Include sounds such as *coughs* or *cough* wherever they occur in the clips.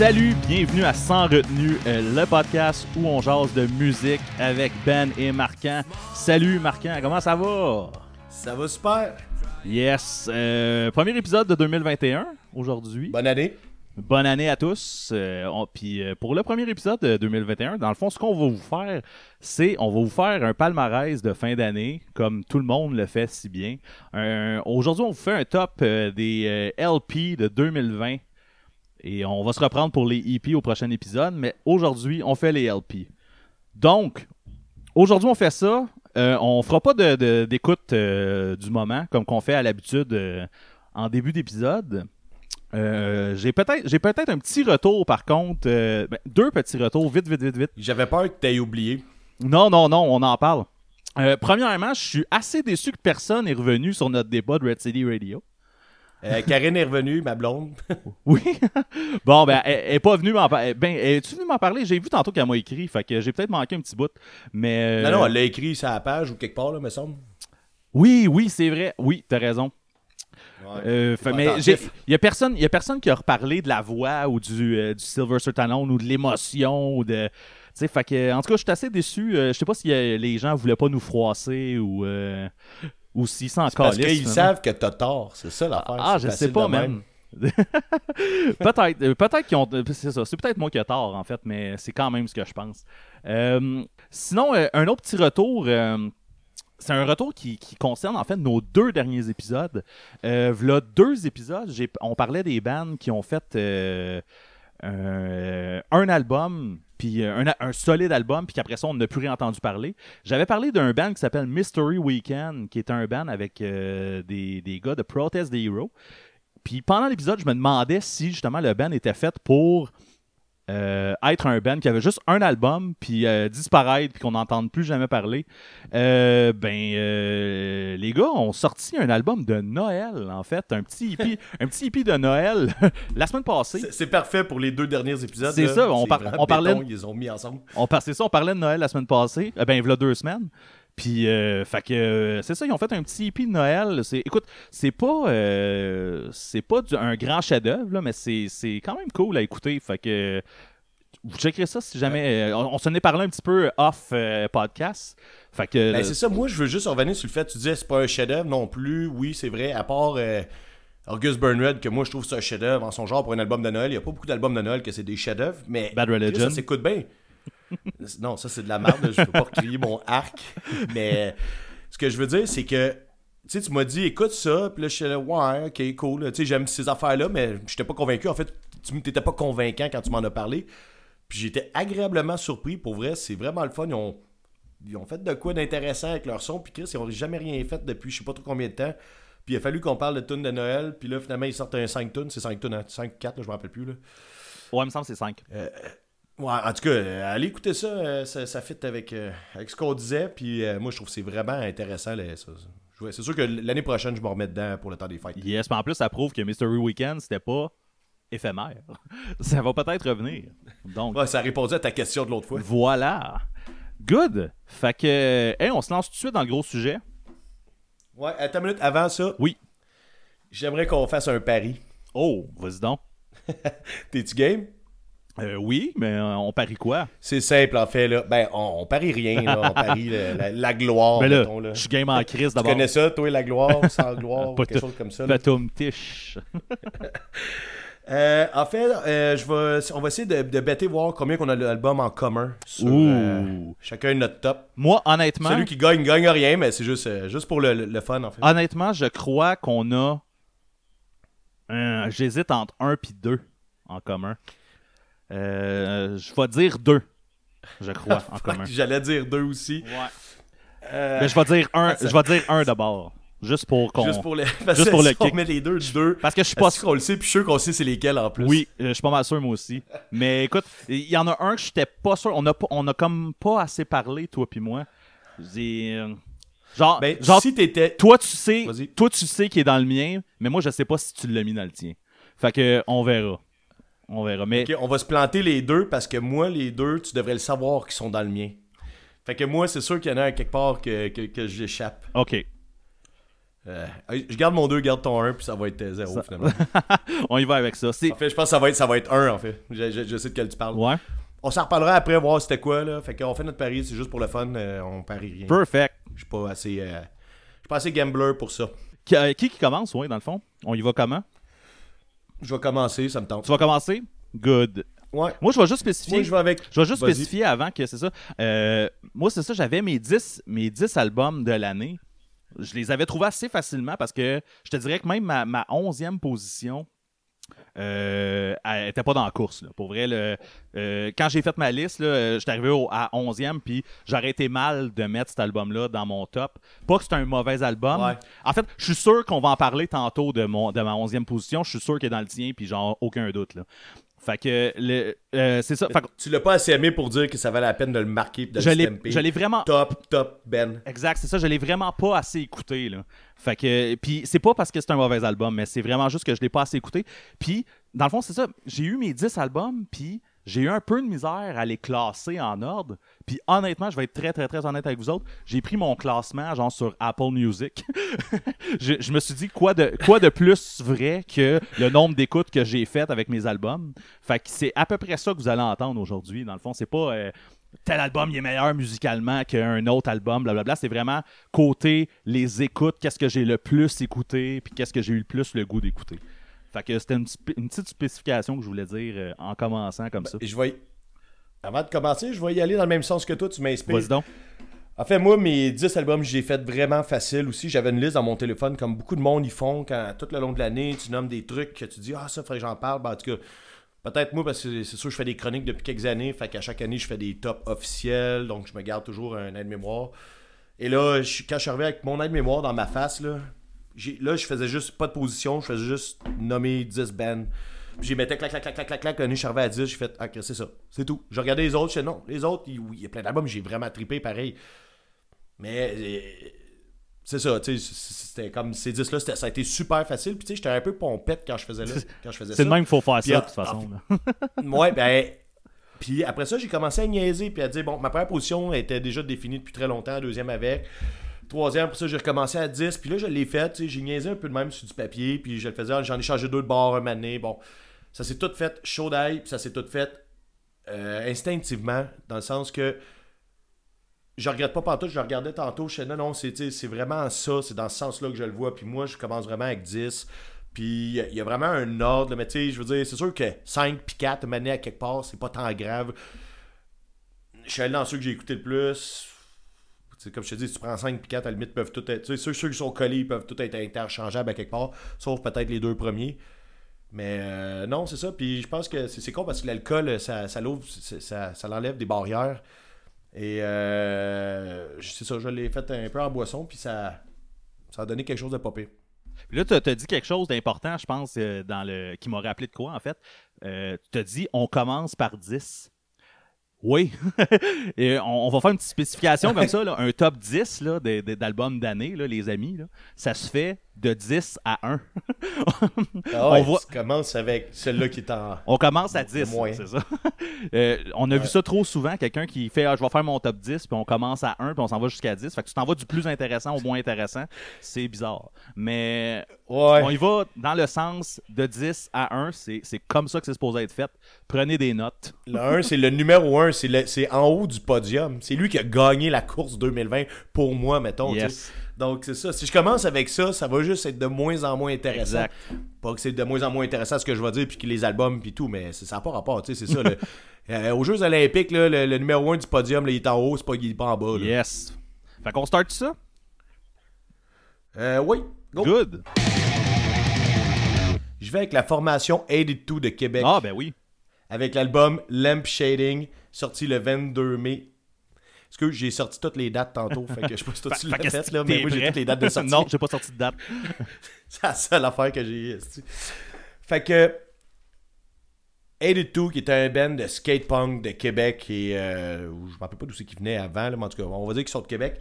Salut, bienvenue à Sans retenue, euh, le podcast où on jase de musique avec Ben et Marquant. Salut Marquant, comment ça va? Ça va super. Yes, euh, premier épisode de 2021 aujourd'hui. Bonne année. Bonne année à tous. Euh, on- Puis euh, pour le premier épisode de 2021, dans le fond, ce qu'on va vous faire, c'est on va vous faire un palmarès de fin d'année, comme tout le monde le fait si bien. Aujourd'hui, on vous fait un top des LP de 2020. Et on va se reprendre pour les EP au prochain épisode, mais aujourd'hui, on fait les LP. Donc, aujourd'hui, on fait ça. Euh, on fera pas de- de- d'écoute euh, du moment, comme qu'on fait à l'habitude euh, en début d'épisode. Euh, j'ai peut-être j'ai peut-être un petit retour par contre ben, deux petits retours vite vite vite vite J'avais peur que t'aies oublié. non non non on en parle premièrement je suis assez déçu que personne est revenu sur notre débat de Red City Radio Euh, Karine est revenue, ma blonde. *laughs* oui bon ben elle, elle est pas venue m'en parler ben es-tu venue m'en parler? J'ai vu tantôt qu'elle m'a écrit fait que j'ai peut-être manqué un petit bout mais euh, Non, non, elle l'a écrit sur la page ou quelque part, là, me semble. oui oui c'est vrai oui t'as raison Ouais. Euh, fait- mais il y a personne y a personne qui a reparlé de la voix ou du, euh, du Sylvester Stallone ou de l'émotion ou de tu sais fait que en tout cas je suis assez déçu euh, je sais pas si les gens voulaient pas nous froisser ou ou s'ils s'en parce qu'ils savent que t'as tort. C'est ça l'affaire. ah je sais pas même *laughs* peut-être euh, peut-être qu'ils ont euh, c'est ça c'est peut-être moi qui ai tort en fait mais c'est quand même ce que je pense Euh, sinon euh, un autre petit retour euh, c'est un retour qui, qui concerne en fait nos deux derniers épisodes. Euh, v'là deux épisodes, j'ai- on parlait des bands qui ont fait euh, un, album, puis un, un solide album, puis qu'après ça, on n'a plus rien entendu parler. J'avais parlé d'un band qui s'appelle Mystery Weekend, qui est un band avec euh, des, des gars de Protest the Hero. Puis pendant l'épisode, je me demandais si justement le band était fait pour euh, être un band qui avait juste un album, puis euh, disparaître, puis qu'on n'entende plus jamais parler. Euh, ben, les gars ont sorti un album de Noël, en fait, un petit EP, *laughs* un petit de Noël *laughs* la semaine passée. C'est c'est parfait pour les deux derniers épisodes. C'est ça, on par- on parlait- béton, Ils ont mis ensemble. On passait ça, on parlait de Noël la semaine passée. Ben, il y a deux semaines. Puis, euh, fait que, euh, c'est ça, ils ont fait un petit EP de Noël. C'est, écoute, c'est pas, euh, c'est pas du- un grand chef-d'œuvre, mais c'est, c'est quand même cool à écouter. Fait que, vous checkerez ça si jamais. on, on s'en est parlé un petit peu off podcast. Fait que. Ben, c'est ça, moi je veux juste revenir sur le fait, tu disais c'est pas un chef-d'œuvre non plus, oui c'est vrai, à part August Burnred, que moi je trouve ça un chef-d'œuvre en son genre pour un album de Noël, il y a pas beaucoup d'albums de Noël que c'est des chefs-d'œuvre, mais Bad Religion. ça s'écoute bien. *laughs* non, ça c'est de la merde, je veux pas crier mon arc, mais ce que je veux dire c'est que tu sais, tu m'as dit écoute ça, puis là je suis là, ouais, ok, cool, tu sais, j'aime ces affaires-là, mais j'étais pas convaincu, en fait, tu t'étais pas convaincant quand tu m'en as parlé, puis j'étais agréablement surpris, pour vrai, c'est vraiment le fun, ils ont ils ont fait de quoi d'intéressant avec leur son, puis Chris, ils ont jamais rien fait depuis je sais pas trop combien de temps. Puis il a fallu qu'on parle de tunes de Noël, puis là finalement ils sortent un 5 tunes, c'est 5 tunes, hein, 5 4 là, je me rappelle plus là. Ouais, il me semble que c'est 5. Ouais, en tout cas, euh, allez écouter ça, euh, ça, ça fit avec, euh, avec ce qu'on disait, puis euh, moi je trouve que c'est vraiment intéressant là, ça. C'est sûr que l'année prochaine je me remets dedans pour le temps des fêtes. Yes, mais en plus, ça prouve que Mystery Weekend, c'était pas éphémère. *laughs* ça va peut-être revenir. Donc, Ouais, ça a répondu à ta question de l'autre fois. voilà. Good. Fait que, hey, on se lance tout de suite dans le gros sujet. Ouais, attends une minute, avant ça, Oui. j'aimerais qu'on fasse un pari. Oh, vas-y donc. *laughs* T'es-tu game? Euh, oui, mais euh, on parie quoi? C'est simple en fait là. Ben, on, on parie rien là, on parie la, la- la gloire, Ben là, mettons, là. je suis game en crise Tu d'abord. connais ça, toi, la gloire, *laughs* sans gloire, ou quelque chose comme ça. là? Batum tiche. *laughs* Euh, en fait, euh, je vais, on va essayer de, de bêter voir combien qu'on a l'album en commun sur chacun notre top. Moi, honnêtement, Celui qui gagne, gagne rien, mais c'est juste, juste pour le, le- le fun, en fait. honnêtement, je crois qu'on a. J'hésite entre un puis deux en commun. Euh, je vais dire deux, je crois, en commun. J'allais dire deux aussi. Euh, Mais je vais dire un, je vais dire un d'abord. Juste pour qu'on. Juste pour le, *laughs* parce juste que pour le si on kick. met les deux, deux. Parce que je suis pas Est-ce qu'on le sait, puis je suis sûr qu'on sait c'est lesquels en plus. Oui, euh, je suis pas mal sûr moi aussi. Mais écoute, il y en a un que j'étais pas sûr. On a, pas, on a comme pas assez parlé, toi puis moi. Genre, Ben, genre si t'étais. toi tu sais, toi tu sais qui est dans le mien, mais moi je sais pas si tu l'as mis dans le tien. Fait que on verra, on verra. Mais on va se planter les deux parce que moi, les deux, tu devrais le savoir qu'ils sont dans le mien. Fait que moi, c'est sûr qu'il y en a un quelque part que, que, que j'échappe. ok. Euh, je garde mon 2, garde ton 1, puis ça va être 0 Ça- finalement. *laughs* On y va avec ça. En fait, je pense que ça va être, ça va être 1 en fait. Je, je- je sais de quel tu parles. Ouais. On s'en reparlera après, voir c'était quoi là. Fait qu'on fait notre pari, c'est juste pour le fun, euh, on parie rien. Perfect. Je suis pas assez. euh, je suis pas assez gambler pour ça. Qui, euh, qui qui commence, ouais, dans le fond? On y va comment? Je vais commencer, ça me tente. Tu vas commencer? Good. Ouais. Moi, je vais juste spécifier. Moi, je vais avec. Je vais juste spécifier avant que c'est ça. Euh, moi, c'est ça, j'avais mes 10, mes 10 albums de l'année. Je les avais trouvés assez facilement parce que je te dirais que même ma, ma 11e position euh, elle était pas dans la course. là. Pour vrai, le, euh, quand j'ai fait ma liste, là, euh, j'étais arrivé au- à 11e, puis j'aurais été mal de mettre cet album-là dans mon top. Pas que c'est un mauvais album. Ouais. En fait, je suis sûr qu'on va en parler tantôt de, mon, de ma 11e position. Je suis sûr qu'il est dans le tien, puis genre, aucun doute. Là. Fait que, le- euh, c'est ça. Fait que Tu l'as pas assez aimé pour dire que ça valait la peine de le marquer de je le je l'ai vraiment Top, top, Ben. Exact, c'est ça, je l'ai vraiment pas assez écouté là. Fait que puis c'est pas parce que c'est un mauvais album, mais c'est vraiment juste que je l'ai pas assez écouté. Puis dans le fond, c'est ça, j'ai eu mes 10 albums puis j'ai eu un peu de misère à les classer en ordre. Puis honnêtement, je vais être très très très honnête avec vous autres, j'ai pris mon classement genre sur Apple Music. *laughs* je, me suis dit quoi de quoi de plus vrai que le nombre d'écoutes que j'ai faites avec mes albums? Fait que c'est à peu près ça que vous allez entendre aujourd'hui. Dans le fond, c'est pas euh, tel album il est meilleur musicalement qu'un autre album, blablabla. C'est vraiment côté les écoutes, qu'est-ce que j'ai le plus écouté, puis qu'est-ce que j'ai eu le plus le goût d'écouter. Fait que c'était une, une petite spécification que je voulais dire euh, en commençant comme ça. Et je vais. Avant de commencer, je vais y aller dans le même sens que toi, tu m'inspires. Vas-y donc. En fait, moi, mes 10 albums, j'ai fait vraiment facile aussi. J'avais une liste dans mon téléphone, comme beaucoup de monde y font, quand tout le long de l'année, tu nommes des trucs que tu dis, ah, ça, faudrait que j'en parle. Ben, en tout cas, peut-être moi, parce que c'est sûr, je fais des chroniques depuis quelques années, fait qu'à chaque année, je fais des tops officiels, donc je me garde toujours un aide-mémoire. Et là, je, quand je suis arrivé avec mon aide-mémoire dans ma face, là, là, je faisais juste pas de position, je faisais juste nommer 10 bands. Puis j'y mettais clac, clac, clac, clac, clac, clac. Je suis arrivé à 10, j'ai fait, ah, ok, c'est ça, c'est tout. Je regardais les autres, je non, les autres, il, oui, il y a plein d'albums, j'ai vraiment trippé pareil. Mais euh, c'est ça, tu sais, c'était comme ces 10-là, c'était- ça a été super facile. Puis tu sais, j'étais un peu pompette quand je faisais, là, *laughs* quand je faisais ça. C'est de même qu'il faut faire ça, ah, de toute façon. ah. Ouais, *laughs* ben. Puis après ça, j'ai commencé à niaiser puis à dire, bon, ma première position était déjà définie depuis très longtemps, deuxième avec. Troisième, après ça, j'ai recommencé à 10. Puis là, je l'ai fait, j'ai niaisé un peu de même sur du papier. Puis je le faisais, j'en ai changé deux de bord un donné. Bon, ça s'est tout fait chaud d'ail, puis ça s'est tout fait euh, instinctivement, dans le sens que je regrette pas pantoute, je le regardais tantôt, je disais non, non, c'est vraiment ça, c'est dans ce sens-là que je le vois. Puis moi, je commence vraiment avec 10. Puis il y a vraiment un ordre, mais tu sais, je veux dire, c'est sûr que 5 puis 4 manées à quelque part, c'est pas tant grave. Je suis allé dans ceux que j'ai écouté le plus. Tu sais, comme je te dis, si tu prends 5 puis 4, à la limite, peuvent tout être. Ceux, ceux qui sont collés, ils peuvent tout être interchangeables à quelque part, sauf peut-être les deux premiers. Mais euh, non, c'est ça. Puis je pense que c'est con parce que l'alcool, ça, ça l'ouvre, ça, ça l'enlève des barrières. Et euh, c'est ça, je l'ai fait un peu en boisson, puis ça, ça a donné quelque chose de pire. Puis là, tu as dit quelque chose d'important, je pense, euh, dans le qui m'a rappelé de quoi, en fait. Tu t'as dit, on commence par 10. Oui. *laughs* Et on, va faire une petite spécification comme ça, un top 10 là, des- des- d'albums d'année, les amis. Là, ça se fait de 10 à 1. Ah ouais, *laughs* On voit- tu commences avec celui-là qui est en. On commence à Le 10, moyen. c'est ça. *laughs* Euh, on a vu ça trop souvent, quelqu'un qui fait ah, je vais faire mon top 10, puis on commence à 1, puis on s'en va jusqu'à 10. Fait que tu t'en vas du plus intéressant au moins intéressant. C'est bizarre. Mais Ouais. on y va dans le sens de 10 à 1, c'est comme ça que c'est supposé être fait. Prenez des notes. Le 1, c'est le numéro 1, c'est le- c'est en haut du podium. C'est lui qui a gagné la course 2020 pour moi, mettons. Yes. Donc, c'est ça. Si je commence avec ça, ça va juste être de moins en moins intéressant. Exact. Pas que c'est de moins en moins intéressant ce que je vais dire, puis que les albums, puis tout, mais ça n'a pas rapport, tu sais, c'est ça. le- *laughs* euh, aux Jeux Olympiques, là, le, le numéro 1 du podium, là, il est en haut, c'est pas, il est pas en bas. là. Yes. Fait qu'on start ça? Euh, oui, go. Good. Je vais avec la formation 82 de Québec. Ah, ben oui. avec l'album Lamp Shading, sorti le 22 mai. Est-ce que j'ai sorti toutes les dates tantôt? Fait que je sais pas si toi *laughs* tu l'as fait, là, mais moi j'ai toutes les dates de *laughs* sortie. non, j'ai pas sorti de date. *laughs* C'est la seule affaire que j'ai. Fait que 82 qui était un band de skate punk de Québec et euh, je me rappelle pas d'où c'est qui venait avant, là, mais en tout cas, on va dire qu'ils sont de Québec.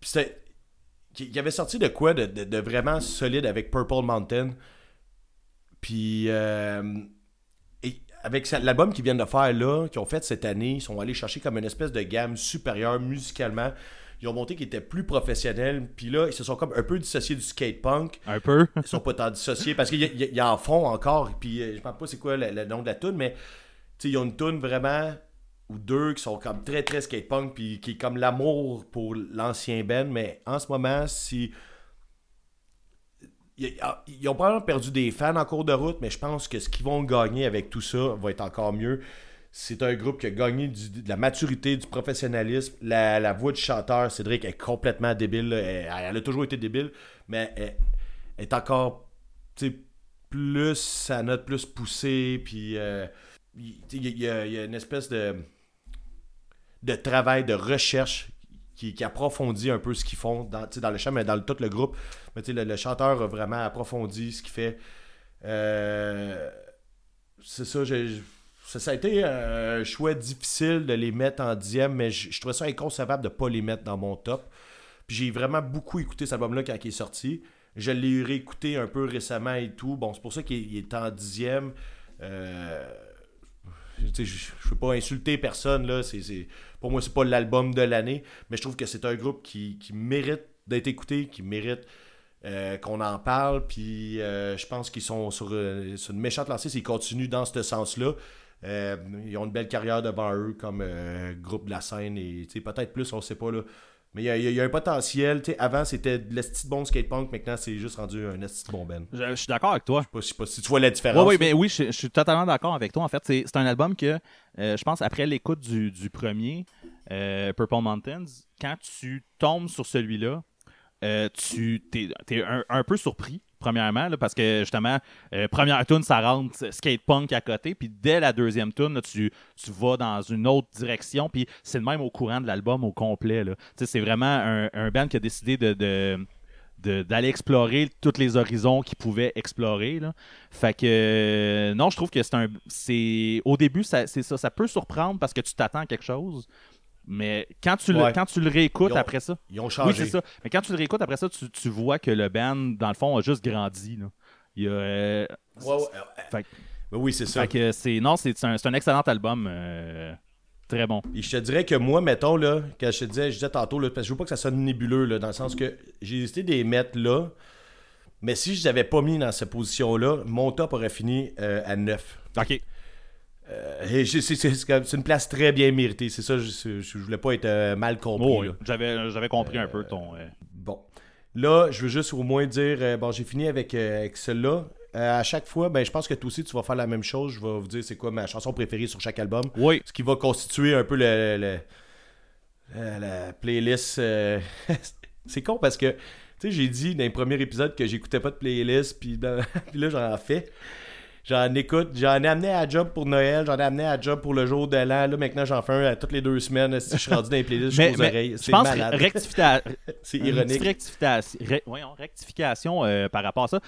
Puis c'était. Il avait sorti de quoi de, de- de vraiment solide avec Purple Mountain. Puis euh, avec l'album qu'ils viennent de faire là, qu'ils ont fait cette année, ils sont allés chercher comme une espèce de gamme supérieure musicalement. ils ont monté qu'ils étaient plus professionnels. Puis là, ils se sont comme un peu dissociés du skate punk. Un peu. *laughs* Ils sont pas tant dissociés parce qu'ils en font encore. Puis euh, je ne sais pas c'est quoi le, nom de la tune, mais ils ont une tune vraiment ou deux qui sont comme très très skate punk puis qui est comme l'amour pour l'ancien Ben. Mais en ce moment, si ils ont probablement perdu des fans en cours de route, mais je pense que ce qu'ils vont gagner avec tout ça va être encore mieux. C'est un groupe qui a gagné de la maturité, du professionnalisme. La, voix du chanteur, Cédric, est complètement débile. Elle, a toujours été débile, mais elle, est encore plus, sa note plus poussée. Puis euh, il y, a une espèce de, de travail, de recherche qui, approfondit un peu ce qu'ils font dans, dans le chant, mais dans tout le groupe. Mais le, le chanteur a vraiment approfondi ce qu'il fait. Euh, c'est ça, ça, a été un choix difficile de les mettre en dixième, mais je, je trouvais ça inconcevable de ne pas les mettre dans mon top. Puis j'ai vraiment beaucoup écouté cet album-là quand il est sorti. Je l'ai réécouté un peu récemment et tout. Bon, c'est pour ça qu'il est en dixième. Euh, je ne veux pas insulter personne, là. Pour moi, c'est pas l'album de l'année, mais je trouve que c'est un groupe qui, mérite d'être écouté, qui mérite euh, qu'on en parle. Puis euh, je pense qu'ils sont sur, euh, sur, une méchante lancée s'ils continuent dans ce sens-là. ils ont une belle carrière devant eux comme groupe de la scène et peut-être plus, on ne sait pas. Là. Mais il y, a un potentiel. avant, c'était de l'esti bon skatepunk. Maintenant, c'est juste rendu un esti bon ben. Je, suis d'accord avec toi. Je sais, pas, si tu vois la différence. Oui, mais oui, je, suis totalement d'accord avec toi. En fait, c'est un album que, euh, je pense, après l'écoute du, premier, euh, Purple Mountains, quand tu tombes sur celui-là, euh, tu es, un, peu surpris premièrement, parce que justement, euh, première tune, ça rentre skate punk à côté, puis dès la deuxième tune, tu, tu vas dans une autre direction, puis c'est le même au courant de l'album au complet. C'est vraiment un, band qui a décidé d'aller explorer tous les horizons qu'il pouvait explorer. Fait que euh, non, je trouve que c'est un. Au début, c'est ça, ça peut surprendre parce que tu t'attends à quelque chose. Mais quand tu, le, quand tu le réécoutes après ça. Ils ont changé. Oui, c'est ça. Mais quand tu le réécoutes après ça, tu, vois que le band, dans le fond, a juste grandi. Il y a. Euh, oui, c'est ça. Fait que c'est. Non, c'est un, un, excellent album. Euh, très bon. Et je te dirais que moi, mettons, là, quand je te disais, je disais tantôt, là, parce que je veux pas que ça sonne nébuleux, là, dans le sens que j'ai hésité de les mettre là. Mais si je les avais pas mis dans cette position-là, mon top aurait fini euh, à 9. OK. Euh, c'est une place très bien méritée. C'est ça, je, je, voulais pas être euh, mal compris. J'avais compris un peu ton. Euh, bon. Là, je veux juste au moins dire bon, j'ai fini avec, avec celle-là. à chaque fois, ben, je pense que toi aussi, tu vas faire la même chose. Je vais vous dire c'est quoi ma chanson préférée sur chaque album. Oui. Ce qui va constituer un peu le, la playlist. *laughs* c'est con parce que, tu sais, j'ai dit dans les premiers épisodes que j'écoutais pas de playlist, puis, *laughs* puis là, j'en fais. J'en écoute, j'en ai amené à job pour Noël, j'en ai amené à job pour le jour de l'an. Là, maintenant, j'en fais un à toutes les deux semaines. Si je suis rendu dans les playlists aux oreilles. C'est malade. *laughs* c'est ironique. Rectification, voyons, rectification euh, par rapport à ça.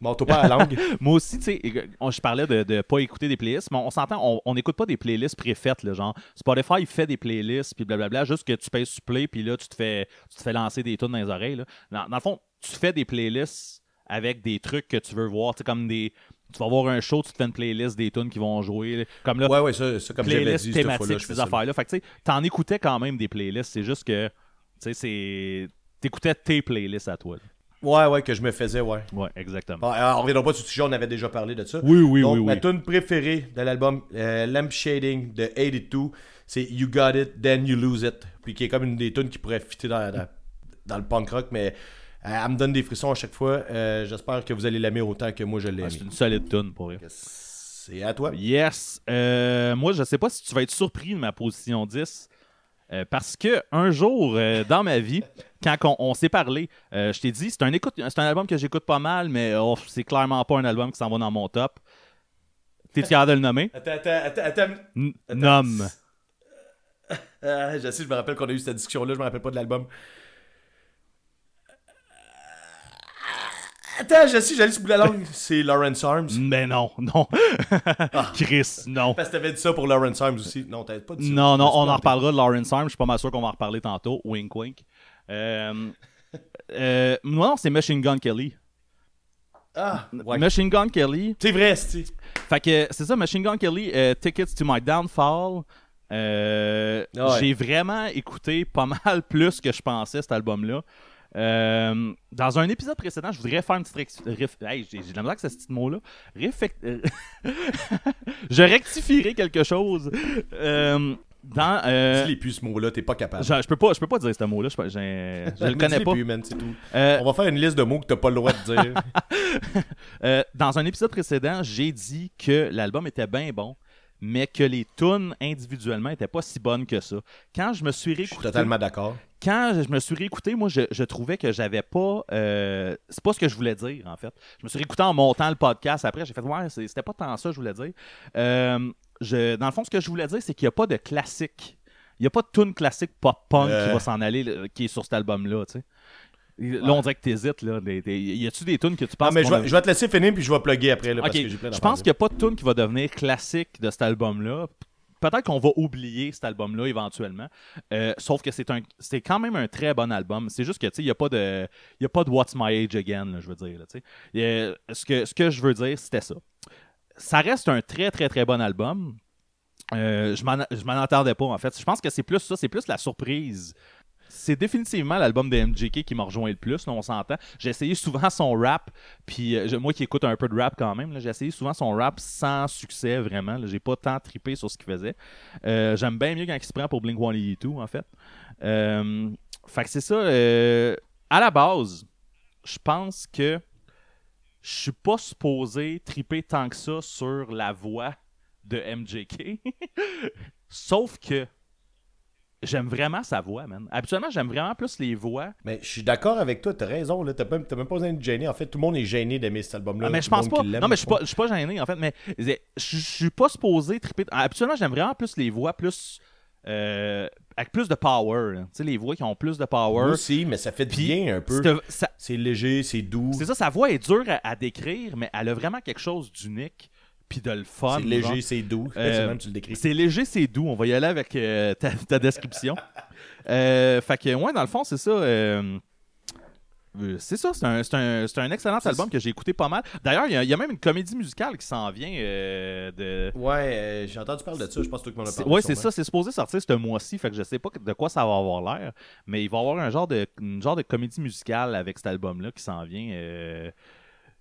Bon, pas à la langue. *laughs* Moi aussi, tu sais, je parlais de ne pas écouter des playlists, mais on s'entend, on n'écoute pas des playlists préfaites. Là, genre, Spotify, il fait des playlists, puis blablabla, juste que tu payes supplé, puis là, tu te fais, tu te fais lancer des tunes dans les oreilles. Là. Dans, dans le fond, tu fais des playlists avec des trucs que tu veux voir, comme des tu vas voir un show, tu te fais une playlist des tunes qui vont jouer. Comme là, ouais, ouais, ça, ça comme playlist dit, thématique, ces affaires-là. Fait que tu t'en écoutais quand même des playlists. C'est juste que, tu sais, c'est. T'écoutais tes playlists à toi. Ouais, ouais, que je me faisais, ouais. Ouais, exactement. Bon, alors, on reviendra pas sur ce sujet, on avait déjà parlé de ça. Oui, oui, oui, oui. Ma tune préférée de l'album euh, Lamp Shading de 82, c'est You Got It, Then You Lose It. Puis qui est comme une des tunes qui pourrait fitter dans, dans, dans le punk rock, mais elle me donne des frissons à chaque fois. Euh, j'espère que vous allez l'aimer autant que moi je l'ai ah, C'est une solide tune pour elle. C'est à toi. Yes. Euh, moi, je sais pas si tu vas être surpris de ma position 10. parce que un jour dans ma vie, *laughs* quand on, s'est parlé, je t'ai dit c'est un écoute, c'est un album que j'écoute pas mal, mais oh, c'est clairement pas un album qui s'en va dans mon top. T'es-tu *laughs* capable de le nommer? Attends, attends, attends. Nomme. *laughs* je sais, je me rappelle qu'on a eu cette discussion-là, je me rappelle pas de l'album. Attends, je sais, j'allais sur bout de la langue. C'est Lawrence Arms. Mais non, non. Ah. *laughs* Chris, non. Parce que t'avais dit ça pour Lawrence Arms aussi. Non, t'avais pas dit ça. Non, non, on en reparlera de Lawrence Arms. Je suis pas mal sûr qu'on va en reparler tantôt. Wink, wink. Euh, *laughs* euh, non, c'est Machine Gun Kelly. Ah, ouais. Machine Gun Kelly. C'est vrai, c'est. Fait que c'est ça, Machine Gun Kelly, euh, Tickets to My Downfall. Euh, Ah ouais. J'ai vraiment écouté pas *laughs* mal plus que je pensais cet album-là. Euh, dans un épisode précédent, je voudrais faire une petite réf- hey, j'ai de la misère avec ce petit mot-là. Euh, *laughs* je rectifierai quelque chose. Euh, dans, euh, Dis-les plus ce mot-là, t'es pas capable. je, je peux pas, je peux pas dire ce mot-là. Je, j'ai- je le *laughs* connais pas. plus, man, c'est tout. Euh, On va faire une liste de mots que t'as pas le droit de dire. *laughs* Euh, dans un épisode précédent, j'ai dit que l'album était bien bon, mais que les tunes individuellement étaient pas si bonnes que ça. Quand je me suis Je suis réécouté, totalement d'accord. quand je me suis réécouté, moi, je, je trouvais que j'avais pas. euh, c'est pas ce que je voulais dire, en fait. Je me suis réécouté en montant le podcast. Après, j'ai fait, ouais, c'était pas tant ça que je voulais dire. Euh, je- dans le fond, ce que je voulais dire, c'est qu'il n'y a pas de classique. Il n'y a pas de tune classique pop-punk Euh. qui va s'en aller, qui est sur cet album-là, tu sais. Là, on dirait que t'hésites, là. Des- des- Y a-tu des tunes que tu penses Ah, mais je qu'on a- vais, je vais te laisser finir puis je vais plugger après. Là, parce Ok, que j'ai plein je pense qu'il n'y a pas de tune qui va devenir classique de cet album-là. Peut-être qu'on va oublier cet album-là éventuellement. Euh, sauf que c'est un, c'est quand même un très bon album. C'est juste que tu sais, il n'y a pas de, il y a pas de What's My Age Again, là, je veux dire. là, a- ce que, ce que je veux dire, c'était ça. Ça reste un très très très bon album. Euh, je m'en attendais pas en fait. Je pense que c'est plus ça, c'est plus la surprise. C'est définitivement l'album de MJK qui m'a rejoint le plus, là, on s'entend. J'ai essayé souvent son rap, puis euh, moi qui écoute un peu de rap quand même, j'ai essayé souvent son rap sans succès vraiment. J'ai pas tant trippé sur ce qu'il faisait. Euh, J'aime bien mieux quand il se prend pour Blink 182 en fait. Euh, fait que c'est ça. euh, à la base, je pense que je suis pas supposé triper tant que ça sur la voix de MJK. *laughs* Sauf que j'aime vraiment sa voix, man. Habituellement, j'aime vraiment plus les voix. Mais je suis d'accord avec toi, t'as raison. Là, t'as, même, pas besoin de gêner. En fait, tout le monde est gêné d'aimer cet album-là. Ah, mais je pense pas. Non, mais je suis pas, gêné, en fait. Mais je suis pas supposé triper. Habituellement, j'aime vraiment plus les voix plus. euh, avec plus de power. Tu sais, les voix qui ont plus de Moi power. aussi, mais ça fait bien un peu. C'est- léger, c'est doux. C'est ça, sa voix est dure à, à décrire, mais elle a vraiment quelque chose d'unique. Puis de le fun. C'est léger, c'est doux. Euh, c'est même tu le décris. C'est léger, c'est doux. On va y aller avec euh, ta, ta description. *laughs* Euh, fait que, ouais, dans le fond, c'est ça. c'est ça, c'est un, un- un excellent album que j'ai écouté pas mal. D'ailleurs, il y a- y, a même une comédie musicale qui s'en vient de. Ouais, j'ai entendu parler de ça. Je pense que qui m'en as C'est- parlé. Ouais, c'est ça, c'est supposé sortir ce mois-ci, fait que je sais pas de quoi ça va avoir l'air, mais il va y avoir un genre de, une genre de comédie musicale avec cet album-là qui s'en vient.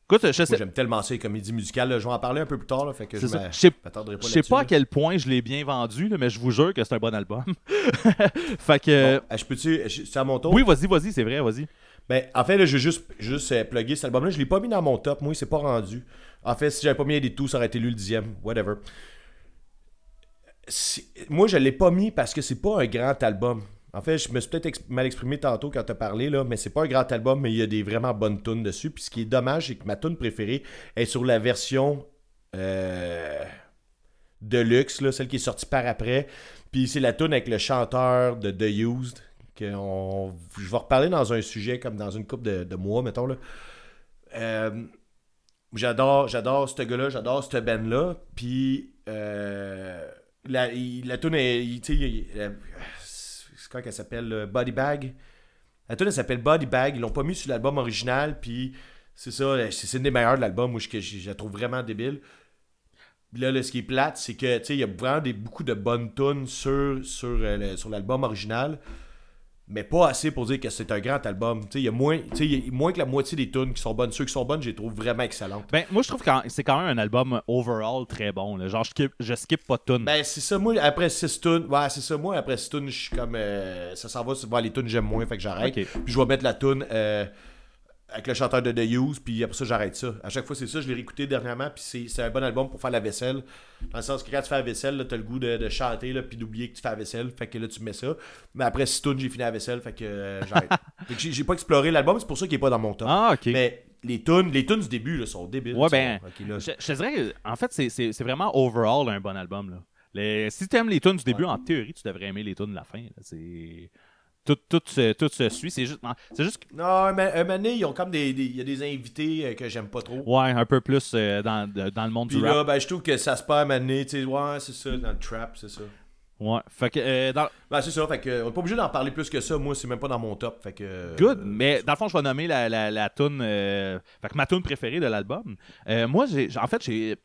Écoute, je sais, j'aime tellement ça, les comédies musicales. là. Je vais en parler un peu plus tard. Là, fait que c'est je Je sais- pas je sais là-dessus, pas à quel point je l'ai bien vendu, là, mais je vous jure que c'est un bon album. *laughs* fait que. Bon, euh, je peux-tu. je- C'est à mon tour? Oui, vas-y, vas-y, c'est vrai, vas-y. Ben, en fait, là, je vais juste, juste euh, plugger cet album-là. Je l'ai pas mis dans mon top. Moi, il s'est pas rendu. En fait, si j'avais pas mis des tout, ça aurait été lui le dixième. Whatever. Moi, je l'ai pas mis parce que c'est pas un grand album. En fait, je me suis peut-être mal exprimé tantôt quand t'as parlé, là, mais c'est pas un grand album, mais il y a des vraiment bonnes tunes dessus. Puis ce qui est dommage, c'est que ma tune préférée est sur la version euh, Deluxe, là, celle qui est sortie par après. Puis c'est la tune avec le chanteur de The Used. Que je vais reparler dans un sujet comme dans une couple de, de mois, mettons. Là. Euh, j'adore, j'adore ce gars-là, j'adore cette band-là. Puis euh, la, tune est. tu la- quoi qu'elle s'appelle là? Body Bag. La tune elle s'appelle Body Bag. Ils l'ont pas mis sur l'album original. Puis c'est ça, c'est une des meilleures de l'album. Moi, je, la trouve vraiment débile. Là, là, ce qui est plate, c'est que il y a vraiment des, beaucoup de bonnes tunes sur, sur, euh, l'album original, mais pas assez pour dire que c'est un grand album. Il y a moins, y a moins que la moitié des tunes qui sont bonnes. Ceux qui sont bonnes, je les trouve vraiment excellentes. Ben, moi, je trouve que c'est quand même un album overall très bon. là. Genre, je skip, je skip pas de tunes. Ben, c'est ça, moi, après 6 tunes, ouais, c'est ça, moi, après 6 tunes, je suis comme, euh, ça s'en va, voir les tunes, j'aime moins, fait que j'arrête. Puis je vais mettre la tune euh, avec le chanteur de The Use, puis après ça, j'arrête ça. À chaque fois, c'est ça, je l'ai réécouté dernièrement, puis c'est, un bon album pour faire la vaisselle. Dans le sens que quand tu fais la vaisselle, t'as le goût de, de chanter, là, puis d'oublier que tu fais la vaisselle, fait que là, tu mets ça. Mais après 6 tunes, j'ai fini la vaisselle, fait que euh, j'arrête. *laughs* j'ai, pas exploré l'album, c'est pour ça qu'il est pas dans mon top. ah, ok. Mais les tunes, les tunes du début, là, sont débiles. Ouais, ben, là, Je, je dirais, en fait, c'est- vraiment overall un bon album. Là. Les, si tu aimes les tunes du début, en théorie, tu devrais aimer les tunes de la fin. C'est. Tout, tout, se, tout se suit. C'est juste, c'est juste Non, un, ma- un moment donné, ils ont comme des. Il y a des invités euh, que j'aime pas trop. ouais, un peu plus euh, dans, dans le monde Puis du là, rap. ben, je trouve que ça se perd un moment tu sais, ouais, c'est ça, dans le trap, c'est ça. Ouais. Fait que, euh, dans- Ben, c'est ça, fait que, on est pas obligé d'en parler plus que ça. Moi, c'est même pas dans mon top, fait que. Good, euh, mais dans le fond, je vais nommer la, la, la tune, euh, fait que ma tune préférée de l'album. Euh, moi, j'ai, en fait, j'ai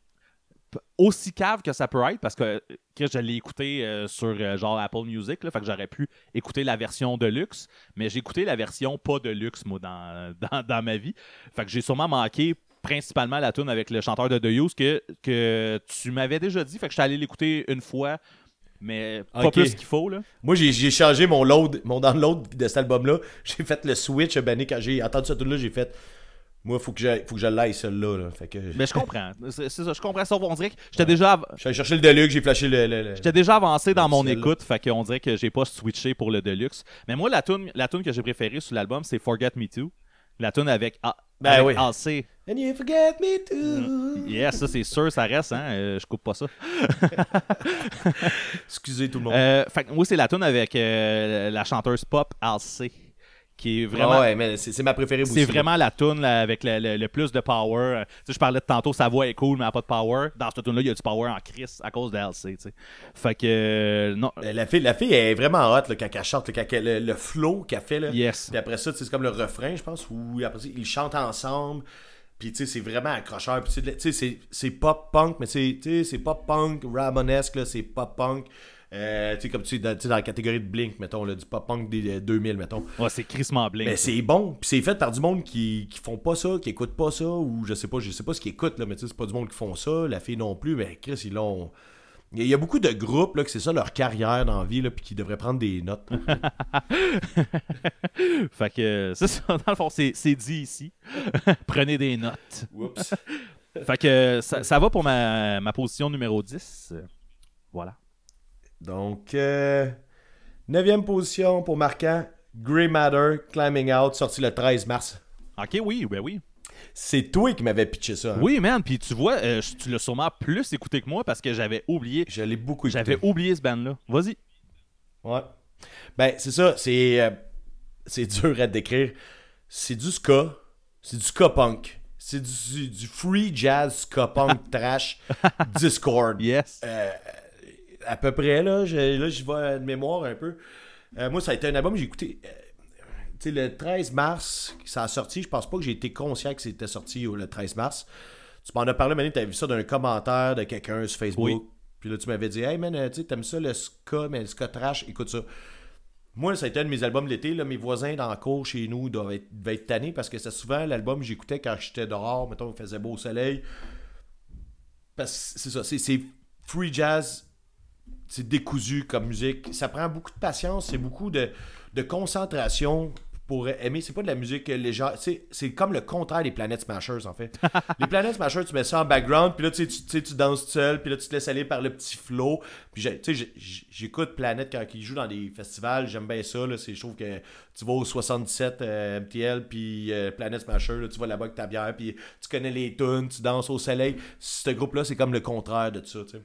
aussi cave que ça peut être parce que, que je l'ai écouté euh, sur euh, genre Apple Music, là, fait que j'aurais pu écouter la version de luxe, mais j'ai écouté la version pas de luxe, moi, dans, *laughs* dans, dans ma vie. Fait que j'ai sûrement manqué principalement la tune avec le chanteur de The Used que, que tu m'avais déjà dit, fait que je suis allé l'écouter une fois, mais pas plus qu'il faut, là. Moi, j'ai, changé mon load, mon download de cet album-là. J'ai fait le switch, ben, quand j'ai entendu cette tune-là, j'ai fait. Moi, faut que je, faut que je l'aille, celle-là. Là. Fait que. Mais je comprends. *laughs* C'est ça, je comprends ça. On dirait que j'étais déjà, av- allé chercher le Deluxe, j'ai flashé le. le- le- j'étais déjà avancé dans mon écoute, fait qu'on dirait que j'ai pas switché pour le Deluxe. Mais moi, la tune, la tune que j'ai préférée sur l'album, c'est Forget Me Too. La tune avec, A- Ben avec oui. AC. And you forget me too. Yes, ça c'est sûr, ça reste, hein. euh, je coupe pas ça. *laughs* Excusez tout le monde. Euh, fait que moi, c'est la tune avec euh, la chanteuse pop AC. Qui est vraiment. Ah ouais, mais c'est, ma préférée. C'est vraiment la tune avec le, le- le plus de power. Euh, Tu sais, je parlais de tantôt, sa voix est cool, mais elle n'a pas de power. Dans cette tune là il y a du power en crise à cause de LC. tu sais. Fait que. euh, non. Euh, La fille, la fille est vraiment hot là, quand elle chante, là, quand elle- le, le flow qu'elle fait. Là. Yes. Puis après ça, tu sais, c'est comme le refrain, je pense, où après ça, ils chantent ensemble. Puis tu sais, c'est vraiment accrocheur. Puis tu sais, c'est, c'est pop punk, mais c'est, tu sais, c'est pop punk ramonesque, c'est pop punk. Euh, tu sais, comme tu sais, dans, la catégorie de Blink, mettons, là, du pop punk des euh, 2000, mettons. Ouais, c'est Chris Blink. Mais c'est bon, puis c'est fait par du monde qui, qui font pas ça, qui écoutent pas ça, ou je sais pas, je sais pas ce qu'ils écoutent, là, mais tu sais, c'est pas du monde qui font ça, la fille non plus, mais Chris, ils l'ont. Il y a- beaucoup de groupes là, que c'est ça leur carrière dans la vie, là, puis qui devraient prendre des notes. *laughs* Fait que. euh, ça, dans le fond, c'est dit ici. *laughs* Prenez des notes. Oups. Fait que euh, ça, ça va pour ma, ma position numéro 10. Euh, Voilà. Donc, euh, neuvième position pour marquant, Grey Matter, Climbing Out, sorti le 13 mars. Ok, oui, ben oui. C'est toi qui m'avais pitché ça. hein? Oui, man. Puis tu vois, euh, tu l'as sûrement plus écouté que moi parce que j'avais oublié. Je l'ai beaucoup. J'avais oublié ce band-là. Vas-y. Ouais. Ben, c'est ça, c'est. euh, c'est *laughs* dur à décrire. C'est du ska. C'est du ska punk. C'est du, du free jazz ska punk *laughs* trash Discord. Yes. Euh, à peu près, là. je- là, j'y vais de mémoire un peu. Euh, moi, ça a été un album que j'ai écouté. euh, tu sais, le 13 mars, ça a sorti. Je pense pas que j'ai été conscient que c'était sorti le 13 mars. Tu m'en as parlé, Mané, tu as vu ça d'un commentaire de quelqu'un sur Facebook. Oui. Puis là, tu m'avais dit, hey man, euh, tu t'aimes ça le ska, mais le ska trash, écoute ça. Moi, ça a été un de mes albums de l'été. là. Mes voisins dans la cour chez nous doivent être, devaient être tannés parce que c'est souvent l'album que j'écoutais quand j'étais dehors. Mettons, il faisait beau soleil. Parce que c'est ça, c'est- c'est free jazz, c'est décousu comme musique. Ça prend beaucoup de patience, c'est beaucoup de, de concentration pour aimer. C'est pas de la musique légère. C'est, c'est comme le contraire des Planet Smashers, en fait. *laughs* les Planet Smashers, tu mets ça en background, puis là, tu tu, tu danses tout seul, puis là, tu te laisses aller par le petit flow. Puis, tu sais, j'écoute Planet quand ils jouent dans des festivals, j'aime bien ça. Là, c'est, je trouve que tu vas au 77 euh, MTL, puis euh, Planet Smasher, là, tu vas là-bas avec ta bière, puis tu connais les tunes, tu danses au soleil. Ce groupe-là, c'est comme le contraire de ça, tu sais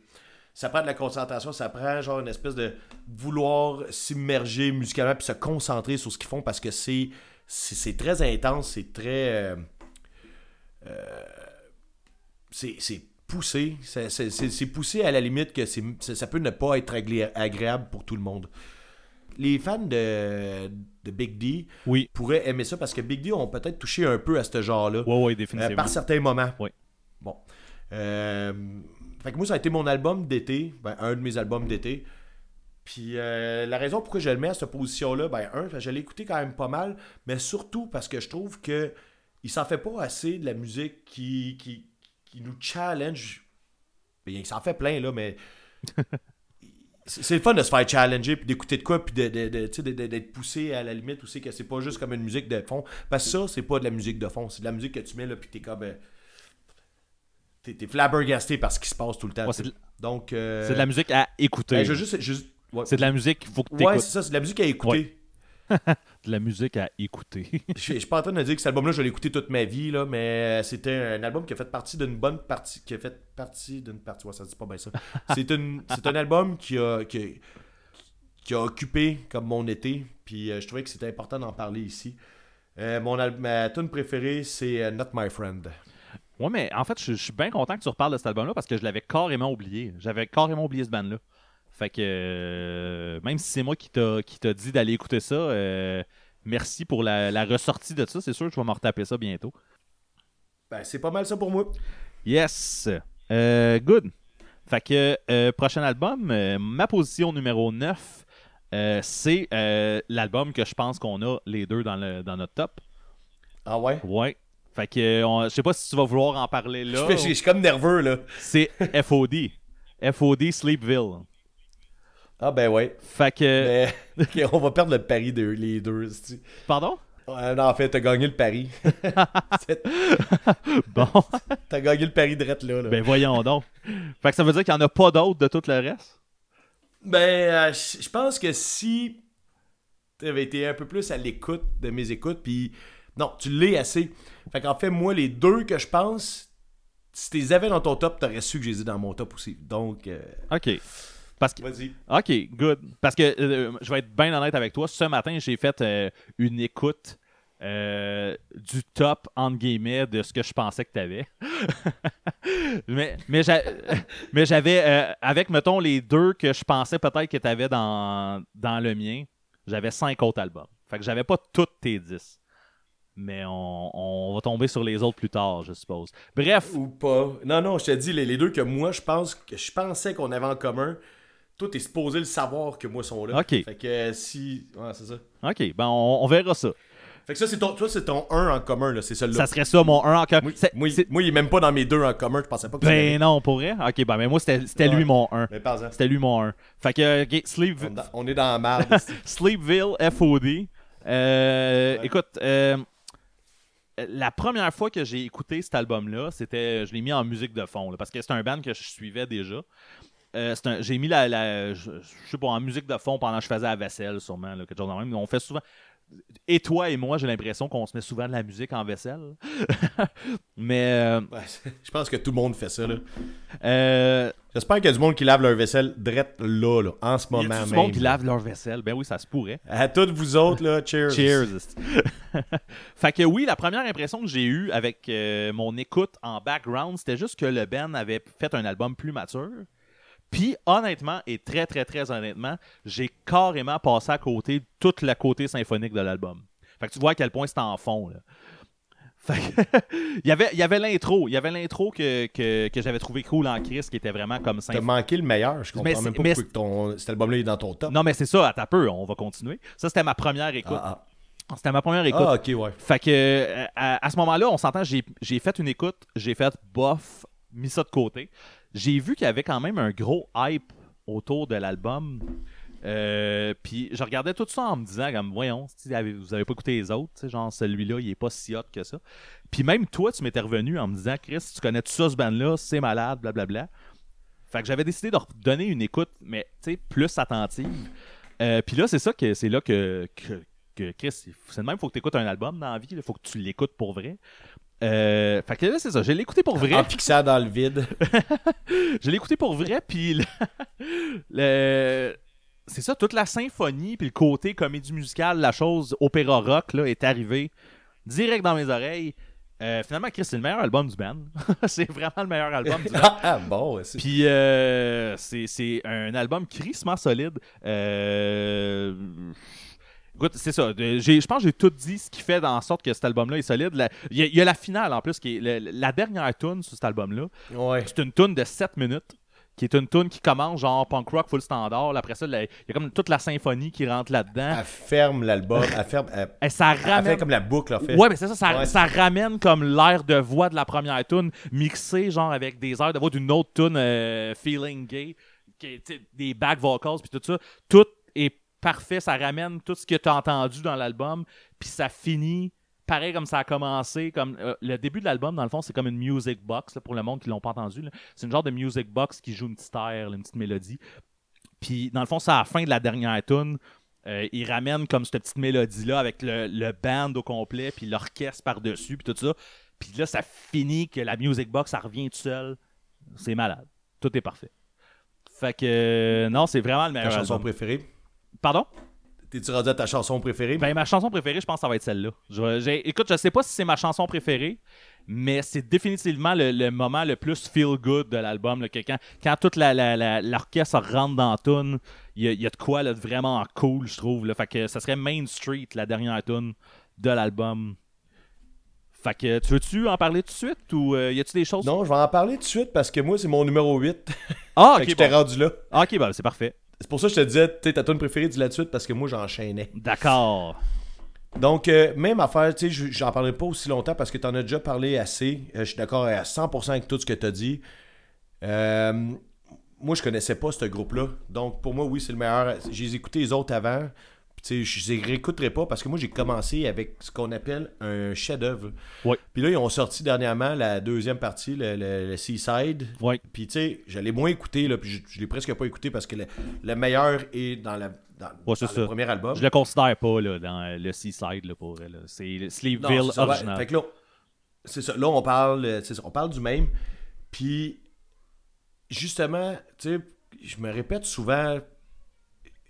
ça prend de la concentration, ça prend genre une espèce de vouloir s'immerger musicalement puis se concentrer sur ce qu'ils font parce que c'est c'est très intense, c'est très euh, euh, c'est c'est poussé, c'est poussé à la limite que ça peut ne pas être agré- agréable pour tout le monde. Les fans de, de Big D Oui. pourraient aimer ça parce que Big D ont peut-être touché un peu à ce genre-là. Ouais, ouais, Euh, définitivement. par certains moments. Oui. Bon. Euh, fait que moi, ça a été mon album d'été. Ben, un de mes albums d'été. Puis euh, la raison pourquoi je le mets à cette position-là, ben, un, je l'ai écouté quand même pas mal, mais surtout parce que je trouve que il s'en fait pas assez de la musique qui, qui, qui nous challenge. Ben, il s'en fait plein, là, mais. *laughs* c'est c'est le fun de se faire challenger, puis d'écouter de quoi, puis de, de- de- d'être poussé à la limite aussi, que c'est pas juste comme une musique de fond. Parce que ça, c'est pas de la musique de fond, c'est de la musique que tu mets, là, puis t'es comme. euh, t'es, flabbergasté par ce qui se passe tout le temps. Ouais, c'est de- Donc. euh, C'est de la musique à écouter. ben, je veux juste. je- ouais. C'est de la musique qu'il faut que Ouais, c'est ça, c'est de la musique à écouter. *laughs* De la musique à écouter. *laughs* Je je suis pas en train de dire que cet album-là, je l'ai écouté toute ma vie, là, mais c'était un album qui a fait partie d'une bonne partie. Qui a fait partie d'une partie. Ouais, ça dit pas bien ça. *laughs* C'est, une, c'est un album qui a, qui, a, qui a occupé comme mon été, puis euh, je trouvais que c'était important d'en parler ici. Euh, mon ma tune préférée, c'est euh, Not My Friend. Ouais, mais en fait, je je suis bien content que tu reparles de cet album-là parce que je l'avais carrément oublié. J'avais carrément oublié ce band-là. Fait que euh, même si c'est moi qui t'a dit d'aller écouter ça, euh, merci pour la, la ressortie de ça. C'est sûr que je vais me retaper ça bientôt. Ben, c'est pas mal ça pour moi. Yes! Euh, good. Fait que, prochain album, ma position numéro 9, euh, c'est l'album que je pense qu'on a les deux dans, le, dans notre top. Ah ouais? Ouais. Fait que, on- je sais pas si tu vas vouloir en parler là. je- suis comme nerveux, là. C'est FOD. *laughs* FOD Sleepville. Ah ben ouais. Fait que. Mais, *laughs* on va perdre le pari de les deux. Pardon? Ouais, non, en fait, t'as gagné le pari. *laughs* Bon. t'as gagné le pari direct là. là. ben voyons donc. Fait que ça veut dire qu'il n'y en a pas d'autres de tout le reste? Ben, euh, je je pense que si t'avais été un peu plus à l'écoute de mes écoutes, puis non, tu l'es assez. Fait qu'en fait, moi, les deux que je pense, si tu les avais dans ton top, t'aurais su que je les ai dans mon top aussi. Donc, euh, OK. Parce que. vas-y. OK, good. Parce que euh, je vais être bien honnête avec toi. Ce matin, j'ai fait euh, une écoute euh, du top, entre guillemets, de ce que je pensais que tu avais. *laughs* mais mais j'a- *laughs* mais j'avais, euh, avec, mettons, les deux que je pensais peut-être que tu avais dans, dans le mien, j'avais cinq autres albums. Fait que j'avais pas toutes tes 10. Mais on, on va tomber sur les autres plus tard, je suppose. Bref, Ou pas. Non, non, je te dis, les, les deux que moi, je pense que je pensais qu'on avait en commun, toi, t'es supposé le savoir que moi sont là. Ok. Fait que euh, si. Ouais, c'est ça. OK, ben on, on verra ça. Fait que ça, c'est ton, toi, c'est ton 1 en commun, là. C'est celui-là. Ça serait ça, mon 1 encore. Moi, C'est- moi, il est même pas dans mes deux en commun. Je pensais pas que. Ben non, pour vrai? Ok, ben mais moi c'était lui mon 1. Mais pas C'était lui mon 1. Fait que, ok, Sleep, on, on est dans la merde. *laughs* Sleepville FOD. Euh, Ouais. Écoute, euh, la première fois que j'ai écouté cet album-là, c'était, je l'ai mis en musique de fond, parce que c'est un band que je suivais déjà. Euh, j'ai mis la, je, sais pas, en musique de fond pendant que je faisais la vaisselle, sûrement, là, quelque chose de même. On fait souvent. Et toi et moi, j'ai l'impression qu'on se met souvent de la musique en vaisselle. *laughs* Mais euh, Ouais, *laughs* je pense que tout le monde fait ça, là. euh, J'espère qu'il y a du monde qui lave leur vaisselle drette là, là, en ce il y moment a du monde qui lave leur vaisselle? Ben oui, ça se pourrait. À toutes vous autres, là, cheers. Cheers. *laughs* fait que oui, la première impression que j'ai eue avec euh, mon écoute en background, c'était juste que le band avait fait un album plus mature. Puis honnêtement, et très très très honnêtement, j'ai carrément passé à côté de tout le côté symphonique de l'album. Fait que tu vois à quel point c'est en fond. Là. Fait que, *laughs* il y avait, il y avait l'intro. Il y avait l'intro que, que, que j'avais trouvé cool en Chris qui était vraiment comme T'as symphonique. manqué le meilleur. Je Mais comprends même c'est- pas mais pourquoi ton, cet album-là est dans ton top. Non, mais c'est ça, à ta peu, on va continuer. Ça, c'était ma première écoute. Ah, C'était ma première ah. écoute. Ah, ok, ouais. Fait que euh, à, à ce moment-là, on s'entend, j'ai j'ai fait une écoute, j'ai fait bof, mis ça de côté. J'ai vu qu'il y avait quand même un gros hype autour de l'album. Euh, puis je regardais tout ça en me disant comme voyons, vous avez pas écouté les autres, genre celui-là, il est pas si hot que ça. Puis même toi, tu m'étais revenu en me disant Chris, tu connais tout ça ce band-là, c'est malade, blablabla. Fait que j'avais décidé de donner une écoute, mais tu sais, plus attentive. Euh, puis là, c'est ça que c'est là que, que, que Chris, c'est même, faut que tu écoutes un album dans la vie, il faut que tu l'écoutes pour vrai. Euh, fait que là, c'est ça, je l'ai écouté pour vrai. En fixant dans le vide. *laughs* Je l'ai écouté pour vrai, puis le- le- c'est ça, toute la symphonie, puis le côté comédie musicale, la chose opéra rock, là, est arrivé direct dans mes oreilles. Euh, finalement, Chris, c'est le meilleur album du band. *laughs* c'est vraiment le meilleur album du band. ah, bon, c'est- Puis euh, c'est c'est un album crissement solide. Euh, Écoute, c'est ça. J'ai- Je pense que j'ai tout dit ce qui fait en sorte que cet album-là est solide. Il y, a- il y a la finale en plus, qui est le- la dernière tune sur cet album-là. Ouais. C'est une tune de 7 minutes, qui est une tune qui commence genre punk rock full standard. Là, Après ça, il y a comme toute la symphonie qui rentre là-dedans. Elle ferme l'album. Elle ferme. Elle, Et ça elle fait ramène. comme la boucle, en fait. Ouais, mais c'est ça, ça, Ouais. ça ramène comme l'air de voix de la première tune mixé genre avec des airs de voix d'une autre tune euh, feeling gay, qui des back vocals puis tout ça. Tout parfait, ça ramène tout ce que tu as entendu dans l'album, puis ça finit pareil comme ça a commencé. Comme euh, le début de l'album, dans le fond, c'est comme une music box là, pour le monde qui l'ont pas entendu. C'est une genre de music box qui joue une petite air, là, une petite mélodie. Puis dans le fond, c'est à la fin de la dernière tune. Euh, il ramène comme cette petite mélodie-là avec le, le band au complet, puis l'orchestre par-dessus, puis tout ça. Puis là, ça finit que la music box, ça revient tout seul. C'est malade. Tout est parfait. Fait que, euh, non, c'est vraiment le Ta meilleur chanson album. préférée? Pardon? T'es-tu rendu à ta chanson préférée? Ben, ma chanson préférée, je pense que ça va être celle-là. Je écoute, je sais pas si c'est ma chanson préférée, mais c'est définitivement le, le moment le plus feel-good de l'album. que Quand, quand toute la- la- la- l'orchestre rentre dans la tune, il y, y a de quoi là, de vraiment cool, je trouve. Là. Fait que ça serait Main Street, la dernière tune de l'album. Fait que tu veux-tu en parler tout de suite ou euh, y a-tu des choses? Non, je vais en parler tout de suite parce que moi, c'est mon numéro 8. Ah, *laughs* Fait ok, que j'étais bon. rendu là. Ah, ok, ben, c'est parfait. C'est pour ça que je te disais, tu ta tune préférée, dis-la de suite parce que moi, j'enchaînais. D'accord. Donc, euh, même affaire, tu sais, je- j'en parlerai pas aussi longtemps parce que tu en as déjà parlé assez. Euh, je suis d'accord à 100% avec tout ce que tu as dit. Euh, moi, je connaissais pas ce groupe-là. Donc, pour moi, oui, c'est le meilleur. J'ai écouté les autres avant. Sais, je les réécouterai pas parce que moi, j'ai commencé avec ce qu'on appelle un chef-d'œuvre. Puis là, ils ont sorti dernièrement la deuxième partie, le, le- le Seaside. Puis, tu sais, je l'ai moins écouté, là, puis je, je l'ai presque pas écouté parce que le, le meilleur est dans, la, dans, Ouais, ça. le premier album. Je le considère pas là, dans le Seaside là, pour elle. C'est le Non, original. Fait que là, c'est ça. Là, on parle, euh, ça, on parle du même. Puis, justement, tu sais, je me répète souvent,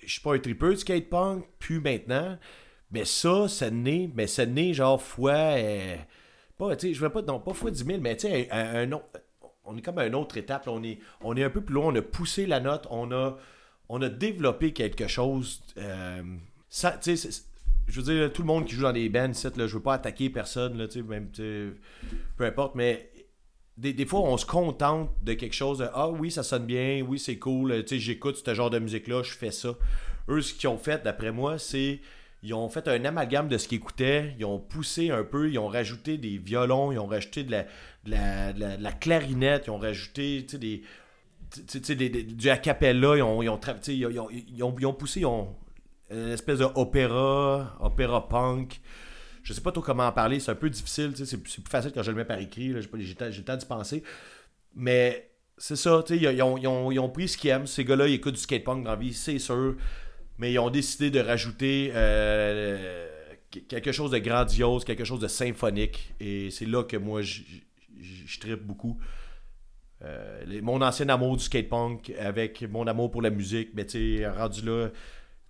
je suis pas un tripeux de skatepunk, plus maintenant. Mais ça, ça naît, mais ça naît genre fois. euh, pas, tu sais, je veux pas, non, pas fois 10 000, mais tu sais, un, on est comme à une autre étape. on, est, on est un peu plus loin, on a poussé la note, on a, on a développé quelque chose. euh, tu sais, je veux dire, tout le monde qui joue dans des bands, je veux pas attaquer personne, là, même, peu importe, mais des, des fois, on se contente de quelque chose de Ah oui, ça sonne bien, oui, c'est cool, tu sais, j'écoute ce genre de musique-là, je fais ça. Eux, ce qu'ils ont fait, d'après moi, c'est ils ont fait un amalgame de ce qu'ils écoutaient, ils ont poussé un peu, ils ont rajouté des violons, ils ont rajouté de la, de la, de la- de la clarinette, ils ont rajouté tu sais, des, tu sais, des- du acapella, ils ont, ils ont, ils ont, ils ont- ils ont poussé, ils ont une espèce d'opéra, opéra punk. Je sais pas trop comment en parler, c'est un peu difficile, c'est plus facile quand je le mets par écrit, j'ai le temps- d'y penser. Mais c'est ça, ils, ont, ils ont- ils ont pris ce qu'ils aiment. Ces gars-là, ils écoutent du skatepunk dans la vie, c'est sûr. Mais ils ont décidé de rajouter euh, quelque chose de grandiose, quelque chose de symphonique. Et c'est là que moi, je trippe beaucoup. Euh, mon ancien amour du skatepunk avec mon amour pour la musique, mais tu sais, rendu là,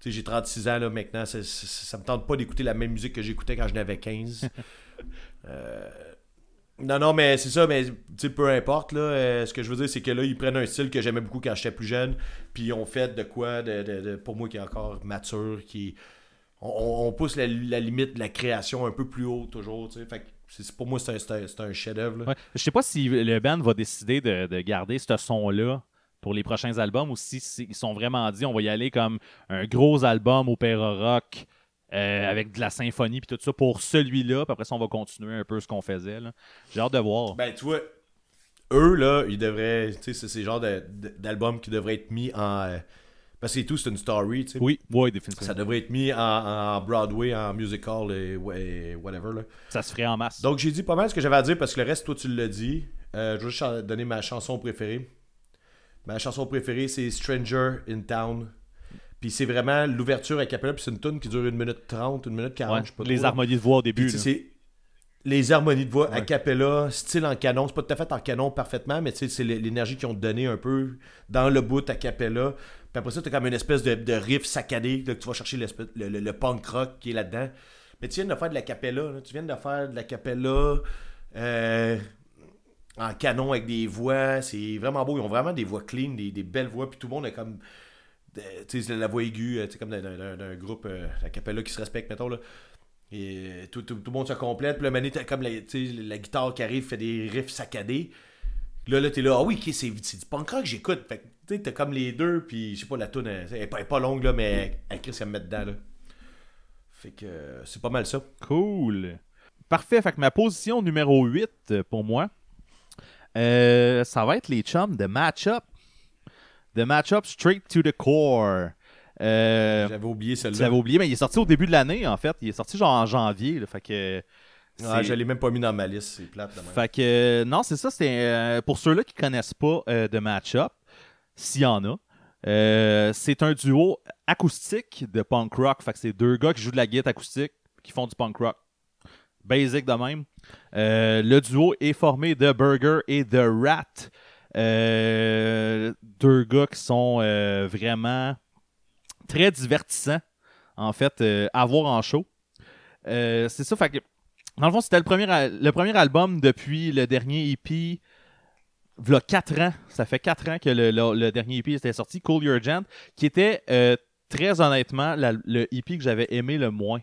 j'ai 36 ans là, maintenant, ça, ça, ça me tente pas d'écouter la même musique que j'écoutais quand j'en avais 15. *laughs* Euh, non, non, mais c'est ça, mais peu importe, là, euh, ce que je veux dire, c'est que là, ils prennent un style que j'aimais beaucoup quand j'étais plus jeune, puis ils ont fait de quoi, de, de- de- pour moi, qui est encore mature, qui... On, pousse la, la limite de la création un peu plus haut, toujours, fait que c'est- pour moi, c'est un, c'est un- c'est un chef-d'œuvre. Ouais. Je sais pas si le band va décider de, de garder ce son-là pour les prochains albums ou si ils sont vraiment dit on va y aller comme un gros album opéra rock euh, avec de la symphonie puis tout ça pour celui-là. Puis après ça, on va continuer un peu ce qu'on faisait. là. J'ai hâte de voir. Ben, tu vois, eux, là, ils devraient. Tu sais, c'est ces genres de- de- d'albums qui devraient être mis en. euh, parce que c'est tout, c'est une story, tu sais. oui, oui, définitivement. Ça devrait être mis en, en Broadway, en musical et, ouais, whatever, là. Ça se ferait en masse. Donc, j'ai dit pas mal ce que j'avais à dire parce que le reste, toi, tu l'as dit. Euh, je vais juste donner ma chanson préférée. Ma chanson préférée, c'est Stranger in Town. Puis c'est vraiment l'ouverture à capella, puis c'est une tune qui dure 1 minute 30, 1 minute 40, Ouais, je sais pas les trop, là. harmonies de voix au début. C'est les harmonies de voix a Ouais. cappella, style en canon. C'est pas tout à fait en canon parfaitement, mais c'est l'énergie qu'ils ont donné un peu dans le bout a cappella. Puis après ça, t'as comme une espèce de, de riff saccadé là, que tu vas chercher le, le- le punk rock qui est là-dedans. Mais tu viens de faire de la cappella. là. Tu viens de faire de la cappella euh, en canon avec des voix. C'est vraiment beau. Ils ont vraiment des voix clean, des, des belles voix. Puis tout le monde a comme. de- Tu sais, la voix aiguë, euh, tu sais, comme d'un- groupe, euh, la cappella qui se respecte, mettons. Là. Et euh, tout, tout- tout le monde se complète. Puis là, mané, comme la, la guitare qui arrive, fait des riffs saccadés. Là, là, t'es là, ah oui, ok, c'est du punk rock que j'écoute. Fait que, tu t'as comme les deux, puis je sais pas, la tune elle, elle est pas, elle est pas longue, là, mais elle Chris, elle me met dedans, là. Fait que euh, c'est pas mal ça. Cool. Parfait. Fait que ma position numéro 8 euh, pour moi, euh, ça va être les chums de Matchup. De Matchup Straight to the Core. Euh, J'avais oublié tu celle-là. l'avais oublié, mais il est sorti au début de l'année, en fait. Il est sorti genre en janvier. là, fait que. Ah, je l'ai même pas mis dans ma liste, c'est plate. Fait que, euh, non, c'est ça. C'est euh, pour ceux-là qui connaissent pas euh, de match-up, s'il y en a, c'est un duo acoustique de punk rock. Fait que c'est deux gars qui jouent de la guitare acoustique qui font du punk rock. Basic de même. Euh, le duo est formé de Burger et de Rat. Euh, deux gars qui sont euh, vraiment très divertissants, en fait, à voir en show. C'est ça, fait dans le fond, c'était le premier, le premier album depuis le dernier EP. V'là 4 ans. Ça fait 4 ans que le, dernier EP était sorti, Cool Your Gent, qui était très honnêtement le EP que j'avais aimé le moins.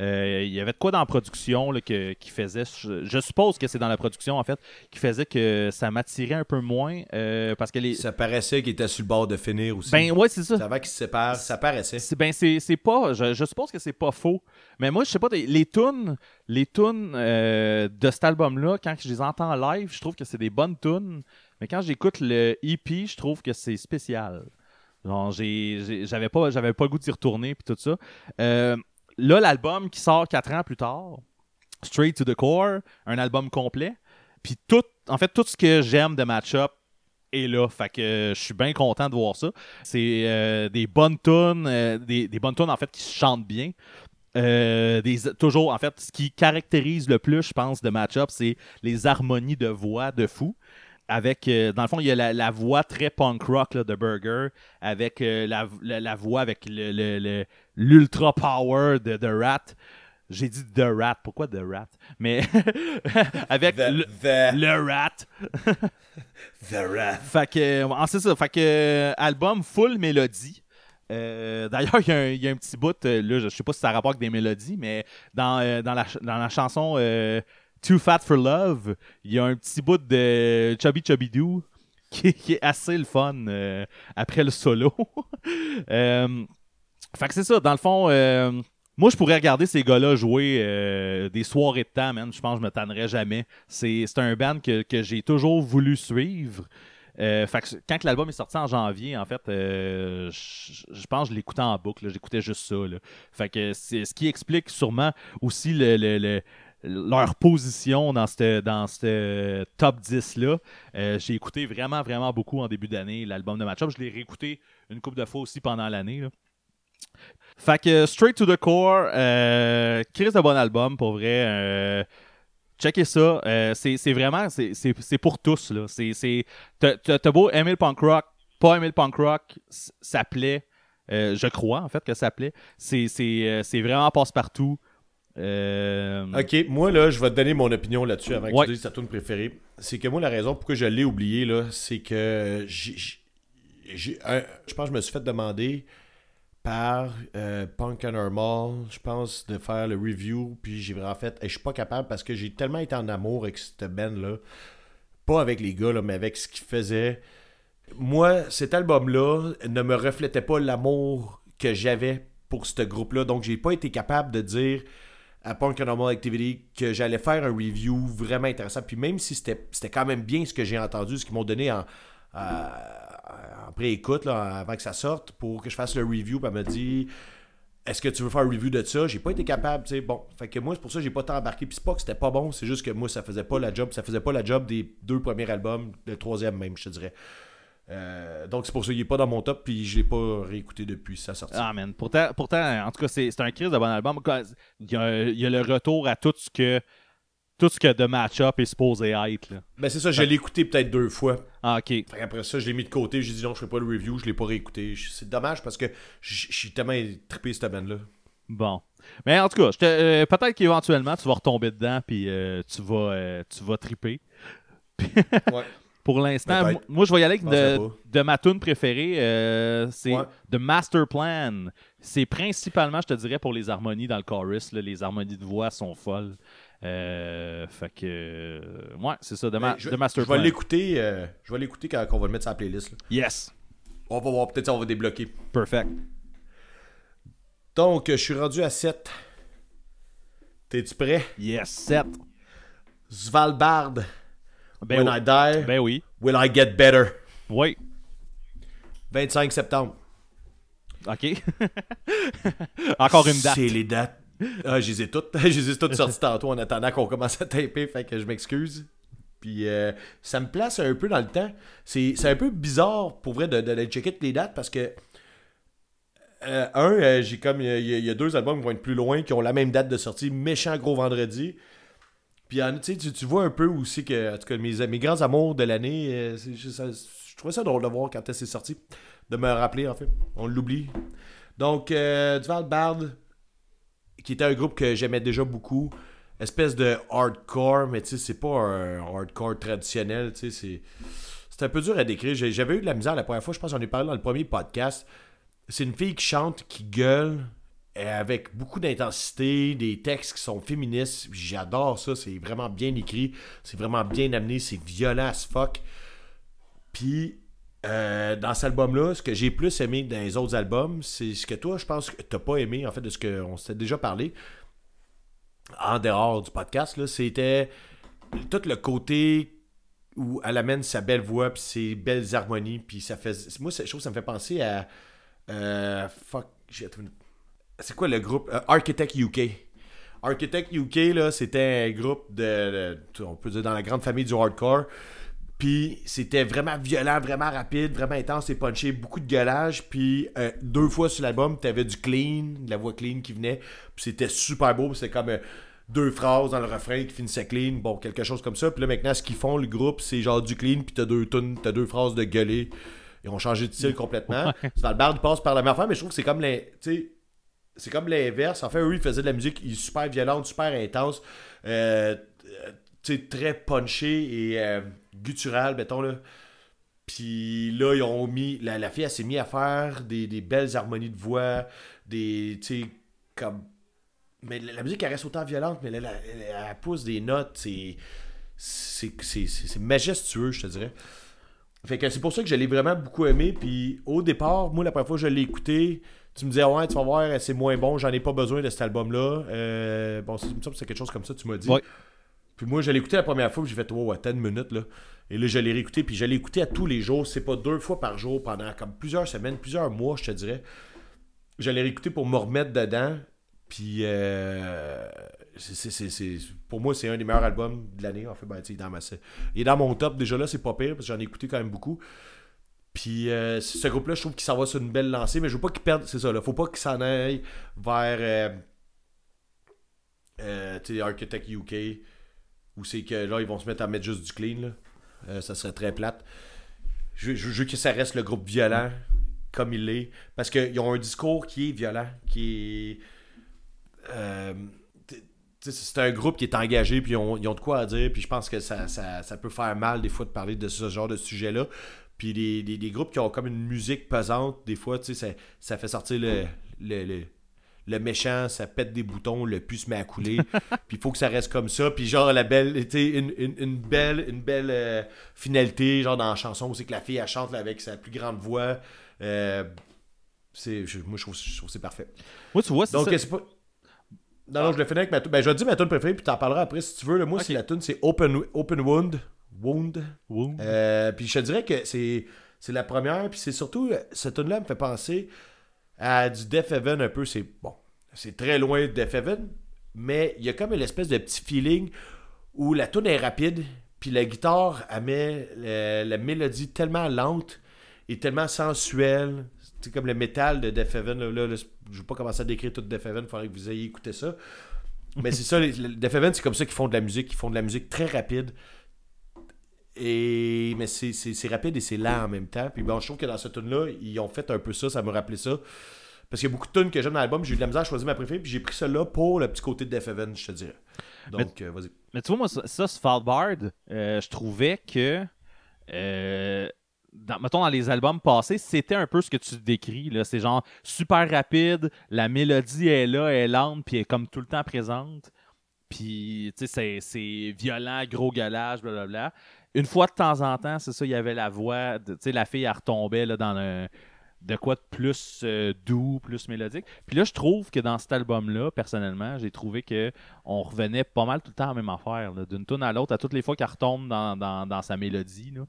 Euh, il y avait de quoi dans la production là, que- qui faisait, je, je suppose que c'est dans la production en fait, qui faisait que ça m'attirait un peu moins euh, parce que les. Ça paraissait qu'il était sur le bord de finir aussi. Ben ouais, c'est ça. Avant qu'ils se séparent, ça paraissait. Ben c'est c'est pas, je, je suppose que c'est pas faux. Mais moi, je sais pas, les tunes, les tunes euh, de cet album-là, quand je les entends live, je trouve que c'est des bonnes tunes. Mais quand j'écoute le EP, je trouve que c'est spécial. Genre, j'avais pas, j'avais pas le goût d'y retourner puis tout ça. Euh, là, l'album qui sort quatre ans plus tard, Straight to the Core, un album complet. Puis tout, en fait, tout ce que j'aime de Matchup est là. Fait que je suis bien content de voir ça. C'est euh, des bonnes tunes, euh, des, des bonnes tunes en fait qui se chantent bien. Euh, des, toujours, en fait, ce qui caractérise le plus, je pense, de Matchup, c'est les harmonies de voix de fou. Avec, euh, dans le fond, il y a la, la voix très punk rock là, de Burger, avec euh, la, la- la voix avec le- le- le- l'ultra power de The Rat. J'ai dit The Rat, pourquoi The Rat? Mais *laughs* avec The, le, the, le Rat. *laughs* the Wrath. Fait que, c'est ça. Fait que, euh, album full mélodie. Euh, D'ailleurs, il y, a un- il y a un petit bout, là, je sais pas si ça a rapport avec des mélodies, mais dans, dans, la, dans la chanson Too Fat for Love, il y a un petit bout de Chubby Chubby Doo *laughs* qui, est assez le fun euh, après le solo. *laughs* Euh, fait que c'est ça, dans le fond, euh, moi je pourrais regarder ces gars-là jouer des soirées de temps, man. Je pense que je me tannerais jamais. C'est un band que, que j'ai toujours voulu suivre. Fait que quand l'album est sorti en janvier, en fait, euh, je pense que je l'écoutais en boucle. J'écoutais juste ça. Fait que c'est ce qui explique sûrement aussi le- le- leur position dans ce dans top 10-là. Euh, J'ai écouté vraiment, vraiment beaucoup en début d'année l'album de Matchup. Je l'ai réécouté une couple de fois aussi pendant l'année. Fait que Straight to the Core, euh, Chris de bon album pour vrai. euh, checkez ça. euh, c'est vraiment, c'est- pour tous. T'as beau aimer le punk rock, pas aimer le punk rock, ça plaît. Je crois en fait que ça plaît. C'est vraiment passe-partout. Euh, Ok, moi là, je vais te donner mon opinion là-dessus avant que Ouais. tu dises ta tune préférée. C'est que moi, la raison pourquoi je l'ai oublié, là, c'est que j'ai- je pense que je me suis fait demander par euh, Punk and Normal, je pense, de faire le review, puis j'ai vraiment fait, et je suis pas capable parce que j'ai tellement été en amour avec cette band-là, pas avec les gars, là, mais avec ce qu'ils faisaient. Moi, cet album-là ne me reflétait pas l'amour que j'avais pour ce groupe-là, donc j'ai pas été capable de dire à Punk Normal Activity que j'allais faire un review vraiment intéressant. Puis même si c'était quand même bien ce que j'ai entendu, ce qu'ils m'ont donné en, en- en pré-écoute, avant que ça sorte, pour que je fasse le review, puis elle me dit Est-ce que tu veux faire un review de ça? J'ai pas été capable, tu sais. Bon, fait que moi, c'est pour ça que j'ai pas tant embarqué. Puis c'est pas que c'était pas bon, c'est juste que moi, ça faisait pas la job. Ça faisait pas la job des deux premiers albums, le troisième même, je te dirais. Euh, donc c'est pour ça qu'il est pas dans mon top, puis je l'ai pas réécouté depuis sa sortie. Ah, man. Pourtant, pourtant, en tout cas, c'est c'est un Chris de bon album. Il y, a, il y a le retour à tout ce que tout ce que The Matchup est supposé être. Là. Ben c'est ça, je l'ai écouté peut-être deux fois. Ah, ok. Après ça, je l'ai mis de côté. J'ai dit non, je ferai pas le review. Je l'ai pas réécouté. C'est dommage parce que je suis tellement trippé cette band-là. Bon. Mais en tout cas, euh, peut-être qu'éventuellement, tu vas retomber dedans puis euh, tu, vas, tu vas triper. *laughs* Ouais. Pour l'instant, moi, moi, je vais y aller avec Je de, ma tune préférée. euh, c'est Ouais. The Master Plan. C'est principalement, je te dirais, pour les harmonies dans le chorus. là. les harmonies de voix sont folles. Euh, fait que. euh, ouais, c'est ça, The, Ma- Ben, je, The Master je vais Plan. l'écouter. euh, je vais l'écouter quand, quand on va le mettre sur la playlist. là. Yes. On va voir. Peut-être ça, on va débloquer. Perfect. Donc, je suis rendu à 7. T'es-tu prêt? Yes, 7. Svalbard. Ben, When oui. I die, ben oui. will I get better? Oui. 25 septembre. OK. *laughs* Encore une date. C'est les dates. Ah, je les ai toutes. *laughs* je les ai toutes sorties tantôt en attendant qu'on commence à taper, fait que je m'excuse. Puis euh, ça me place un peu dans le temps. C'est c'est un peu bizarre pour vrai de, de, de checker toutes les dates parce que euh, un, euh, j'ai comme il y, y a deux albums qui vont être plus loin qui ont la même date de sortie, méchant gros vendredi. Puis tu vois un peu aussi que en tout cas mes, mes grands amours de l'année, euh, je, trouvais ça drôle de voir quand c'est sorti, de me rappeler en fait. On l'oublie. Donc euh, Duval Bard, qui était un groupe que j'aimais déjà beaucoup. Espèce de hardcore, mais tu sais, c'est pas un hardcore traditionnel, tu sais, c'est... Un peu dur à décrire. J'avais eu de la misère la première fois, je pense j'en ai parlé dans le premier podcast. C'est une fille qui chante, qui gueule. Euh, avec beaucoup d'intensité, des textes qui sont féministes. J'adore ça, c'est vraiment bien écrit, c'est vraiment bien amené, c'est violent as fuck. Puis, euh, dans cet album-là, ce que j'ai plus aimé dans les autres albums, c'est ce que toi, je pense que t'as pas aimé, en fait, de ce qu'on s'était déjà parlé en dehors du podcast, c'était tout le côté où elle amène sa belle voix puis ses belles harmonies puis ça fait moi cette chose ça me fait penser à euh, fuck c'est quoi le groupe? Euh, Architect UK Architect UK là c'était un groupe de, on peut dire dans la grande famille du hardcore. Puis c'était vraiment violent vraiment rapide vraiment intense et punché. Beaucoup de gueulage. Puis euh, deux fois sur l'album t'avais du clean de la voix clean qui venait. Puis c'était super beau. C'était comme deux phrases dans le refrain qui finissaient clean, bon, quelque chose comme ça. Puis là, maintenant, ce qu'ils font, le groupe, c'est genre du clean, puis t'as deux tunes, t'as deux phrases de gueuler. Ils ont changé de style complètement. Dans le bar, ils passent par la même affaire, mais je trouve que c'est comme les. C'est comme l'inverse. En fait, eux, ils faisaient de la musique super violente, super intense, euh, très punché et euh, guttural, mettons, là. Puis là, ils ont mis. La, la fille, s'est mise à faire des, des, belles harmonies de voix, des. Tu sais, comme mais la, musique, elle reste autant violente, mais elle, elle, pousse des notes. C'est, c'est, majestueux, je te dirais. Fait que c'est pour ça que je l'ai vraiment beaucoup aimé. Puis au départ, moi, la première fois que je l'ai écouté, tu me disais, ouais, tu vas voir, c'est moins bon, j'en ai pas besoin de cet album-là. Euh, bon, c'est, c'est quelque chose comme ça, tu m'as dit. Puis moi, je l'ai écouté la première fois, j'ai fait, oh, ouais, 10 minutes, là. Et là, je l'ai réécouté, puis je l'ai écouté à tous les jours. C'est pas deux fois par jour pendant comme plusieurs semaines, plusieurs mois, je te dirais. Je l'ai réécouté pour me remettre dedans. Puis, euh, pour moi, c'est un des meilleurs albums de l'année. En fait, ben, il, est dans il est dans mon top. Déjà là, c'est pas pire parce que j'en ai écouté quand même beaucoup. Puis, euh, ce groupe-là, je trouve qu'il s'en va sur une belle lancée, mais je veux pas qu'il perde. C'est ça, là. Faut pas qu'il s'en aille vers euh, euh Architect UK, où c'est que là, ils vont se mettre à mettre juste du clean. Là. ça serait très plate. Je, veux que ça reste le groupe violent comme il l'est. Parce qu'ils ont un discours qui est violent, qui est c'est un groupe qui est engagé, puis ils ont, de quoi à dire, puis je pense que ça, peut faire mal des fois de parler de ce genre de sujet-là. Puis des, groupes qui ont comme une musique pesante, des fois, ça, ça fait sortir le, le, méchant, ça pète des boutons, le puce se met à couler, *laughs* puis il faut que ça reste comme ça. Puis genre, la belle, une, une, belle, une belle euh, finalité, genre dans la chanson, c'est que la fille, elle chante avec sa plus grande voix. Euh, c'est, moi, je trouve, que c'est parfait. Moi, tu vois, c'est Donc, c'est pas... Non, non, je le finis avec ma tune. Ben, je vais te dire ma tune préférée, puis t'en parleras après si tu veux. moi, c'est la tune, c'est Open, Open Wound. Wound. Wound. Euh, puis je te dirais que c'est, c'est la première, puis c'est surtout, cette tune-là me fait penser à du Death Heaven un peu. C'est bon, c'est très loin de Death Heaven, mais il y a comme une espèce de petit feeling où la tune est rapide, puis la guitare, elle met la mélodie tellement lente et tellement sensuelle c'est comme le métal de Death Heaven. Là, là, je vais pas commencer à décrire tout Death Heaven, il faudrait que vous ayez écouté ça. Mais c'est ça, les, Death Heaven, c'est comme ça qu'ils font de la musique. Ils font de la musique très rapide. Et mais c'est rapide et c'est lent en même temps. Puis bon, je trouve que dans ce tune-là, ils ont fait un peu ça, ça me rappelait ça. Parce qu'il y a beaucoup de tunes que j'aime dans l'album, j'ai eu de la misère à choisir ma préférée, puis j'ai pris celle-là pour le petit côté de Death Heaven, je te dirais. Donc, euh, vas-y. Mais tu vois, moi, ça, ça Svalbard, euh, je trouvais que euh, dans, mettons dans les albums passés, c'était un peu ce que tu décris. C'est genre super rapide, la mélodie est là, elle est lente, puis elle est comme tout le temps présente. Puis, tu sais, c'est violent, gros galage, blablabla. Une fois de temps en temps, c'est ça, il y avait la voix, tu sais, la fille, elle retombait là, dans un, de quoi de plus euh, doux, plus mélodique. Puis là, je trouve que dans cet album-là, personnellement, j'ai trouvé que on revenait pas mal tout le temps à la même affaire, d'une tune à l'autre, à toutes les fois qu'elle retombe dans, dans, dans, sa mélodie. Là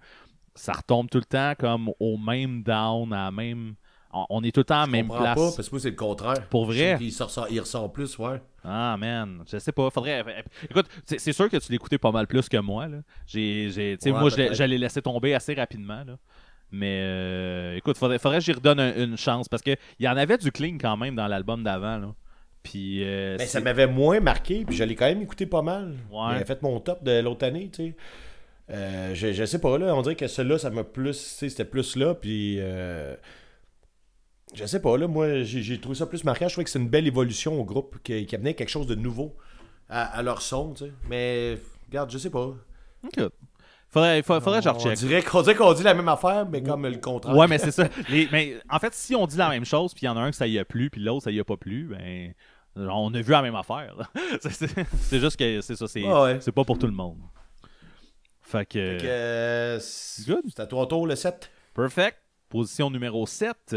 ça retombe tout le temps comme au même down, à même. On est tout le temps à la même place. pas, parce que moi, c'est le contraire. Pour vrai? Il ressort, il ressort plus, ouais. Ah, man. Je sais pas. Faudrait. Écoute, c'est sûr que tu l'écoutais pas mal plus que moi. Là. J'ai, j'ai, moi, j'allais laisser tomber assez rapidement. Là. Mais euh, écoute, faudrait, faudrait que j'y redonne une chance parce qu'il y en avait du clean quand même dans l'album d'avant. Là. Puis, euh, ben, ça m'avait moins marqué, puis je l'ai quand même écouté pas mal. Ouais. J'ai fait mon top de l'autre année, tu sais. Euh, je, je, sais pas, là, on dirait que celui-là, ça m'a plus. C'était plus là, puis. Je sais pas, là, moi, j'ai trouvé ça plus marquant. Je trouvais que c'est une belle évolution au groupe, qui, qui amenait quelque chose de nouveau à, leur son, tu sais. Mais, regarde, je sais pas. Ok. Faudrait, faudrait, faudrait que je On recheck. dirait qu'on dirait qu'on dit la même affaire, mais comme le contraire. Ouais, mais c'est ça. Les- mais en fait, si on dit la même chose, puis il y en a un que ça y a plu, puis l'autre ça y a pas plu, ben on a vu la même affaire. *laughs* C'est- juste que c'est ça, c'est ouais. pas pour tout le monde. Fait que, que, c'est à ton tour le 7. perfect. Position numéro 7,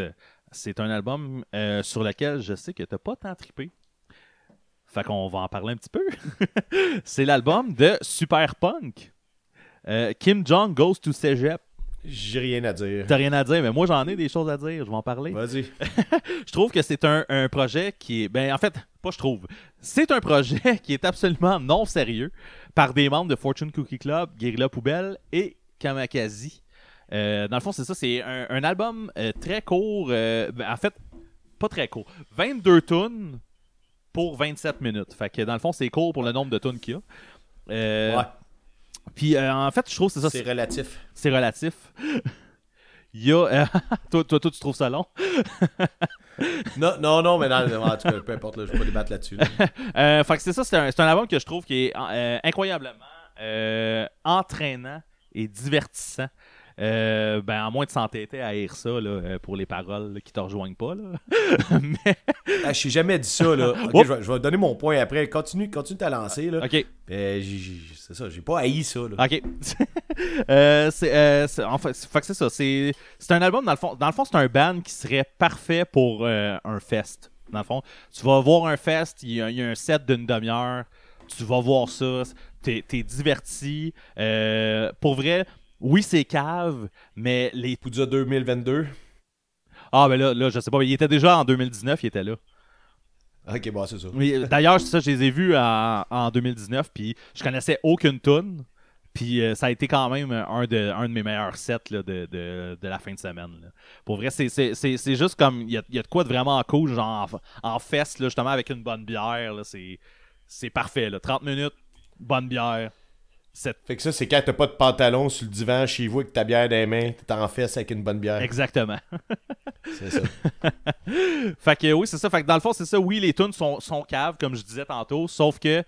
c'est un album euh, sur lequel je sais que t'as pas tant trippé. Fait qu'on va en parler un petit peu. *laughs* c'est l'album de Super Punk. Euh, Kim Jong Goes to Cégep. J'ai rien à dire. T'as rien à dire, mais moi j'en ai des choses à dire, je vais en parler. Vas-y. *laughs* Je trouve que c'est un, un projet qui est. Ben, en fait, pas je trouve. C'est un projet *laughs* qui est absolument non sérieux par des membres de Fortune Cookie Club, Guerrilla Poubelle et Kamakazi. Euh, dans le fond, c'est ça. C'est un, un album euh, très court. euh, ben, en fait, pas très court. 22 tunes pour 27 minutes. Fait que dans le fond, c'est court pour le nombre de tunes qu'il y a. Ouais, Puis en fait, je trouve que c'est ça. c'est relatif. C'est relatif. *laughs* Il y a. *laughs* toi, toi, toi, tu trouves ça long? *laughs* Non, non, non, mais non, en tout cas, peu importe, là, je vais pas débattre là-dessus. là. Fait que c'est ça, c'est un, album que je trouve qui est incroyablement entraînant et divertissant. Euh, ben, à moins de s'entêter à haïr ça là, euh, pour les paroles là, qui te rejoignent pas. Là. *laughs* Mais, Ah, je t'ai jamais dit ça, là. *laughs* Ok, Oups. je, vais, je vais donner mon point après. Continue, continue ta lancée, là. ok, Ben, c'est ça, j'ai pas haï ça, là. ok. *laughs* Euh, c'est, euh, en fait, c'est- ça. C'est, un album, dans le fond, dans le fond c'est un band qui serait parfait pour un fest. Dans le fond, tu vas voir un fest, il y a, il y a un set d'une demi-heure, tu vas voir ça, t'es, t'es diverti. Pour vrai, oui, c'est cave, mais les. Poudja 2022. Ah, ben là, là, je sais pas, mais il était déjà en 2019, il était là. Ok, bon, c'est ça. Oui, D'ailleurs, ça, je les ai vus en, en 2019, puis je connaissais aucune tune. Puis euh, ça a été quand même un de, un de mes meilleurs sets là, de, de, de la fin de semaine. là. Pour vrai, c'est- juste comme. Il y a, y a de quoi de vraiment cool, genre en, en fest, là, justement, avec une bonne bière. c'est parfait. Là. 30 minutes, bonne bière. Fait que ça, c'est quand t'as pas de pantalon sur le divan chez vous avec ta bière dans les mains, t'es en fesse avec une bonne bière. exactement. *laughs* C'est ça. *laughs* Fait que oui, c'est ça. Fait que dans le fond, c'est ça. Oui, les tunes sont, sont caves, comme je disais tantôt, sauf que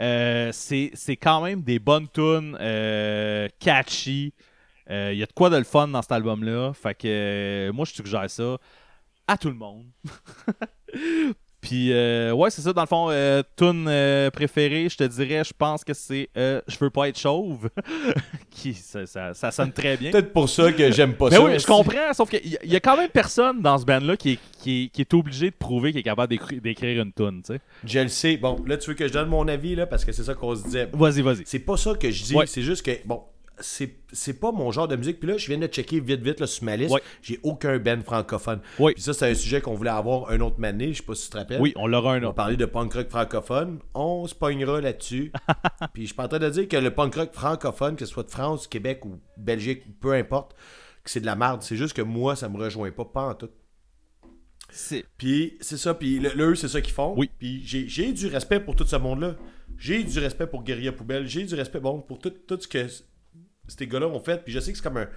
euh, c'est quand même des bonnes tunes euh, catchy. Il y a de quoi de le fun dans cet album-là. Fait que euh, moi, je suggère ça à tout le monde. *laughs* Puis, euh, ouais, c'est ça. Dans le fond, euh, tune euh, préférée, je te dirais, je pense que c'est euh, Je veux pas être chauve. *laughs* qui, ça, ça- ça sonne très bien. Peut-être pour ça que j'aime pas Mais *laughs* ça. oui, je comprends, sauf qu'il y, y a quand même personne dans ce band-là qui est, qui, qui est obligé de prouver qu'il est capable d'écri- d'écrire une tune, tu sais. Je le sais. Bon, là, tu veux que je donne mon avis, là, parce que c'est ça qu'on se disait. Vas-y, vas-y. C'est pas ça que je dis, Ouais. c'est juste que, bon, c'est c'est pas mon genre de musique. Puis là, je viens de checker vite, vite là, sur ma liste. J'ai aucun band francophone. Oui. Puis ça, c'est un sujet qu'on voulait avoir un autre mané. Je sais pas si tu te rappelles. Oui, on l'aura un On autre. parler de punk rock francophone. On se pognera là-dessus. *laughs* Puis je suis en train de dire que le punk rock francophone, que ce soit de France, Québec ou Belgique, peu importe, que c'est de la merde. C'est juste que moi, ça me rejoint pas, pas en tout. C'est- Puis c'est ça, puis le, le eux, c'est ça qu'ils font. Oui. Puis j'ai j'ai du respect pour tout ce monde-là. J'ai du respect pour Guerilla Poubelle. J'ai du respect bon, pour tout, tout ce que ces gars-là ont fait. Puis je sais que c'est comme un.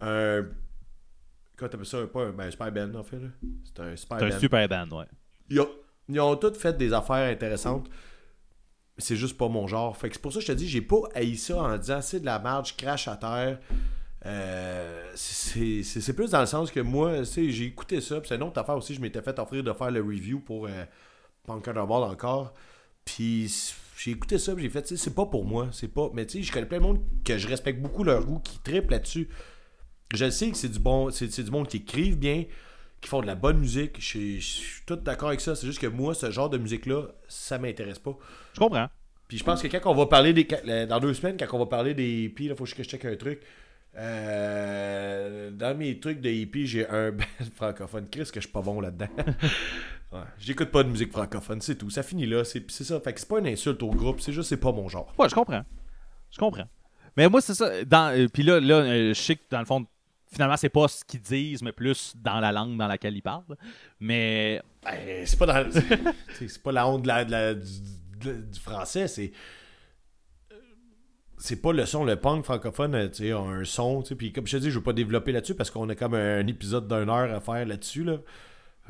un comment t'appelles ça Pas un, ben, un super band, en fait. C'est un super C'est band. un super band, ouais. Ils ont, ils ont tous fait des affaires intéressantes. Mais c'est juste pas mon genre. Fait que c'est pour ça que je te dis, j'ai pas haï ça en disant c'est de la merde, je crache à terre. Euh, c'est plus dans le sens que moi, j'ai écouté ça. Puis c'est une autre affaire aussi, je m'étais fait offrir de faire le review pour euh, Underball encore. Puis j'ai écouté ça, puis j'ai fait, c'est pas pour moi. C'est pas. Mais tu sais, je connais plein de monde que je respecte beaucoup leur goût, qui triple là-dessus. Je sais que c'est du bon. C'est du monde qui écrivent bien, qui font de la bonne musique. Je suis- tout d'accord avec ça. C'est juste que moi, ce genre de musique-là, ça m'intéresse pas. Je comprends. Puis je pense que quand on va parler des. quand- Dans deux semaines, quand on va parler des EP, il faut que je check un truc. Euh, dans mes trucs de EP, j'ai un *laughs* band francophone. Chris, que je suis pas bon là-dedans. *laughs* ouais, J'écoute pas de musique francophone, c'est tout. Ça finit là. C'est ça. Fait que c'est pas une insulte au groupe, c'est juste c'est pas mon genre. Ouais, je comprends. Je comprends. Mais moi, c'est ça. Dans, euh, Puis là, là euh, je sais que dans le fond, finalement, c'est pas ce qu'ils disent, mais plus dans la langue dans laquelle ils parlent. Mais Ben, c'est pas dans. c'est *laughs* pas la honte de la- de la- du, français, c'est. C'est pas le son, le punk francophone, euh, tu sais, un son, tu sais. Puis comme je te dis, je veux pas développer là-dessus parce qu'on a comme un épisode d'une heure à faire là-dessus, là.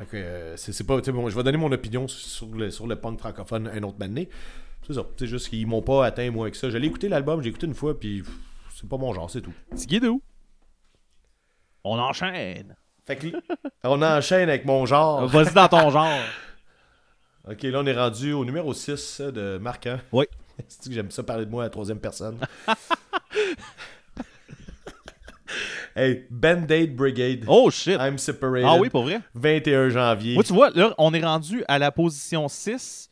Fait euh, c'est pas. bon, je vais donner mon opinion sur le, sur le punk francophone un autre année. C'est ça. C'est juste qu'ils m'ont pas atteint moins que ça. Je l'ai écouté l'album, j'ai écouté une fois, puis c'est pas mon genre, c'est tout. Petit guidou. On enchaîne. Fait que *laughs* on enchaîne avec mon genre. Vas-y dans ton genre. *laughs* Ok, là, on est rendu au numéro 6 de Marquant. Oui. *laughs* C'est que j'aime ça parler de moi à la troisième personne? Hey, Band-Aid Brigade. Oh shit. I'm separated. Ah oui, pour vrai? 21 janvier. Moi, tu vois, là, on est rendu à la position 6.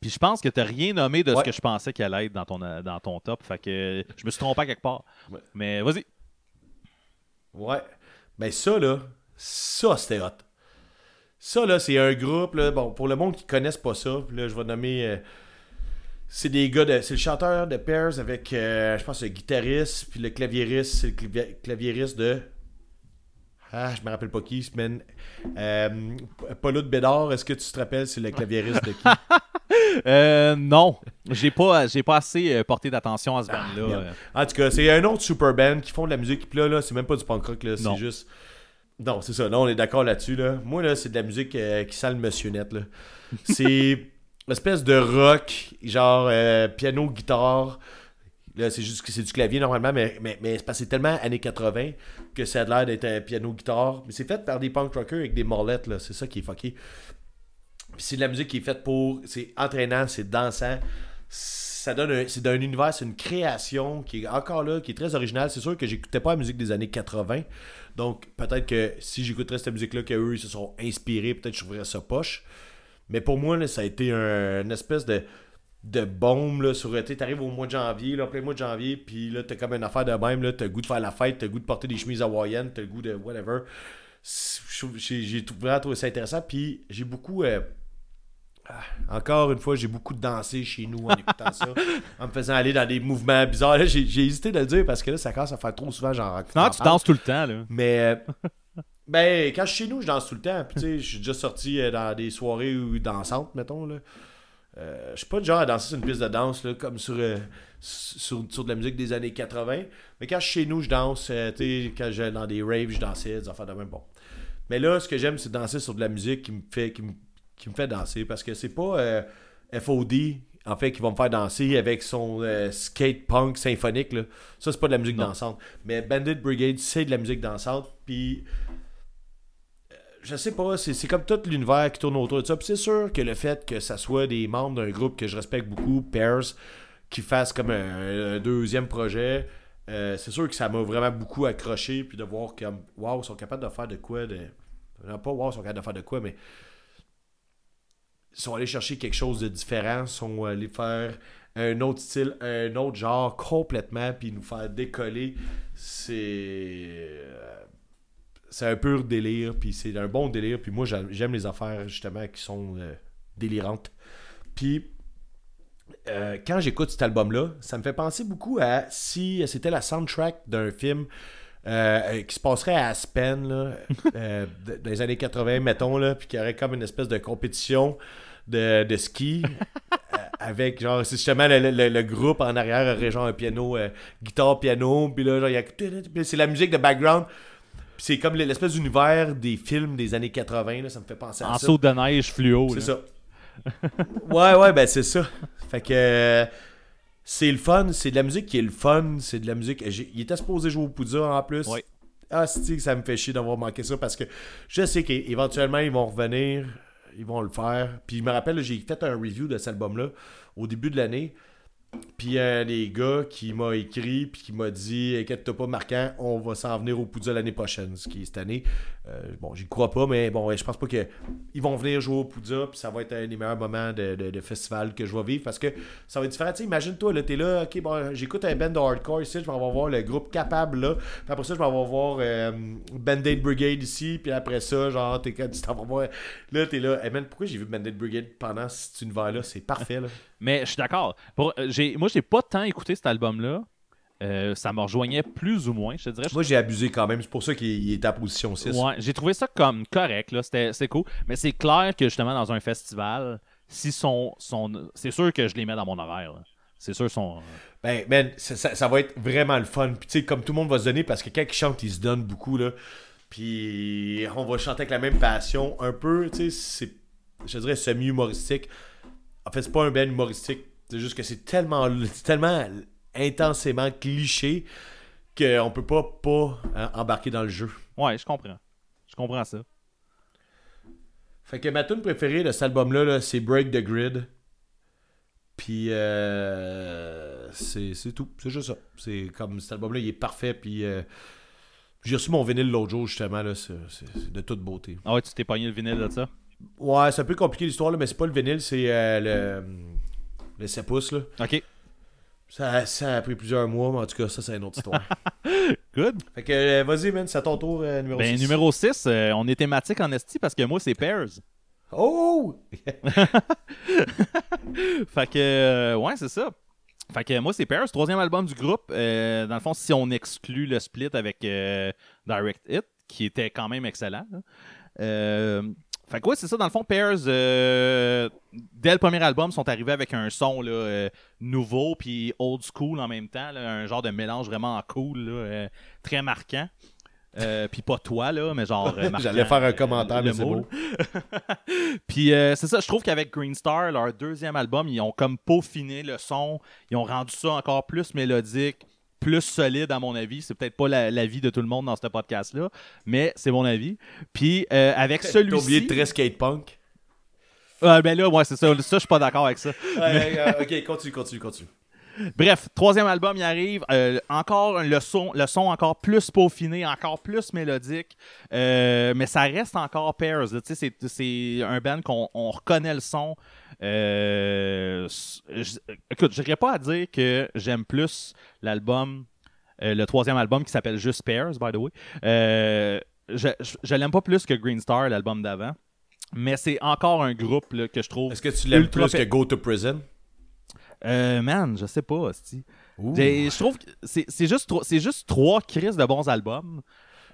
Puis je pense que t'as rien nommé de ce que je pensais qu'il allait être dans ton, euh, dans ton top. Fait que je me suis trompé à quelque part. Ouais. Mais vas-y. Ouais. Ben ça, là, ça, c'était hot. Ça, là, c'est un groupe, là, bon, pour le monde qui connaisse pas ça, là, je vais nommer... euh, c'est des gars de... C'est le chanteur de Pairs avec, euh, je pense, le guitariste, puis le claviériste, c'est le clavi- claviériste de... Ah, je me rappelle pas qui, man. Euh, Paulo de Bédard, est-ce que tu te rappelles, c'est le claviériste de qui? *laughs* Euh, non. J'ai pas, j'ai pas assez euh, porté d'attention à ce band-là. merde. euh. En tout cas, c'est un autre super band qui font de la musique. Puis là, là c'est même pas du punk rock, là. C'est juste. Non, c'est ça. Là, on est d'accord là-dessus. Là. Moi, là, c'est de la musique euh, qui sent le monsieur net. Là. C'est *laughs* espèce de rock, genre euh, piano, guitare. Là, c'est juste que c'est du clavier normalement, mais, mais, mais c'est tellement années 80 que ça a l'air d'être un piano-guitare. Mais c'est fait par des punk rockers avec des morlettes, là. C'est ça qui est fucké. C'est de la musique qui est faite pour. C'est entraînant, c'est dansant. Ça donne un- c'est d'un univers, c'est une création qui est encore là, qui est très originale. C'est sûr que j'écoutais pas la musique des années 80. Donc peut-être que si j'écouterais cette musique-là, qu'eux ils se sont inspirés, peut-être que je trouverais ça poche. Mais pour moi, là, ça a été un- une espèce de, de bombe là, sur. Tu arrives au mois de janvier, là, plein mois de janvier, puis là, t'as comme une affaire de même, là, t'as le goût de faire la fête, t'as le goût de porter des chemises hawaïennes, t'as le goût de whatever. J'ai vraiment trouvé ça intéressant, puis j'ai beaucoup. euh, ah, encore une fois, j'ai beaucoup dansé chez nous en écoutant ça, *laughs* en me faisant aller dans des mouvements bizarres. J'ai hésité de le dire parce que là, ça commence à faire trop souvent, genre. Non, tu danses tout le temps, là. Mais euh, ben quand je suis chez nous, je danse tout le temps. Puis tu sais, je suis déjà sorti euh, dans des soirées où dansantes, mettons là. Euh, je suis pas du genre à danser sur une piste de danse là, comme sur, euh, sur, sur de la musique des années 80. Mais quand je suis chez nous, je danse. euh, tu sais, quand j'ai dans des raves, je dansais, des affaires de même. Bon. Mais là, ce que j'aime, c'est danser sur de la musique qui me fait, qui me, qui me fait danser. Parce que c'est pas euh, FOD, en fait, qui va me faire danser avec son skate punk symphonique. Là. Ça, c'est pas de la musique Non. dansante. Mais Bandit Brigade, c'est de la musique dansante. Puis, je sais pas, c'est comme tout l'univers qui tourne autour de ça. Puis c'est sûr que le fait que ça soit des membres d'un groupe que je respecte beaucoup, Pairs, qui fassent comme un, deuxième projet, euh, c'est sûr que ça m'a vraiment beaucoup accroché. Puis de voir comme, waouh, ils sont capables de faire de quoi de. Non, pas waouh, ils sont capables de faire de quoi, mais. Ils sont allés chercher quelque chose de différent, ils sont allés faire un autre style, un autre genre complètement, puis nous faire décoller. C'est. C'est un pur délire, puis c'est un bon délire, puis moi j'a- j'aime les affaires justement qui sont euh, délirantes. Puis. euh, quand j'écoute cet album-là, ça me fait penser beaucoup à si c'était la soundtrack d'un film euh, qui se passerait à Aspen, là, *laughs* dans les années 80, mettons, là, puis qu'il y aurait comme une espèce de compétition de, de ski. *laughs* avec genre, c'est justement le, le- groupe en arrière aurait genre un piano, guitare, piano, puis là, genre, il y a. c'est la musique de background. C'est comme l'espèce d'univers des films des années 80, là, ça me fait penser à En ça. saut de neige fluo. C'est ça. *laughs* ouais, ouais, ben c'est ça. Fait que euh, c'est le fun, c'est de la musique qui est le fun, c'est de la musique. Il était supposé jouer au Poudja en plus. Ouais. Ah, c'est que ça me fait chier d'avoir manqué ça parce que je sais qu'éventuellement ils vont revenir, ils vont le faire. Puis je me rappelle, j'ai fait un review de cet album-là au début de l'année. Puis y a des gars qui m'a écrit puis qui m'a dit Inquiète-toi pas, marquant, on va s'en venir au Poudja l'année prochaine, ce qui est cette année. Euh, bon, j'y crois pas, mais bon, je pense pas que ils vont venir jouer au Poudja, puis ça va être un des meilleurs moments de, festival que je vais vivre parce que ça va être différent. Imagine-toi, là, t'es là, ok, bon, j'écoute un band de hardcore ici, je vais avoir voir le groupe capable là, puis après ça, je vais avoir voir euh, Band-Aid Brigade ici, puis après ça, genre, t'es tu t'en vas voir, là, t'es là, hey man, pourquoi j'ai vu Band-Aid Brigade pendant cet univers-là? C'est parfait, là. Mais je suis d'accord. Pour- euh, j'ai- Moi, j'ai pas tant écouté cet album-là. Euh, ça me rejoignait plus ou moins, je te dirais. Moi, j'ai abusé quand même, c'est pour ça qu'il il est à position 6. Ouais, j'ai trouvé ça comme correct, là. C'était c'était cool. Mais c'est clair que justement, dans un festival, si son, son... c'est sûr que je les mets dans mon horaire. là. C'est sûr, son. Ben, man, ça, ça- ça va être vraiment le fun. Puis, tu sais, comme tout le monde va se donner, parce que quand ils chantent, ils se donnent beaucoup, là. Puis, on va chanter avec la même passion. Un peu, tu sais, c'est, je dirais, semi-humoristique. En fait, c'est pas un band humoristique. C'est juste que c'est tellement, tellement intensément cliché qu'on peut pas pas hein, embarquer dans le jeu. Ouais, je comprends. Je comprends ça. Fait que ma tune préférée de cet album-là, là, c'est Break the Grid. Puis euh, c'est tout. C'est juste ça. C'est comme cet album-là, il est parfait. Puis euh, j'ai reçu mon vinyle l'autre jour, justement. c'est de toute beauté. Ah ouais, tu t'es pogné le vinyle de ça? Ouais, c'est un peu compliqué l'histoire, là, mais c'est pas le vinyle, c'est euh, le, le 7 pouces. Là. Ok. Ça, ça a pris plusieurs mois, mais en tout cas, ça, c'est une autre histoire. *laughs* Good. fait que euh, vas-y, man, c'est à ton tour, euh, numéro Ben, 6. numéro 6, on est thématique en esti parce que moi, c'est Pairs. Oh! *laughs* Fait que, euh, ouais, c'est ça. Fait que moi, c'est Pairs, troisième album du groupe. Euh, dans le fond, si on exclut le split avec euh, Direct Hit, qui était quand même excellent. là. Fait que ouais, c'est ça. Dans le fond, Pairs, euh, dès le premier album, sont arrivés avec un son là, euh, nouveau puis old school en même temps. là, un genre de mélange vraiment cool, là, euh, très marquant. Puis pas toi, là, mais genre. *laughs* J'allais faire un commentaire, mais c'est beau. *laughs* puis euh, c'est ça, je trouve qu'avec Green Star, leur deuxième album, ils ont comme peaufiné le son, ils ont rendu ça encore plus mélodique, plus solide à mon avis. C'est peut-être pas la- l'avis de tout le monde dans ce podcast-là, mais c'est mon avis. Puis euh, avec *laughs* T'as oublié celui-ci... de très skate punk. Ah, ben là, ouais, c'est ça. Ça, je suis pas d'accord avec ça. Ouais, euh, *laughs* ok, continue, continue, continue. Bref, troisième album, il arrive. euh, encore le son, le son encore plus peaufiné, encore plus mélodique. euh, mais ça reste encore Pairs. C'est, c'est un band qu'on on reconnaît le son. Euh, je- écoute, je n'irais pas à dire que j'aime plus l'album, euh, le troisième album qui s'appelle juste Pairs, by the way. Euh, je, je l'aime pas plus que Green Star, l'album d'avant. Mais c'est encore un groupe là, que je trouve. Est-ce que tu l'aimes plus que Go to Prison? Euh, man, je sais pas, Je trouve que c'est juste, juste trois crises de bons albums.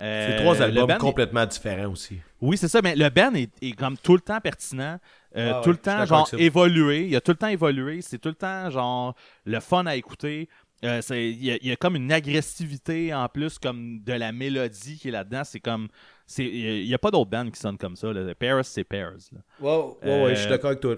Euh, C'est trois albums est- complètement différents aussi. Oui, c'est ça, mais le band est, est comme tout le temps pertinent, euh, Ah tout ouais, le temps genre évolué. Il a tout le temps évolué. C'est tout le temps genre le fun à écouter. Euh, il, y a, il y a comme une agressivité en plus comme de la mélodie qui est là-dedans. C'est comme c'est il y a pas d'autres bands qui sonnent comme ça. Là. Paris, c'est Paris. là. Wow, Euh, ouais, je suis d'accord avec toi.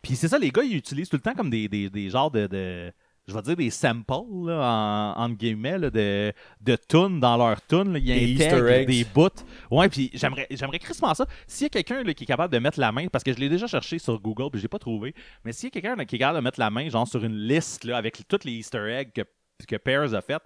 Puis c'est ça, les gars, ils utilisent tout le temps comme des, des, des genres de, de- Je vais dire des samples, là, en, entre guillemets, là, de, de tunes dans leur tunes. là. Ils Des intègrent Easter eggs. des bouts. Ouais, puis j'aimerais, j'aimerais crissement ça. S'il y a quelqu'un là, qui est capable de mettre la main, parce que je l'ai déjà cherché sur Google, puis je l'ai pas trouvé, mais s'il y a quelqu'un là, qui est capable de mettre la main, genre sur une liste là, avec tous les Easter eggs que, que Pears a fait,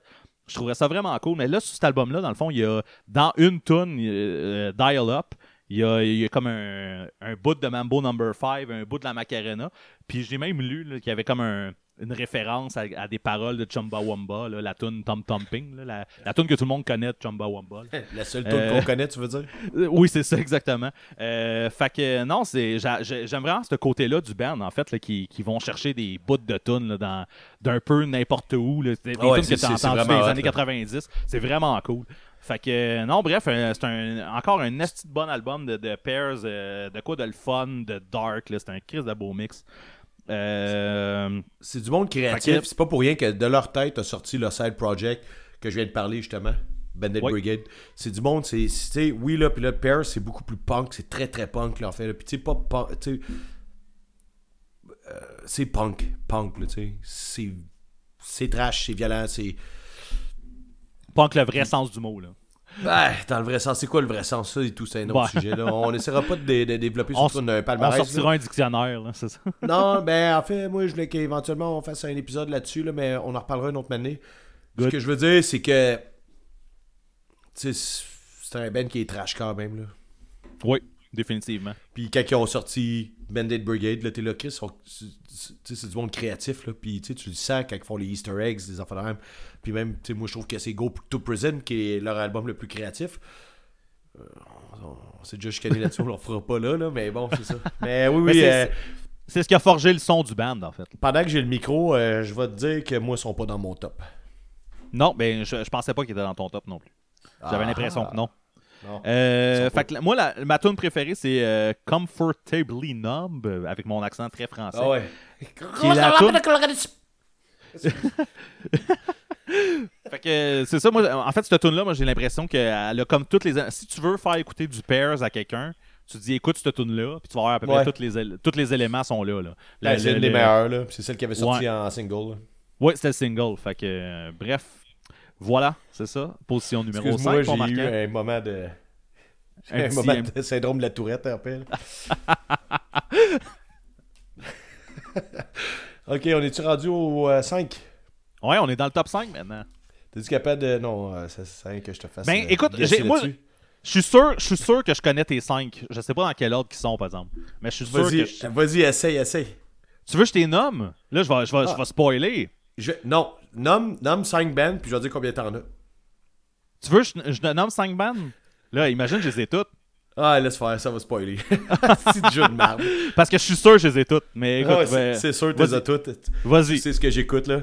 je trouverais ça vraiment cool. Mais là, sur cet album-là, dans le fond, il y a dans une tune, euh, Dial Up, il y a, il y a comme un, un bout de Mambo Number 5, un bout de la Macarena. Puis j'ai même lu là, qu'il y avait comme un- une référence à, à des paroles de Chumbawamba, là, la tune Tom Tomping, là, la, la tune que tout le monde connaît de Chumbawamba. là. *laughs* La seule tune Euh, qu'on connaît, tu veux dire? *laughs* Euh, Oui, c'est ça, exactement. Euh, fait que non, c'est j'a- j'ai- j'aime vraiment ce côté-là du band, en fait, là, qui, qui vont chercher des bouts de tunes d'un peu n'importe où. Là. Des, des ouais, tunes que tu as entendues dans les années là. 90. C'est vraiment cool. Fait que non, bref, euh, c'est un, encore un esti de bon album de, de Pairs, euh, de quoi de le fun, de dark. là. C'est un crise de beau mix. Euh, C'est du monde créatif. C'est pas pour rien que de leur tête a sorti le side project que je viens de parler justement. Bandit Oui. Brigade. C'est du monde, c'est. c'est- tu sais, oui, là, puis là, Pear, c'est beaucoup plus punk. C'est très, très punk, là, en fait. Puis, tu sais, pas. punk, tu sais, euh, c'est punk. Punk, là, tu sais. C'est. C'est trash, c'est violent, c'est. Que le vrai sens du mot. Là. Ben, dans le vrai sens, c'est quoi le vrai sens, ça et tout, c'est un autre Ouais. sujet, là. On essaiera pas de, dé- de développer On sur s- un On palmarès. là. sortira un dictionnaire, là, c'est ça. *laughs* Non, ben en fait, moi je voulais qu'éventuellement on fasse un épisode là-dessus, là, mais on en reparlera une autre année. Ce que je veux dire, c'est que tu sais, c'est un band qui est trash quand même. Là. Oui, définitivement. Puis quand ils ont sorti Bandit Brigade, là, t'es là, Chris, c'est du monde créatif, là, puis tu le sens quand ils font les Easter eggs, des enfants de même. Puis même, moi je trouve que c'est Go to Prison qui est leur album le plus créatif. Euh, on, on s'est déjà chicané là-dessus, on le fera pas là, là, mais bon, c'est ça. Mais oui, Mais oui, c'est- euh, C'est ce qui a forgé le son du band, en fait. pendant que j'ai le micro, euh, je vais te dire que moi, ils sont pas dans mon top. Non, ben je, je pensais pas qu'il était dans ton top non plus. J'avais Ah. l'impression que non. Euh, fait que moi, la- ma tune préférée, c'est euh, Comfortably Numb, avec mon accent très français. Ah ouais. Qui est la toune- *laughs* Fait que c'est ça, moi, en fait, cette tune là moi, j'ai l'impression qu'elle a comme toutes les. Si tu veux faire écouter du Pairs à quelqu'un, tu dis écoute cette tune là puis tu vas voir à peu près Ouais. tous les, tous les éléments sont là. là. Ben, c'est une des le- meilleures, là. C'est celle qui avait sorti Ouais. en single. là. Ouais, c'était le single. Fait que, euh, bref. Voilà, c'est ça. Position numéro 5 Excuse-moi, pour j'ai eu un moment de... Un Un, petit- moment de syndrome de la tourette, rappelle. *laughs* ok, on est-tu rendu au 5? Ouais, on est dans le top 5 maintenant. T'es-tu capable de... Non, euh, c'est que je te fasse... Ben, euh, écoute, j'ai- moi. Je suis sûr, je suis sûr que je connais tes 5. Je sais pas dans quel ordre ils sont, par exemple. Mais je suis sûr Vas-y, que. je- vas-y, essaye, essaye. Tu veux que je t'es nomme? Là, je vais, je vais, Ah. je vais spoiler. Je... Non, nomme, nomme 5 bands, puis je vais dire combien t'en as. Tu veux que je, je nomme 5 bandes Là, imagine, je les ai toutes. Ah, laisse faire, ça va spoiler. *laughs* C'est jeu de merde. Parce que je suis sûr que je les ai toutes. Mais écoute, Ah ouais, c'est ben, c'est sûr, tu les as toutes. vas-y. C'est ce que j'écoute, là.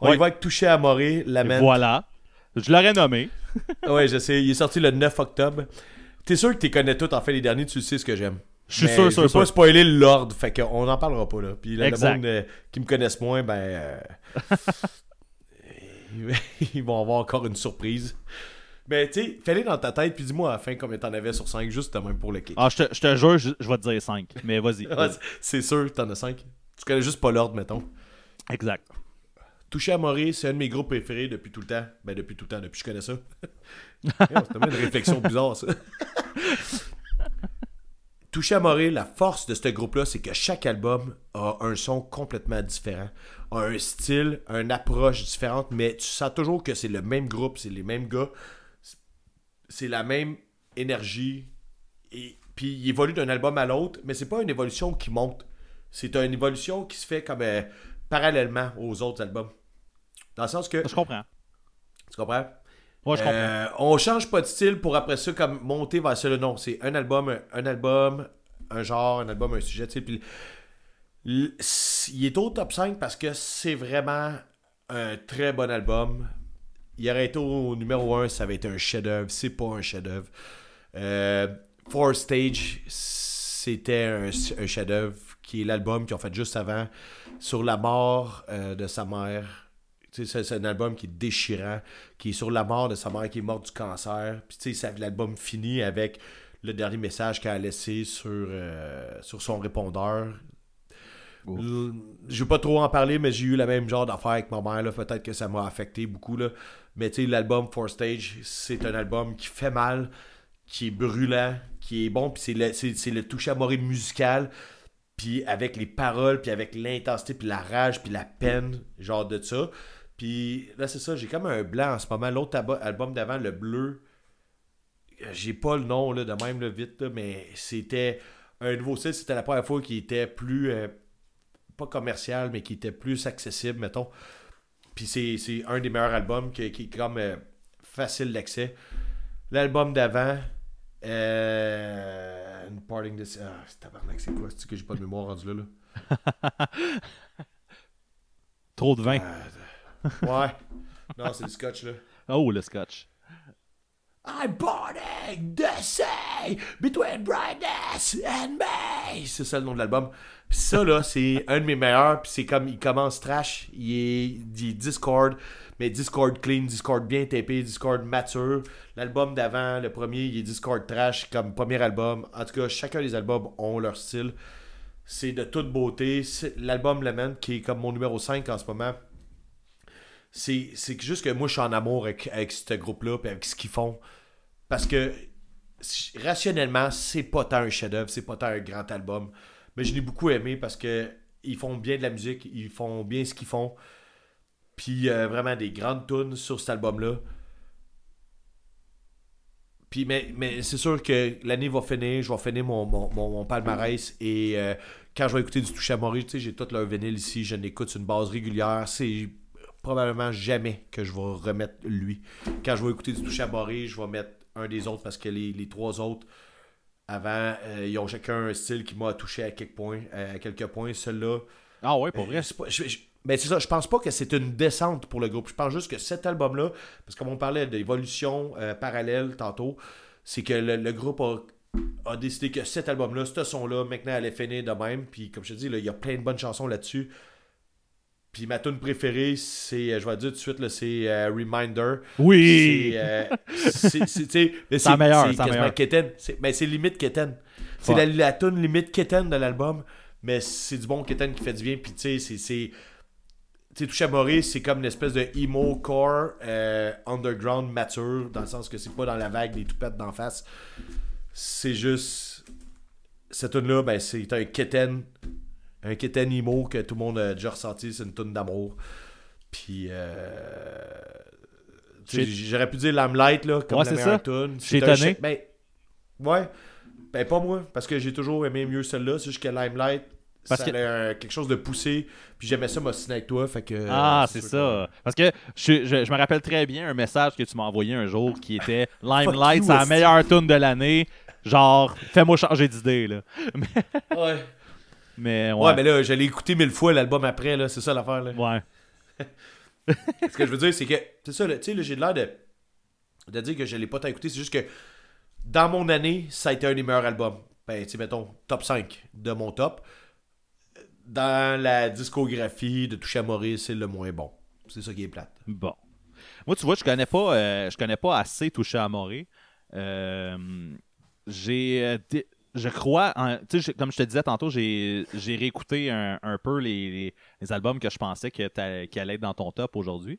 On Ouais. y va avec Touché à Moré, la Voilà. Je l'aurais nommé. *laughs* Ouais, je sais. Il est sorti le 9 octobre. T'es sûr que tu connais toutes, en fait, les derniers, tu sais ce que j'aime. Je suis Mais sûr, Je sûr, veux sûr. pas spoiler l'ordre, fait qu'on n'en parlera pas, là. Puis là, le monde euh, qui me connaissent moins, ben. euh, *laughs* ils vont avoir encore une surprise. Mais tu sais, fais-les dans ta tête, puis dis-moi à la fin combien t'en avais sur 5, juste de même pour le kick. Ah, je te, je te jure, je, je vais te dire 5. Mais *laughs* vas-y. C'est sûr, t'en as 5. Tu connais juste pas l'ordre, mettons. exact. Touché à Maurice, c'est un de mes groupes préférés depuis tout le temps. Ben, depuis tout le temps, depuis que je connais ça. *laughs* C'est une réflexion bizarre, ça. Touché à Maurice, la force de ce groupe-là, c'est que chaque album a un son complètement différent, a un style, une approche différente, mais tu sens toujours que c'est le même groupe, c'est les mêmes gars, c'est la même énergie, et puis il évolue d'un album à l'autre, mais c'est pas une évolution qui monte, c'est une évolution qui se fait comme euh, parallèlement aux autres albums. Dans le sens que, Je comprends. tu comprends? Ouais, je comprends. Euh, on change pas de style pour après ça comme monter vers ça. Non, c'est un album, un, un album, un genre, un album, un sujet. tu sais, Puis il est au top 5 parce que c'est vraiment un très bon album. Il aurait été au numéro 1, ça avait été un chef-d'œuvre. C'est pas un chef-d'œuvre. Euh, Four Stage, c'était un, chef-d'œuvre qui est l'album qu'ils ont fait juste avant sur la mort euh, de sa mère. C'est un album qui est déchirant, qui est sur la mort de sa mère qui est morte du cancer. Puis l'album finit avec le dernier message qu'elle a laissé sur, euh, sur son répondeur. L- Je veux pas trop en parler, mais j'ai eu le même genre d'affaire avec ma mère. là. Peut-être que ça m'a affecté beaucoup. Là. Mais tu sais, l'album Four Stage, c'est un album qui fait mal, qui est brûlant, qui est bon. Puis c'est le, c'est, c'est le touche à morée musical. Puis avec les paroles, puis avec l'intensité, puis la rage, puis la peine, genre de ça. Puis là, c'est ça, j'ai comme un blanc en ce moment. L'autre album d'avant, le bleu, j'ai pas le nom là, de même là, vite, mais c'était un nouveau style. C'était la première fois qu'il était plus, euh, pas commercial, mais qui était plus accessible, mettons. Puis c'est, un des meilleurs albums qui, qui est comme euh, facile d'accès. L'album d'avant, euh, une Parting de... Ah, c'est tabarnak, c'est quoi? C'est que j'ai pas de mémoire rendu là, là? *laughs* Trop de vin. Ouais. Non, c'est du scotch, là. Oh, le scotch. I'm boarding the sea between brightness and me. C'est ça le nom de l'album. Puis ça, là, c'est un de mes meilleurs. Puis c'est comme, il commence trash. Il est, Discord, mais Discord clean, Discord bien tapé, Discord mature. L'album d'avant, le premier, il est Discord trash comme premier album. En tout cas, chacun des albums ont leur style. C'est de toute beauté. L'album Lament, qui est comme mon numéro 5 en ce moment, c'est juste que moi je suis en amour avec, avec ce groupe-là avec ce qu'ils font. Parce que rationnellement, c'est pas tant un chef-d'œuvre, c'est pas tant un grand album. Mais je l'ai beaucoup aimé parce que ils font bien de la musique, ils font bien ce qu'ils font. Puis euh, vraiment des grandes tunes sur cet album-là. Puis mais, c'est sûr que l'année va finir, je vais finir mon, mon, mon- palmarès et euh, quand je vais écouter du touche à Maurice, tu sais, j'ai tout leur vinyle ici, je l'écoute sur une base régulière. C'est probablement jamais que je vais remettre lui. Quand je vais écouter du touche à Maurice, je vais mettre un des autres parce que les, les trois autres avant, euh, ils ont chacun un style qui m'a touché à quelques points. euh, à quelques points. Celui-là, Ah ouais, pour vrai? euh, c'est pas- je- je- mais c'est ça, je pense pas que c'est une descente pour le groupe. Je pense juste que cet album-là, parce que comme on parlait d'évolution euh, parallèle tantôt, c'est que le, le groupe a, a décidé que cet album-là, ce son-là, maintenant allait finir de même. Puis comme je te dis, il y a plein de bonnes chansons là-dessus. Puis ma tune préférée, c'est, euh, je vais dire tout de suite, là, c'est euh, Reminder. Oui! C'est, euh, c'est, c'est, C'est la meilleure, c'est c'est la quasiment. Keten. Mais c'est limite Keten. C'est la, la tune limite Keten de l'album, mais c'est du bon Keten qui fait du bien. Puis tu sais, c'est, tu sais, à c'est comme une espèce de emo core euh, underground mature, dans le sens que c'est pas dans la vague des toupettes d'en face. C'est juste. Cette tune-là, ben, c'est un kitten. Un kitten emo que tout le monde a déjà ressenti. C'est une tune d'amour. Puis. Euh, J'aurais pu dire Lamelight, là, comme ouais, la meilleure tune. J'ai étonné. Ben, ouais. Ben, pas moi, parce que j'ai toujours aimé mieux celle-là. C'est juste que Limelight, parce ça que... quelque chose de poussé, puis j'aimais ça m'ostiner avec toi, fait que... Ah, c'est ça. Parce que je, je, me rappelle très bien un message que tu m'as envoyé un jour qui était *laughs* « Limelight, c'est la meilleure tune de l'année. Genre, fais-moi changer d'idée, là. *laughs* Ouais. Mais ouais. ouais. mais là, j'allais écouter mille fois l'album après, là. C'est ça l'affaire, là. Ouais. *laughs* Ce que je veux dire, c'est que... C'est ça, tu sais, j'ai l'air de... de dire que je l'ai pas tant écouté. C'est juste que dans mon année, ça a été un des meilleurs albums. Ben, tu sais, mettons, top 5 de mon top dans la discographie de Touche à Maurice, c'est le moins bon. C'est ça qui est plate. Bon. Moi, tu vois, je connais pas, euh, je connais pas assez Touché à Maurice. Euh, j'ai. Euh, je crois, comme je te disais tantôt, j'ai réécouté un, peu les, albums que je pensais que qui allaient être dans ton top aujourd'hui.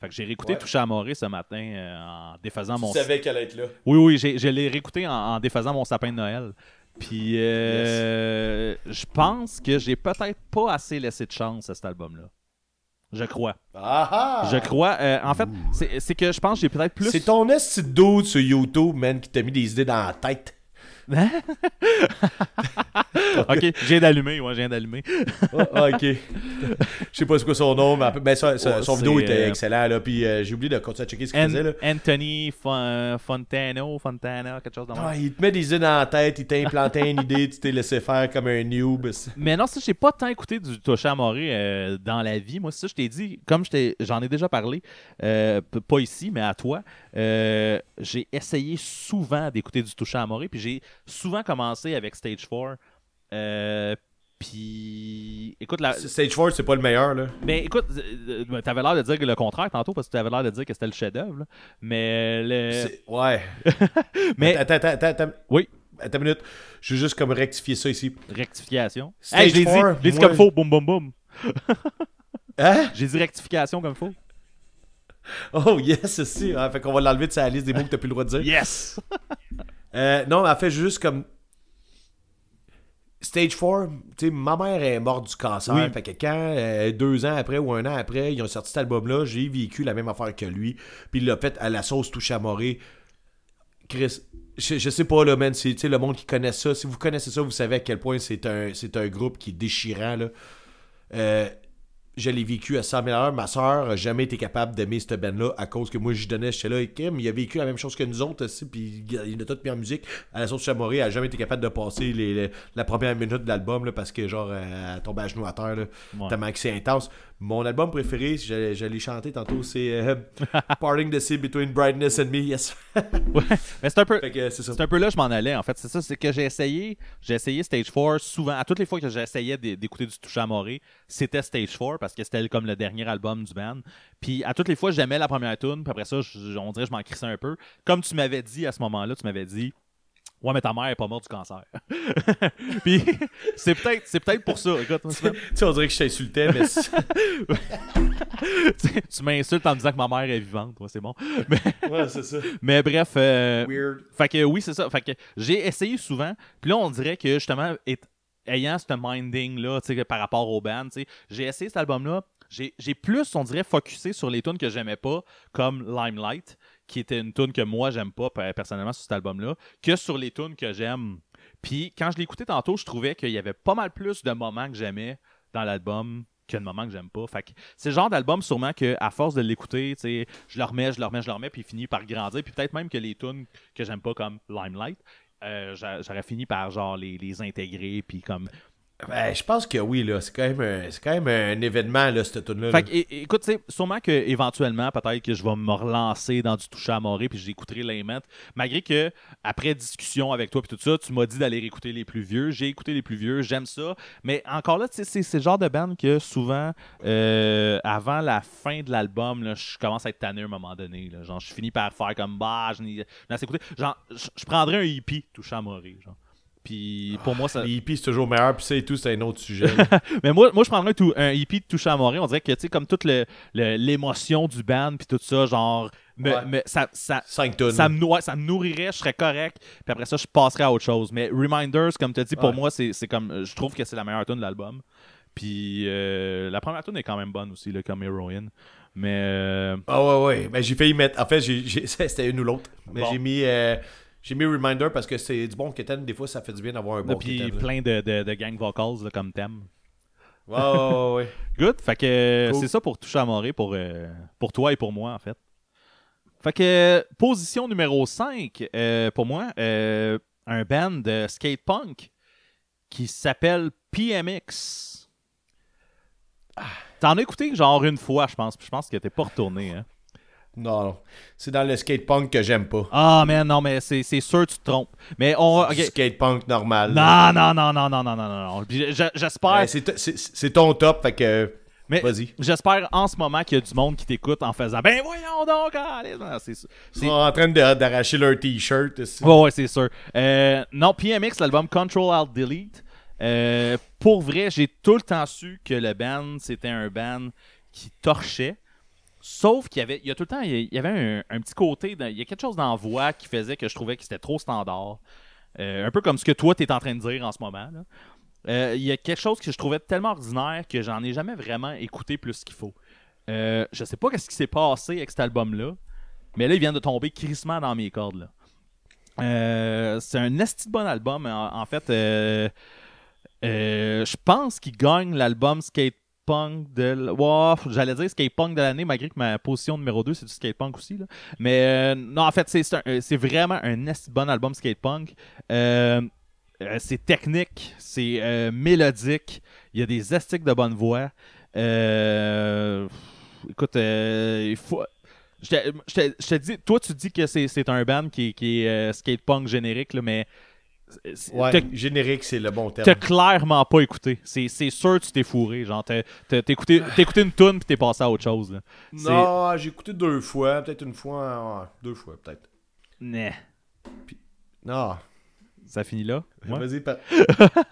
Fait que j'ai réécouté Touché à Maurice ce matin en défaisant mon. Tu savais qu'elle allait être là. Oui, oui, je l'ai réécouté en, en, défaisant mon sapin de Noël. Puis euh, je pense que j'ai peut-être pas assez laissé de chance à cet album-là. Je crois. Ah je crois. Euh, en fait, c'est que je pense que j'ai peut-être plus. C'est ton esti de sur YouTube, man, qui t'a mis des idées dans la tête. *laughs* ok, j'ai viens d'allumer, ouais, je viens d'allumer. Ah, ok. Je sais pas ce que son nom, mais ben, son vidéo était euh, excellent, là, puis euh, j'ai oublié de continuer à checker ce qu'il faisait. Là. Anthony Fontano, Fontana, quelque chose de ah, Il te met des idées dans la tête, il t'a implanté une idée, tu t'es laissé faire comme un noob. Mais non, ça, j'ai pas tant écouté du Touché à euh, dans la vie. Moi, ça, je t'ai dit, comme j'en ai déjà parlé, pas ici, mais à toi, j'ai essayé souvent d'écouter du Touché à puis j'ai souvent commencé avec Stage 4. Euh, puis, écoute, la... Stage 4, c'est pas le meilleur, là. Mais écoute, t'avais l'air de dire le contraire tantôt, parce que t'avais l'air de dire que c'était le chef-d'œuvre, Mais le. Ouais. *laughs* mais. Attends, attends, attends. Oui. Attends une minute. Je veux juste comme rectifier ça ici. Rectification. Stage hey, je l'ai dit, je dit comme faux. Boum, boum, boum. *laughs* hein? J'ai dit rectification comme faux. Oh, yes, aussi. Hein, fait qu'on va l'enlever de sa liste des mots que t'as plus le droit de dire. Yes! *laughs* Euh, non, mais elle fait juste comme. Stage 4, tu sais, ma mère est morte du cancer. Fait que quand, euh, deux ans après ou un an après, ils ont sorti cet album-là, j'ai vécu la même affaire que lui. Puis il l'a fait à la sauce touche à Morée. Chris, je, sais pas, là, man, c'est le monde qui connaît ça. Si vous connaissez ça, vous savez à quel point c'est un, un groupe qui est déchirant, là. Euh, je l'ai vécu à 100 000 heures. Ma soeur n'a jamais été capable d'aimer cette band-là à cause que moi, je donnais, j'étais là, et Kim, il a vécu la même chose que nous autres aussi, puis il a tout mis en musique. À la sauce Chamoré, elle n'a jamais été capable de passer les, la première minute de l'album, parce que, genre, elle tombait à genoux à terre, là, tellement que c'est intense. Mon album préféré, l'ai chanté tantôt, c'est euh, *laughs* Parting the Sea Between Brightness and Me, yes. *laughs* ouais, mais c'est un peu. C'est un peu là je m'en allais, en fait. C'est ça, c'est que j'ai essayé, j'ai essayé Stage 4 souvent. À toutes les fois que j'essayais d'écouter du touche à c'était Stage 4 parce que c'était comme le dernier album du band. Puis à toutes les fois, j'aimais la première tune, puis après ça, on dirait que je m'en crissais un peu. Comme tu m'avais dit à ce moment-là, tu m'avais dit Ouais, mais ta mère est pas morte du cancer. *laughs* Puis c'est peut-être c'est peut-être pour ça. Écoute, *laughs* tu sais, on dirait que je t'insultais, mais *laughs* tu m'insultes en me disant que ma mère est vivante. Ouais, c'est bon. Mais... Ouais, c'est ça. Mais bref. Euh... Weird. Fait que oui, c'est ça. Fait que j'ai essayé souvent. Puis là, on dirait que justement, ayant ce minding-là, tu sais, par rapport au band, tu sais, j'ai essayé cet album-là. J'ai plus, on dirait, focusé sur les tunes que j'aimais pas, comme Limelight qui était une tune que moi j'aime pas personnellement sur cet album-là, que sur les tunes que j'aime. Puis quand je l'écoutais tantôt, je trouvais qu'il y avait pas mal plus de moments que j'aimais dans l'album que de moments que j'aime pas. Fait c'est le genre d'album sûrement que à force de l'écouter, je le remets, je le remets, je le remets, puis il finit par grandir. Puis peut-être même que les tunes que j'aime pas comme Limelight, euh, j'aurais fini par genre les, les intégrer puis comme ben, je pense que oui, là. C'est quand même un, c'est quand même un événement, là, cette tune là Fait que, écoute, sûrement que éventuellement, peut-être que je vais me relancer dans du toucher à moré puis j'écouterai Lament. Malgré que, après discussion avec toi puis tout ça, tu m'as dit d'aller écouter les plus vieux. J'ai écouté les plus vieux, j'aime ça. Mais encore là, c'est, c'est le genre de band que souvent, euh, avant la fin de l'album, je commence à être tanné à un moment donné. Là. Genre, je finis par faire comme bah, je n'ai assez écouté. Genre, je prendrais un hippie toucher à moré, genre. Puis pour moi, ça. Les hippies, c'est toujours meilleur, puis ça et tout, c'est un autre sujet. *laughs* Mais moi, moi je prendrais un, tout- un hippie de toucher à Montréal. On dirait que, tu sais, comme toute le- le- l'émotion du band, puis tout ça, genre, me- Ouais. me- ça, ça, 5 tonnes. ça, me, ça me nourrirait, je serais correct, puis après ça, je passerais à autre chose. Mais Reminders, comme tu as dit, pour Ouais. moi, c'est c'est comme. Je trouve que c'est la meilleure tune de l'album. Puis euh, la première tune est quand même bonne aussi, là, comme Heroine. Mais. euh, Ah ouais, ouais. Ben, j'ai failli mettre. En fait, *laughs* c'était une ou l'autre. Mais Bon. j'ai mis. euh, J'ai mis Reminder parce que c'est du bon kitten. Des fois, ça fait du bien d'avoir un bon puis là. plein de, de, de gang vocals là, comme thème. Ouais, ouais, ouais. *laughs* Good. Fait que euh, Cool. c'est ça pour toucher à Morée pour, euh, pour toi et pour moi, en fait. Fait que euh, position numéro 5, pour moi, euh, un band de skate punk qui s'appelle PMX. Ah, T'en as écouté genre une fois, je pense. puis Je pense que t'es pas retourné. Hein. Non, non. C'est dans le skatepunk que j'aime pas. Ah, mais non, mais c'est, c'est sûr tu te trompes. Mais on. Okay. Skatepunk normal. Non, non, non, non, non, non, non, non. J'espère. Eh, c'est, c'est, ton top, fait que. Mais Vas-y. j'espère en ce moment qu'il y a du monde qui t'écoute en faisant Ben voyons donc, allez, c'est, c'est... Ils sont en train de, d'arracher leur t-shirt. Ici. Ouais, ouais, c'est sûr. Euh, non, PMX, l'album Control Alt Delete. Euh, pour vrai, j'ai tout le temps su que le band, c'était un band qui torchait. Sauf qu'il y avait, il y a tout le temps, il y avait un, petit côté, il y a quelque chose dans la voix qui faisait que je trouvais que c'était trop standard. Euh, un peu comme ce que toi, tu en train de dire en ce moment. Euh, il y a quelque chose que je trouvais tellement ordinaire que j'en ai jamais vraiment écouté plus qu'il faut. Euh, je sais pas ce qui s'est passé avec cet album-là, mais là, il vient de tomber crissement dans mes cordes. C'est un esti bon album. En, fait, je pense qu'il gagne l'album Skate De. J'allais dire Skate Punk de l'année, malgré que ma position numéro 2, c'est du Skate Punk aussi. là. Mais euh, non, en fait, c'est- euh, vraiment un bon album Skate Punk. Euh, c'est technique, c'est mélodique, il y a des estiques de bonne voix. Écoute, il faut. Je te, te- dis, toi, tu dis que c'est un band qui, est euh, skate punk générique, là, mais Ouais, générique, c'est le bon terme. t'as clairement pas écouté. C'est sûr que tu t'es fourré. Genre, t'as écouté, écouté une tune puis t'es passé à autre chose. là. Non, j'ai écouté deux fois, peut-être une fois, ouais, deux fois peut-être. Nah. Non, Ça finit là? Ouais. vas-y.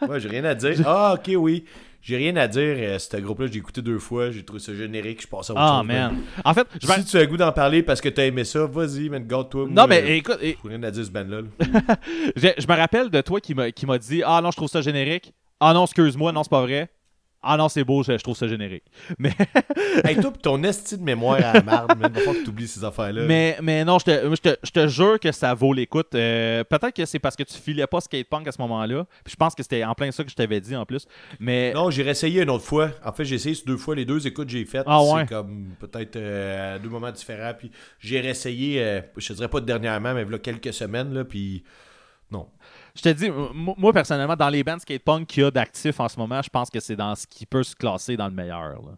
*laughs* Moi, j'ai rien à dire. Ah, ok, oui. J'ai rien à dire. euh, Ce groupe-là, j'ai écouté deux fois, j'ai trouvé ça générique, je passe à autre Ah, chose. man. En fait, je Si tu as le goût d'en parler parce que t'as aimé ça, vas-y, man, garde-toi. Non, mais écoute, é- J'ai rien à dire ce band-là. là. *laughs* je, je me rappelle de toi qui m'a qui m'a dit Ah non, je trouve ça générique. Ah non, excuse-moi, non, c'est pas vrai. Ah non, c'est beau, je, je trouve ça générique. Mais, *laughs* hey, toi, ton esti de mémoire à la marde, va falloir que t'oublies ces affaires-là. mais, mais non, je te, je, te, je te jure que ça vaut l'écoute. Euh, Peut-être que c'est parce que tu filais pas skatepunk à ce moment-là. Puis je pense que c'était en plein ça que je t'avais dit en plus. Mais Non, j'ai réessayé une autre fois. En fait, j'ai essayé deux fois. Les deux écoutes que j'ai faites, Ah ouais? c'est comme peut-être euh, à deux moments différents. Puis j'ai réessayé, euh, je te dirais pas dernièrement, mais il quelques semaines. Là, puis. Je te dis, moi personnellement, dans les bands skatepunk qu'il y a d'actifs en ce moment, je pense que c'est dans ce qui peut se classer dans le meilleur. là.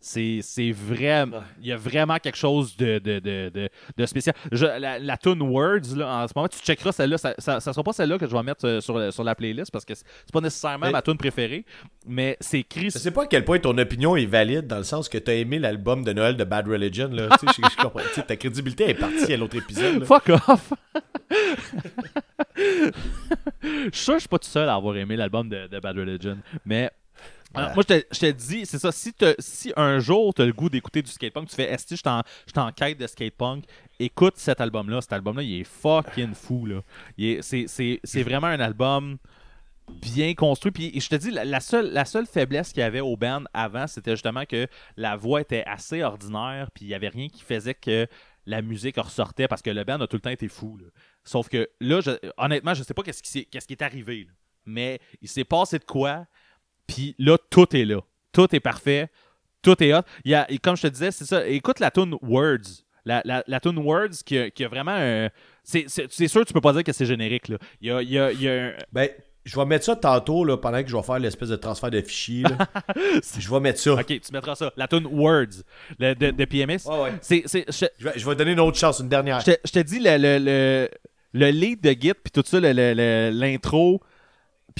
C'est, c'est vraiment. Il y a vraiment quelque chose de, de, de, de, de spécial. Je- la, la tune Words, là, en ce moment, tu checkeras celle-là. Ça, ça, ça sera pas celle-là que je vais mettre euh, sur, le- sur la playlist parce que c'est c'est pas nécessairement Mais- ma tune préférée, mais c'est Chris. Je sais pas à quel point ton opinion est valide dans le sens que t'as aimé l'album de Noël de Bad Religion. Là. *laughs* Tu sais, je, je comprends. Ta crédibilité est partie à l'autre épisode. là. Fuck off! *laughs* Je suis sûr que je suis pas tout seul à avoir aimé l'album de, de Bad Religion, mais alors, moi, je te, je te dis, c'est ça. Si, si un jour tu as le goût d'écouter du skatepunk, tu fais Esti, je je t'en quête de skatepunk, écoute cet album-là. Cet album-là, il est fucking fou. Là. Est- c'est, vraiment un album bien construit. Puis je te dis, la, la seule, la seule faiblesse qu'il y avait au band avant, c'était justement que la voix était assez ordinaire, puis il n'y avait rien qui faisait que la musique ressortait parce que le band a tout le temps été fou. là. Sauf que là, je- honnêtement, je sais pas qu'est-ce qui, est arrivé. là. Mais il s'est passé de quoi, puis là, tout est là. Tout est parfait. Tout est hot. Il y a, et comme je te disais, c'est ça. Écoute la tune Words. La, la, la tune Words qui a, qui a vraiment un. C'est, sûr tu peux pas dire que c'est générique. Là. Il y a, il y a- il y a un- Ben, je vais mettre ça tantôt là, pendant que je vais faire l'espèce de transfert de fichiers. *laughs* je vais mettre ça. Ok, tu mettras ça. La tune Words le- de, de PMS. Ouais, je, Je vais, je vais donner une autre chance, une dernière. je te, je te dis, le, le, le, le lead de Git, puis tout ça, le- le- le- l'intro,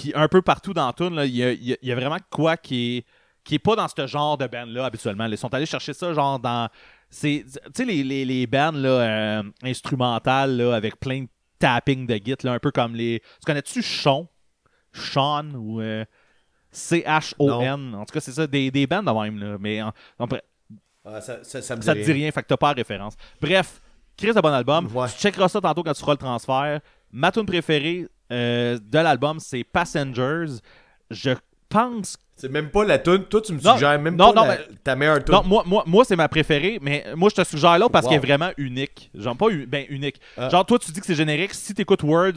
puis un peu partout dans là, il y a, il y a- il y a vraiment quoi qui est, qui est pas dans ce genre de band-là habituellement. Ils sont allés chercher ça genre dans. c'est- Tu sais, les, les, les bands là, euh, instrumentales là, avec plein de tapping de Git, là, un peu comme les. Tu connais-tu Chon Sean ou euh, C-H-O-N. En tout cas, c'est ça, des, des bands de même. Là. Mais en- en Ah, ça, ça, ça me ça te dit rien, fait que t'as pas la référence. Bref, Chris de bon album. Ouais. Tu checkeras ça tantôt quand tu feras le transfert. Ma tune préférée euh, de l'album, c'est Passengers. Je pense C'est même pas la tune. Toi, tu me Non, suggères même non, pas non, la- mais- ta meilleure tune. Non, moi, moi, moi c'est ma préférée, mais moi, je te suggère l'autre parce Wow. qu'elle est vraiment unique. Genre, pas ben, unique. Ah. Genre, toi, tu dis que c'est générique. Si t'écoutes Words,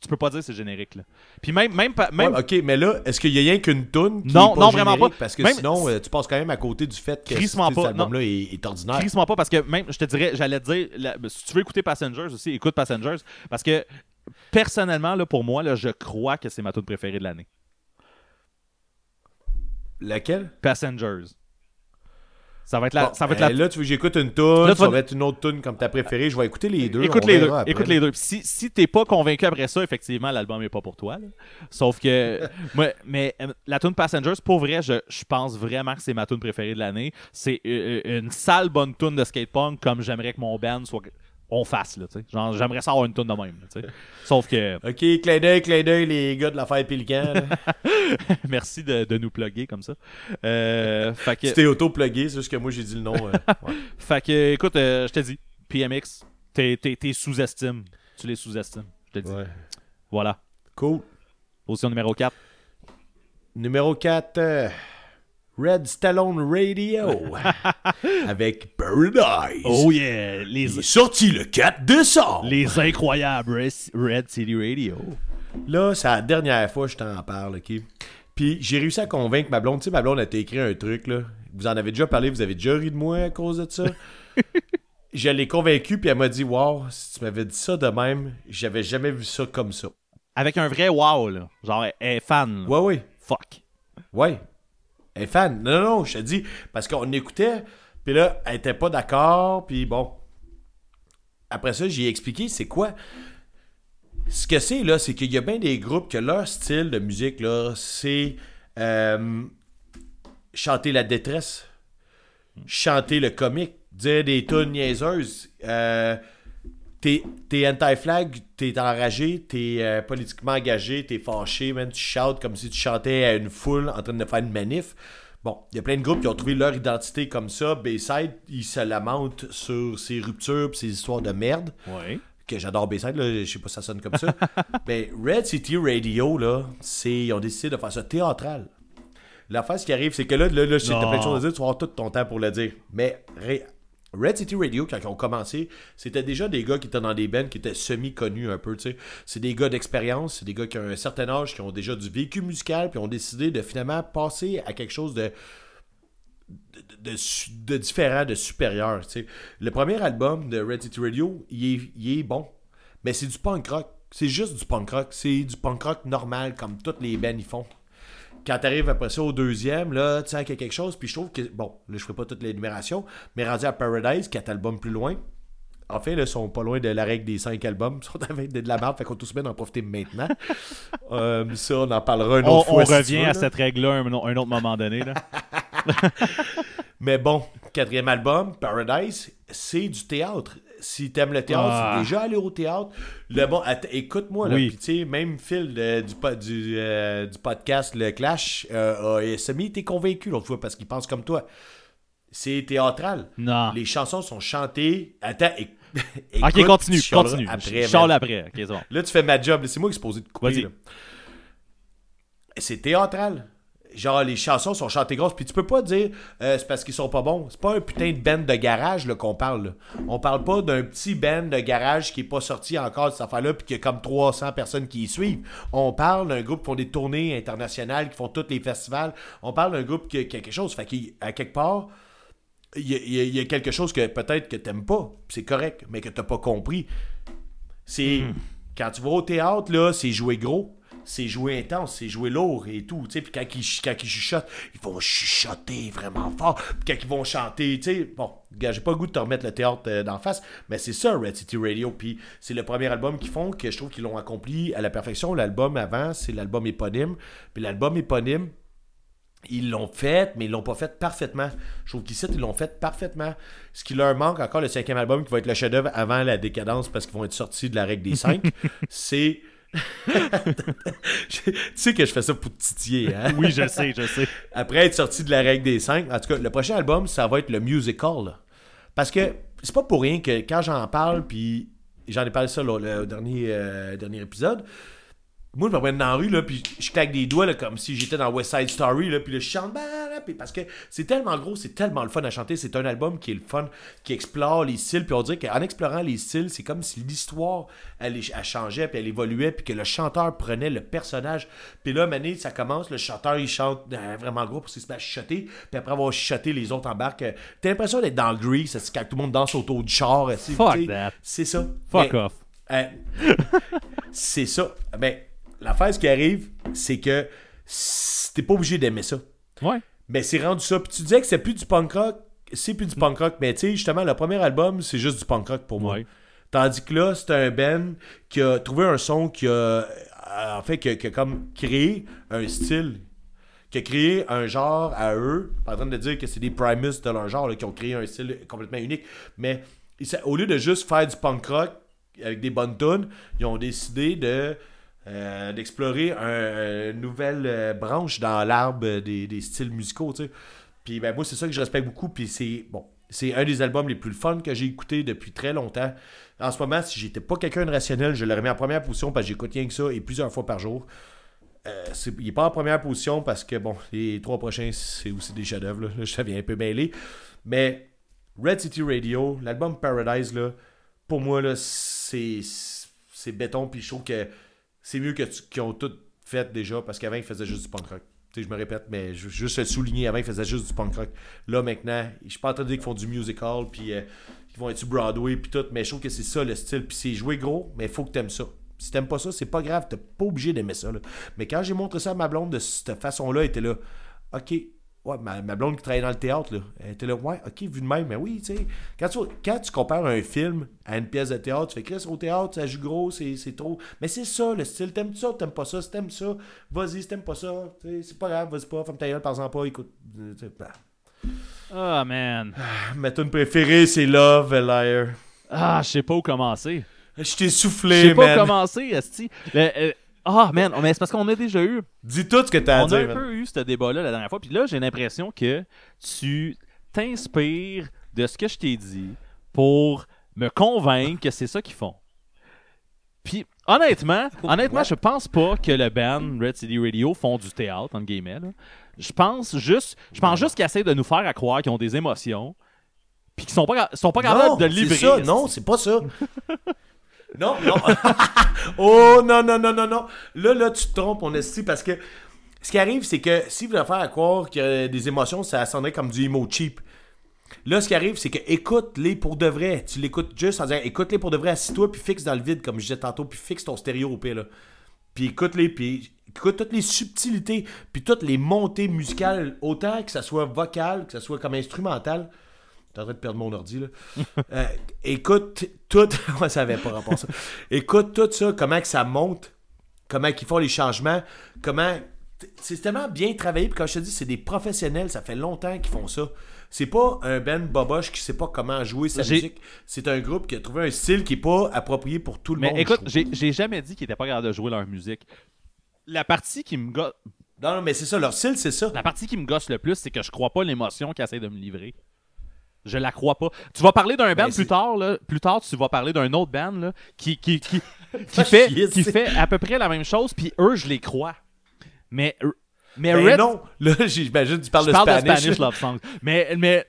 tu peux pas dire que c'est générique. Là. Puis même, même, même Ouais, ok, mais là, est-ce qu'il y a rien qu'une tune qui Non, est pas non, vraiment pas. Parce que Même- sinon, euh, tu passes quand même à côté du fait que Crissement cet album-là est, est ordinaire. crisse-moi pas parce que même, je te dirais, j'allais te dire, ben, si tu veux écouter Passengers aussi, écoute Passengers. Parce que personnellement, là, pour moi, là, je crois que c'est ma tune préférée de l'année. Laquelle? Passengers. Ça va être la. Bon, ça va être la Là, tu veux que j'écoute une tune, tu ça vas- va être une autre tune comme ta préférée. Je vais écouter les deux. Écoute les deux. après. Écoute les deux. Si, si t'es pas convaincu après ça, effectivement, l'album est pas pour toi. là. Sauf que. *laughs* moi, mais euh, la tune Passengers, pour vrai, je, je pense vraiment que c'est ma tune préférée de l'année. C'est euh, euh, une sale bonne tune de skatepunk comme j'aimerais que mon band soit. On fasse, là, tu sais. Genre, j'aimerais ça avoir une tune de même, là. Sauf que. *laughs* Ok, clin d'œil, clin d'œil, les gars de l'affaire Pélican. *laughs* merci de, de nous plugger comme ça. Euh, fait que. tu t'es auto-plugué, c'est juste que moi j'ai dit le nom. euh, *laughs* ouais. Fait que, écoute, euh, je te dis, PMX, t'es, t'es, t'es sous-estimes. Tu les sous-estimes. Je te dis. Ouais. Voilà. Cool. Position numéro 4. Numéro 4, Red Stallone Radio. *laughs* avec Paradise. Oh yeah! Les, Il est sorti le 4 décembre. les incroyables Red City Radio. Là, c'est la dernière fois que je t'en parle, ok? Puis j'ai réussi à convaincre ma blonde. Tu sais, ma blonde a écrit un truc, là. Vous en avez déjà parlé, vous avez déjà ri de moi à cause de ça? *laughs* je l'ai convaincue, puis elle m'a dit Wow, si tu m'avais dit ça de même, j'avais jamais vu ça comme ça. Avec un vrai wow, là. Genre, elle est fan. là. Ouais, ouais. Fuck. Ouais. Elle fan. Non, non, non, je te dis, parce qu'on écoutait, puis là, elle était pas d'accord, puis bon. Après ça, j'ai expliqué c'est quoi? Ce que c'est, là, c'est qu'il y a bien des groupes que leur style de musique, là, c'est euh, chanter la détresse, chanter le comique, dire des tunes niaiseuses. Euh, t'es anti-flag, t'es enragé, t'es euh, politiquement engagé, t'es fâché, man, tu chantes comme si tu chantais à une foule en train de faire une manif. Bon, il y a plein de groupes qui ont trouvé leur identité comme ça. Bayside, ils se lamentent sur ces ruptures ces histoires de merde. Ouais. Que j'adore Bayside, là, je sais pas si ça sonne comme ça. *laughs* Mais Red City Radio, là, c'est. Ils ont décidé de faire ça théâtral. L'affaire, ce qui arrive, c'est que là, là, là je sais que t'as Non. plein de choses à dire, tu vas avoir tout ton temps pour le dire. Mais Ré- Red City Radio, quand ils ont commencé, c'était déjà des gars qui étaient dans des bands qui étaient semi-connus un peu, tu sais. C'est des gars d'expérience, c'est des gars qui ont un certain âge, qui ont déjà du vécu musical, puis ont décidé de finalement passer à quelque chose de de, différent, de supérieur. tu sais. Le premier album de Red City Radio, il est, il est bon. Mais c'est du punk rock. C'est juste du punk rock. C'est du punk rock normal, comme toutes les bands y font. Quand t'arrives après ça au deuxième, là, tu sens qu'il y a quelque chose. Puis je trouve que, bon, là, je ferai pas toute l'énumération, mais rendu à Paradise, quatre albums plus loin, en fait, là, ils sont pas loin de la règle des cinq albums. *laughs* Ils sont avec de la merde, fait qu'on tous bien d'en profiter maintenant. *laughs* Euh, ça, on en parlera une On, autre on fois. si tu revient veux, à là. cette règle-là un, un autre moment donné. Là. *laughs* Mais bon, quatrième album, Paradise, c'est du théâtre. Si t'aimes le théâtre, Ah. c'est déjà aller au théâtre. Le bon, écoute-moi là, Oui. puis tu sais, même Phil du, euh, du podcast Le Clash euh, a semi été convaincu l'autre fois parce qu'il pense comme toi. C'est théâtral. Non. Les chansons sont chantées. Attends, *laughs* Ok, continue, continue. Après, après. Bon. Là, tu fais ma job. C'est moi qui suis supposé te couper. C'est théâtral. Genre, les chansons sont chantées grosses. Puis tu peux pas dire euh, c'est parce qu'ils sont pas bons. C'est pas un putain de band de garage là, qu'on parle. là. On parle pas d'un petit band de garage qui est pas sorti encore de cette affaire-là. Puis qu'il y a comme 300 personnes qui y suivent. On parle d'un groupe qui font des tournées internationales, qui font tous les festivals. On parle d'un groupe qui, qui a quelque chose. Fait qu'à quelque part. Il y, a- y y quelque chose que peut-être que t'aimes pas, c'est correct, mais que t'as pas compris. C'est quand tu vas au théâtre là, c'est jouer gros, c'est jouer intense, c'est jouer lourd et tout, tu sais. Puis quand ils quand ils chuchotent, ils vont chuchoter vraiment fort. Puis quand ils vont chanter, tu sais, bon, gars, j'ai pas le goût de te remettre le théâtre euh, d'en face, mais c'est ça Red City Radio. Puis c'est le premier album qu'ils font que je trouve qu'ils l'ont accompli à la perfection. L'album avant, c'est l'album éponyme. Puis l'album éponyme, ils l'ont fait, mais ils l'ont pas fait parfaitement. Je trouve qu'ici, ils l'ont fait parfaitement. Ce qui leur manque encore, le cinquième album, qui va être le chef-d'œuvre avant la décadence, parce qu'ils vont être sortis de la règle des cinq, *laughs* c'est *laughs* tu sais que je fais ça pour titiller, hein? Oui, je sais, je sais. Après être sorti de la règle des cinq, en tout cas, le prochain album, ça va être le musical. là. Parce que c'est pas pour rien que quand j'en parle, puis j'en ai parlé ça là, le dernier, euh, dernier épisode, moi, je me promène dans la rue, là, puis je claque des doigts, là, comme si j'étais dans West Side Story, là, puis là, je chante, bah, puis parce que c'est tellement gros, c'est tellement le fun à chanter. C'est un album qui est le fun, qui explore les styles, puis on dirait qu'en explorant les styles, c'est comme si l'histoire, elle, elle changeait, puis elle évoluait, puis que le chanteur prenait le personnage. Puis là, mané, ça commence, le chanteur, il chante euh, vraiment gros pour se mettre à chuchoter, puis après avoir chuchoté, les autres embarquent. T'as l'impression d'être dans le Grease, c'est quand tout le monde danse autour du char. Fuck that. C'est ça. Fuck Mais- off. euh, *laughs* c'est ça. Ben, l'affaire, ce qui arrive, c'est que t'es pas obligé d'aimer ça. Ouais. Mais c'est rendu ça. Puis tu disais que c'est plus du punk rock. C'est plus du punk rock. Mais tu sais, justement, le premier album, c'est juste du punk rock pour moi. Ouais. Tandis que là, c'est un band qui a trouvé un son qui a. euh, En fait, qui a, qui a comme créé un style. Qui a créé un genre à eux. Pas en train de dire que c'est des primus de leur genre, là, qui ont créé un style complètement unique. Mais ils au lieu de juste faire du punk rock avec des bonnes tunes, ils ont décidé de. Euh, d'explorer un- une nouvelle euh, branche dans l'arbre des, styles musicaux. Puis ben moi c'est ça que je respecte beaucoup puis c'est bon, un des albums les plus fun que j'ai écouté depuis très longtemps. En ce moment, si j'étais pas quelqu'un de rationnel, je l'aurais mis en première position parce que j'écoute rien que ça et plusieurs fois par jour. Euh, c'est- il est pas en première position parce que bon, les trois prochains c'est aussi des chefs-d'œuvre là. Je deviens un peu mêlé, mais Red City Radio, l'album Paradise là, pour moi c'est c'est béton puis je trouve que c'est mieux que qu'ils ont tout fait déjà parce qu'avant ils faisaient juste du punk rock. Tu sais, je me répète, mais je veux juste le souligner, avant ils faisaient juste du punk rock. Là maintenant, je suis pas en train de dire qu'ils font du musical puis euh, qu'ils vont être sur Broadway puis tout, mais je trouve que c'est ça le style puis c'est joué gros, mais il faut que t'aimes ça. Si t'aimes pas ça, c'est pas grave, t'es pas obligé d'aimer ça. là. Mais quand j'ai montré ça à ma blonde de cette façon-là, elle était là, ok, ouais, ma, ma blonde qui travaillait dans le théâtre, là, elle était là, ouais, ok, vu de même, mais oui, tu sais, quand tu, quand tu compares un film à une pièce de théâtre, tu fais Chris au théâtre, ça joue gros, c'est c'est trop. Mais c'est ça, le style, t'aimes ça, t'aimes pas ça, si t'aimes ça, vas-y, si t'aimes pas ça, c'est pas grave, vas-y pas, ferme ta gueule, par exemple pas, écoute. euh, bah. Ah, man. Ma tune préférée, c'est Love, Liar. Ah, je sais pas où commencer. Je t'ai Je soufflé, sais pas où man. commencer, Esti. Le- euh, Ah, man, mais c'est parce qu'on a déjà eu. Dis tout ce que t'as à On a dire, un man. peu eu ce débat-là la dernière fois. Puis là, j'ai l'impression que tu t'inspires de ce que je t'ai dit pour me convaincre que c'est ça qu'ils font. Puis, honnêtement, honnêtement, je pense pas que le band Red City Radio font du théâtre, entre guillemets. là. Je pense juste, je pense juste qu'ils essaient de nous faire à croire qu'ils ont des émotions, puis qu'ils sont pas, sont pas capables Non, de le livrer. c'est ça, non, c'est pas ça. *laughs* non, non. *laughs* oh, non, non, non, non, non. Là, là, tu te trompes, on estime, parce que ce qui arrive, c'est que si vous voulez faire à croire a des émotions, ça sonnerait comme du emo cheap. Là, ce qui arrive, c'est que écoute-les pour de vrai. Tu l'écoutes juste en disant écoute-les pour de vrai, assis-toi, puis fixe dans le vide, comme je disais tantôt, puis fixe ton stéréo au pire, là. Puis écoute-les, puis écoute toutes les subtilités, puis toutes les montées musicales, autant que ça soit vocal, que ça soit comme instrumental. T'es en train de perdre mon ordi, là. *laughs* Euh, écoute tout. *laughs* Ouais, ça avait pas rapport à ça. Écoute tout ça, comment que ça monte, comment qu'ils font les changements, comment. C'est tellement bien travaillé, puis quand je te dis, c'est des professionnels, ça fait longtemps qu'ils font ça. C'est pas un Ben Boboche qui sait pas comment jouer sa musique. C'est un groupe qui a trouvé un style qui est pas approprié pour tout le Mais monde. écoute, j'ai jamais dit qu'ils étaient pas capables de jouer leur musique. La partie qui me gosse, Non, non, mais c'est ça, leur style, c'est ça. la partie qui me gosse le plus, c'est que je crois pas l'émotion qu'ils essaient de me livrer. Je la crois pas. Tu vas parler d'un band Ben, plus tard, là. Plus tard, tu vas parler d'un autre band là, qui, qui, qui, *laughs* qui, Va fait, chier, qui c'est- fait à peu près la même chose, puis eux, je les crois. Mais, mais Ben Red, non, là, *laughs* j'imagine que tu parles je de parle Spanish. de Spanish Love. Mais, mais,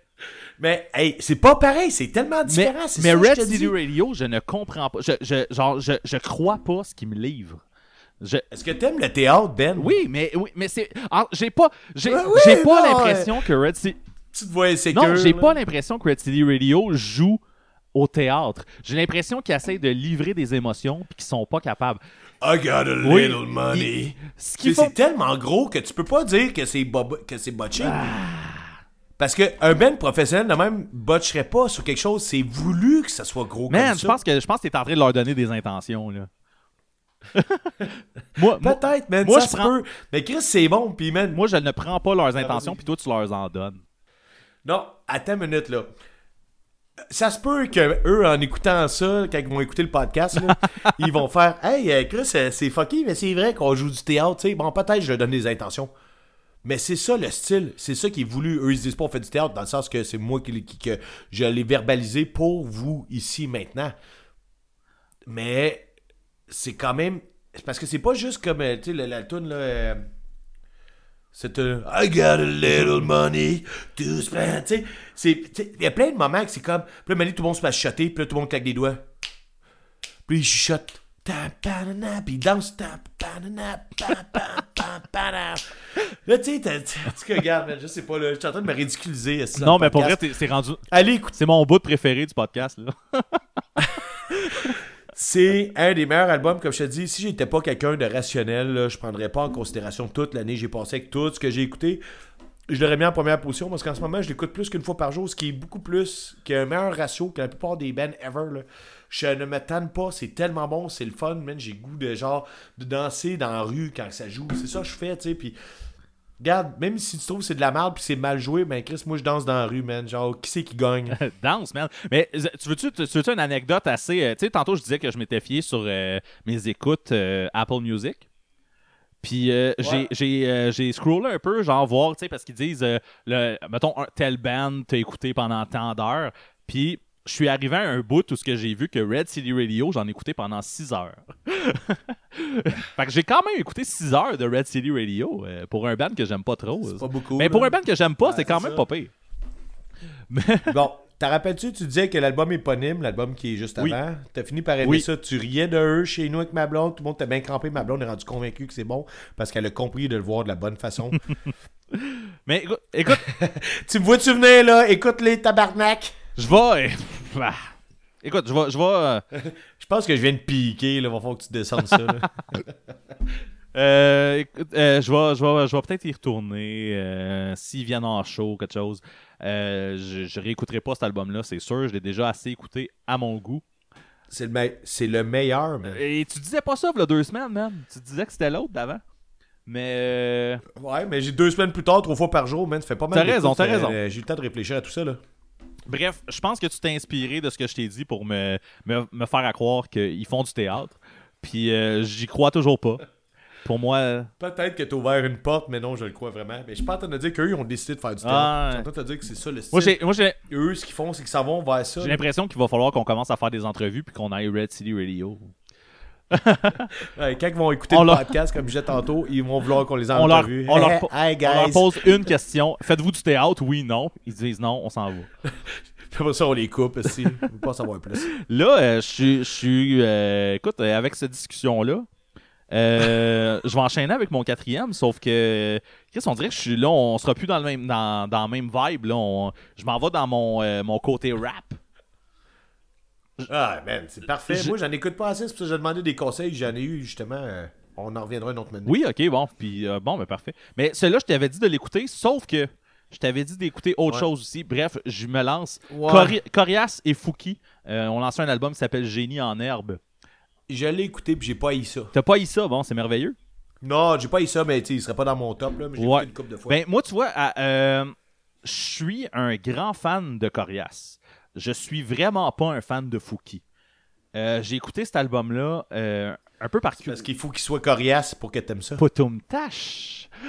Mais, hey, c'est pas pareil, c'est tellement différent. mais ça Red City. Radio, je ne comprends pas. Je, je, genre, je, je crois pas ce qu'ils me livrent. Je, Est-ce que t'aimes le théâtre, Ben? oui, mais, oui, mais c'est. J'ai pas, j'ai, oui, pas l'impression que Red City. Tu te vois insécure. Non, j'ai pas l'impression que Red City Radio joue au théâtre. J'ai l'impression qu'ils essayent de livrer des émotions puis qu'ils sont pas capables. I got a Oui, little money. Ce faut... C'est tellement gros que tu peux pas dire que c'est que c'est botché. Ah. Parce que un band professionnel de même botcherait pas sur quelque chose. C'est voulu que ça soit gros Man, comme je ça. pense que je pense que t'es en train de leur donner des intentions là. *laughs* moi, Peut-être, man. moi, ça je prends- peut. Mais Chris, c'est bon. Puis, man. moi, je ne prends pas leurs intentions puis toi tu leur en donnes. Non, attends une minute, là. Ça se peut que eux, en écoutant ça, quand ils vont écouter le podcast, là, *laughs* ils vont faire Hey, euh, Chris, euh, c'est fucké, mais c'est vrai qu'on joue du théâtre, tu sais. Bon, peut-être je donne des intentions. Mais c'est ça le style, c'est ça qui est voulu. Eux, ils disent pas on fait du théâtre, dans le sens que c'est moi qui, qui- que je l'ai verbalisé pour vous ici maintenant. Mais c'est quand même. Parce que c'est pas juste comme euh, tu sais, la, la tune là. C'est un I got a little money to spend. Tu sais, il y a plein de moments que c'est comme. Puis là, tout le monde se met à chuchoter, puis là, tout le monde claque des doigts. Puis il chuchote. Puis il danse. Là, tu sais, t'as- tu regardes, man, je sais pas, là, je suis en train de me ridiculiser. Non, mais pour vrai, c'est rendu. Allez écouter. C'est mon bout préféré du podcast. Là. *laughs* C'est un des meilleurs albums, comme je te dis. Si j'étais pas quelqu'un de rationnel, je prendrais pas en considération toute l'année j'ai passé avec tout ce que j'ai écouté. Je l'aurais mis en première position parce qu'en ce moment, je l'écoute plus qu'une fois par jour, ce qui est beaucoup plus, qui a un meilleur ratio que la plupart des bands ever. Je ne me pas, c'est tellement bon, c'est le fun, man. J'ai goût de genre de danser dans la rue quand ça joue. C'est ça que je fais, tu sais. Puis, regarde, même si tu trouves que c'est de la merde puis c'est mal joué, ben Chris, moi je danse dans la rue, man. Genre, qui c'est qui gagne? *laughs* Danse, man. Mais tu veux-tu tu veux-tu une anecdote assez. euh, tu sais, tantôt, je disais que je m'étais fié sur euh, mes écoutes euh, Apple Music. Puis euh, j'ai- Ouais. j'ai euh, j'ai scrollé un peu, genre voir, tu sais, parce qu'ils disent, euh, le, mettons, un, tel band t'as écouté pendant tant d'heures. Puis je suis arrivé à un bout où ce que j'ai vu que Red City Radio, j'en ai écouté pendant 6 heures. *laughs* fait que j'ai quand même écouté 6 heures de Red City Radio euh, pour un band que j'aime pas trop. C'est pas beaucoup. Mais pour un band que j'aime pas, Ouais, c'est quand même ça. pas pire. *laughs* Bon, t'as rappelles-tu, tu disais que l'album éponyme, l'album qui est juste Oui. avant, t'as fini par aimer Oui. ça, tu riais de eux chez nous avec ma blonde, tout le monde t'a bien crampé, ma blonde est rendue convaincue que c'est bon parce qu'elle a compris de le voir de la bonne façon. *laughs* Mais écoute, écoute tu me vois-tu venir là? Écoute les tabarnak! Je vais. euh, *laughs* ah. écoute, je vais. Je vais euh, *laughs* Je pense que je viens de piquer, là, va falloir que tu descendes ça. *laughs* Euh, écoute, euh, je vais, je vais, je vais peut-être y retourner. euh, S'ils viennent en show, quelque chose. Euh, je, je réécouterai pas cet album-là, c'est sûr. Je l'ai déjà assez écouté à mon goût. c'est, le me- le meilleur, man. Et tu disais pas ça il y a deux semaines, man. Tu disais que c'était l'autre d'avant. Mais. Ouais, mais j'ai deux semaines plus tard, trois fois par jour, man, ça fait pas mal T'as raison, t'as raison. j'ai eu le temps de réfléchir à tout ça, là. Bref, je pense que tu t'es inspiré de ce que je t'ai dit pour me, me, me faire à croire qu'ils font du théâtre. Puis euh, j'y crois toujours pas. Pour moi. euh, Peut-être que t'as ouvert une porte, mais non, je le crois vraiment. Mais je suis pas en train de dire qu'eux, ils ont décidé de faire du théâtre. Ah, Je suis en train de te dire que c'est ça le style. Moi, j'ai, moi, j'ai, Eux, ce qu'ils font, c'est qu'ils s'en vont vers ça. j'ai l'impression qu'il va falloir qu'on commence à faire des entrevues puis qu'on aille Red City Radio. *laughs* Ouais, quand ils vont écouter On le leur- podcast, comme je disais tantôt, ils vont vouloir qu'on les ait On leur, on leur Hey, on pose une question. Faites-vous du théâtre? Oui, non. Ils disent non, on s'en va. *laughs* Après ça, on les coupe aussi. Je veux pas en savoir plus. *laughs* Là, euh, je suis- euh, écoute, euh, avec cette discussion-là, je vais enchaîner avec mon quatrième, sauf que. Chris, on dirait que je suis là, on sera plus dans le même, dans, dans la même vibe. Là, On- je m'en vais dans mon, mon côté rap. Ah, man, c'est parfait. Je- Moi, j'en écoute pas assez, c'est pour ça que j'ai demandé des conseils. J'en ai eu, justement. euh, on en reviendra une autre minute. Oui, ok, bon. Puis, euh, bon, ben parfait. Mais celui-là, je t'avais dit de l'écouter, sauf que je t'avais dit d'écouter autre Ouais. chose aussi. Bref, je me lance. Ouais. Cori- Corias et Fouki euh, ont lancé un album qui s'appelle Génie en herbe. Je l'ai écouté, puis j'ai pas haï ça. T'as pas eu ça? Bon, c'est merveilleux. Non, j'ai pas haï ça, mais tu sais, il serait pas dans mon top, là. Mais j'ai Ouais. écouté une couple de fois. Ben, moi, tu vois, euh, je suis un grand fan de Corias. Je suis vraiment pas un fan de Fouki. Euh, J'ai écouté cet album-là euh, un peu par Parce qu'il faut qu'il soit coriace pour que t'aimes ça. Potum Tash. *laughs*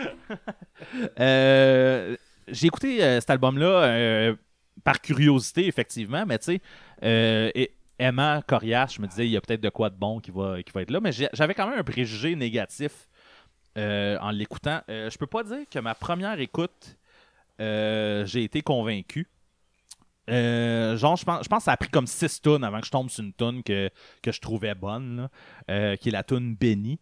Euh, J'ai écouté cet album-là par curiosité, effectivement, mais tu sais, et- aimant Corias, je me disais, il y a peut-être de quoi de bon qui va, qui va être là, mais j'avais quand même un préjugé négatif en l'écoutant. Je peux pas dire que ma première écoute, j'ai été convaincu. Euh, genre, je pense, je pense que ça a pris comme 6 tonnes avant que je tombe sur une tonne que, que je trouvais bonne, là, euh, qui est la tune Benny.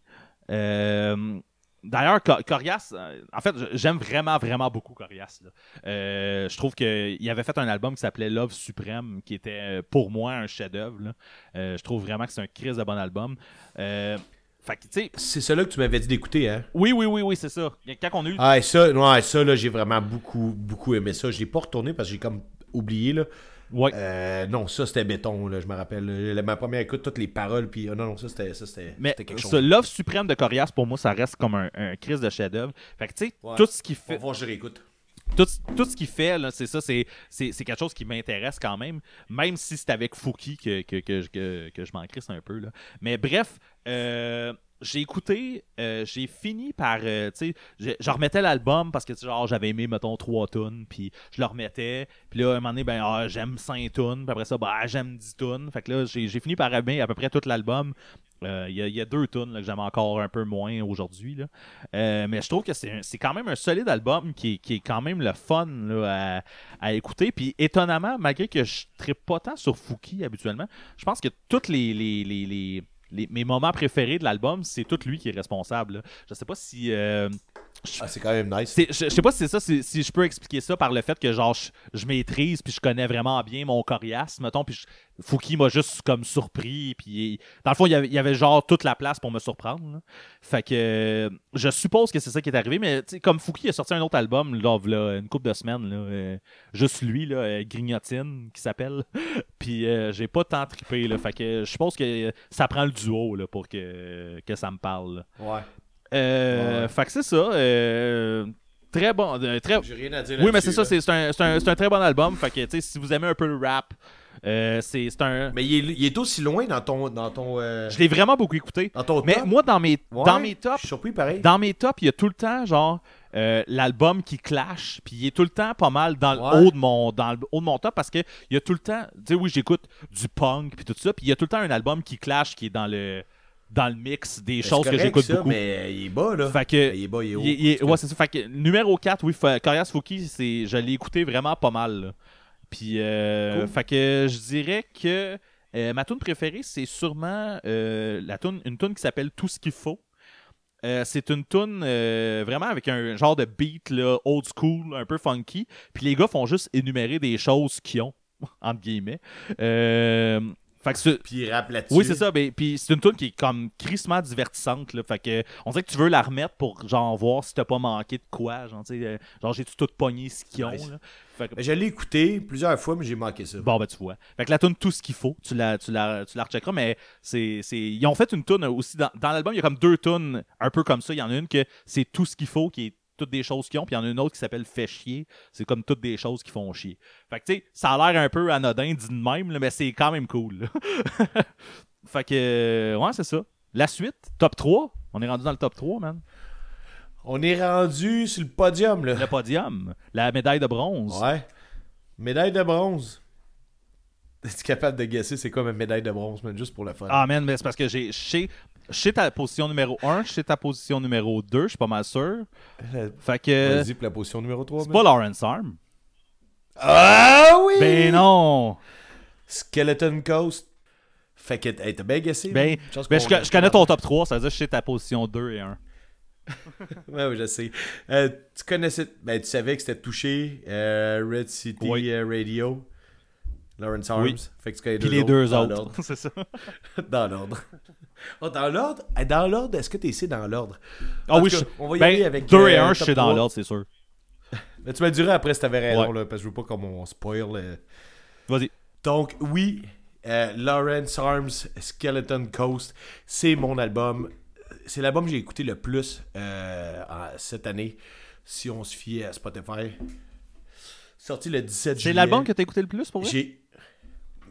Euh, D'ailleurs, Co- Corias, en fait, j'aime vraiment, vraiment beaucoup Corias. je trouve qu'il avait fait un album qui s'appelait Love Suprême, qui était pour moi un chef-d'œuvre. je trouve vraiment que c'est un crise de bon album. C'est celui que tu m'avais dit d'écouter, hein? oui, oui, oui, oui, c'est ça. Quand on a eu. Ah, et ça, ouais, ça, là, j'ai vraiment beaucoup, beaucoup aimé ça. Je l'ai pas retourné parce que j'ai comme oublié, là. Ouais. Euh, non, ça, c'était béton, là, je me rappelle. Ma première écoute, toutes les paroles, puis... ah, non, non, ça, c'était ça, c'était Mais c'était quelque chose. ce Love Suprême de Corias, pour moi, ça reste comme un, un crise de chef-d'œuvre. Fait que, tu sais, Ouais. tout ce qu'il On va fait. voir, je réécoute. tout, tout ce qu'il fait, là, c'est ça, c'est, c'est, c'est quelque chose qui m'intéresse quand même, même si c'est avec Fouki que, que, que, que, que je m'en crisse un peu. Là. Mais bref, euh, j'ai écouté, euh, j'ai fini par, euh, tu sais, je, remettais l'album parce que genre j'avais aimé mettons trois tunes, puis je le remettais, puis là un moment donné ben ah, j'aime 5 tunes, puis après ça bah j'aime 10 tunes, fait que là j'ai fini par aimer à peu près tout l'album. Euh, Il y, a- deux tunes là, que j'aime encore un peu moins aujourd'hui, mais je trouve que c'est quand même un solide album qui, qui est quand même le fun là, à, à écouter. Puis étonnamment, malgré que je ne pas tant sur Fouki habituellement, je pense que tous les, les, les, les- les- mes moments préférés de l'album, c'est tout lui qui est responsable. Je sais pas si. euh, Ah, c'est quand même nice. je, je sais pas si c'est ça, si, si je peux expliquer ça par le fait que genre je, je maîtrise puis je connais vraiment bien mon coriace, mettons, puis je- Fouki m'a juste comme surpris, puis dans le fond il y, avait, il y avait genre toute la place pour me surprendre. là. Fait que je suppose que c'est ça qui est arrivé, mais comme Fouki a sorti un autre album là, v'là une couple de semaines, là, euh, juste lui, là, euh, Grignotine, qui s'appelle, *laughs* puis euh, j'ai pas tant trippé, là, fait que je suppose que ça prend le duo là, pour que, que ça me parle. là. Ouais. Euh, Ouais. Fait que c'est ça. euh, très bon. euh, très... J'ai rien à dire Oui, mais c'est ça. C'est c'est un, c'est un- très bon album. Fait que, tu sais, si vous aimez un peu le rap, euh, c'est c'est un. Mais il est, il est aussi loin dans ton. Dans ton, euh, Je l'ai vraiment beaucoup écouté. dans ton Mais top? moi, dans mes, Ouais, dans mes Je tops, suis surpris pareil. dans mes tops, il y a tout le temps, genre, euh, l'album qui clash, puis il est tout le temps pas mal dans le haut de mon dans le haut de mon top parce que il y a tout le temps, tu sais oui, j'écoute du punk puis tout ça, puis il y a tout le temps un album qui clash qui est dans le dans le mix des c'est choses que j'écoute beaucoup. Mais il est bas, là. Fait que Mais il est bas, il est haut. il il ouais, c'est ça. Fait que numéro 4, oui, Corias Fouki, c'est, je l'ai écouté vraiment pas mal. là. Puis, euh, Cool. fait que je dirais que euh, ma tune préférée, c'est sûrement euh, la tune, une tune qui s'appelle Tout ce qu'il faut. Euh, c'est une tune euh, vraiment avec un genre de beat là, old school, un peu funky. Puis les gars font juste énumérer des choses qu'ils ont, *laughs* entre guillemets. Euh, fait que c'est- Puis il rappe là-dessus. oui, c'est ça. Ben, puis c'est une tune qui est comme crissement divertissante. Là, fait que on dirait que tu veux la remettre pour genre voir si t'as pas manqué de quoi. Genre, euh, genre j'ai-tu tout pogné ce qu'ils ont. Nice. là? Fait que- Mais Je l'ai écouté plusieurs fois, mais j'ai manqué ça. Bon, ben tu vois. Fait que la tune tout ce qu'il faut, tu la, tu la, tu la recheckeras, mais c'est, c'est, ils ont fait une tune aussi. Dans, dans l'album, il y a comme deux tunes un peu comme ça. Il y en a une que c'est tout ce qu'il faut, qui est toutes des choses qu'ils ont, puis il y en a une autre qui s'appelle Fait chier. C'est comme toutes des choses qui font chier. Fait que tu sais, ça a l'air un peu anodin dit de même, là, mais c'est quand même cool. *laughs* fait que, euh, ouais, c'est ça. La suite, top 3. On est rendu dans le top 3, man. On est rendu sur le podium, là. Le podium, la médaille de bronze. Ouais. Médaille de bronze. Es-tu capable de guesser c'est quoi ma médaille de bronze, man, juste pour le fun? Ah, man, mais c'est parce que j'ai. Je sais ta position numéro 1, je sais ta position numéro 2, je suis pas mal sûr. Fait que. Vas-y pour la position numéro 3. C'est pas Lawrence Arm. Ah oui! Ben non! Skeleton Coast. Fait que hey, t'as bien guessé. Ben, ben, je, je connais ton top 3, ça veut dire que je sais ta position 2 et 1. *laughs* Ouais, oui, je sais. Euh, tu connaissais. Ben, tu savais que c'était touché euh, Red City Oui. euh, Radio. Lawrence Arms. Oui. Fait que tu connais Puis les deux dans autres. l'ordre. *laughs* c'est ça. *laughs* Dans l'ordre. Oh, dans l'ordre? Eh, Dans l'ordre, est-ce que t'es ici dans l'ordre? Ah oui, je, on va y ben, aller avec, 2 et euh, 1, je top sais dans 3. l'ordre, c'est sûr. *laughs* Mais tu me diras après si t'avais raison, Ouais. là, parce que je veux pas comme on spoil. euh. Vas-y. Donc, oui, euh, Lawrence Arms Skeleton Coast, c'est mon album. C'est l'album que j'ai écouté le plus euh, cette année, si on se fiait à Spotify. Sorti le 17 C'est juillet. l'album que t'as écouté le plus pour vrai? J'ai.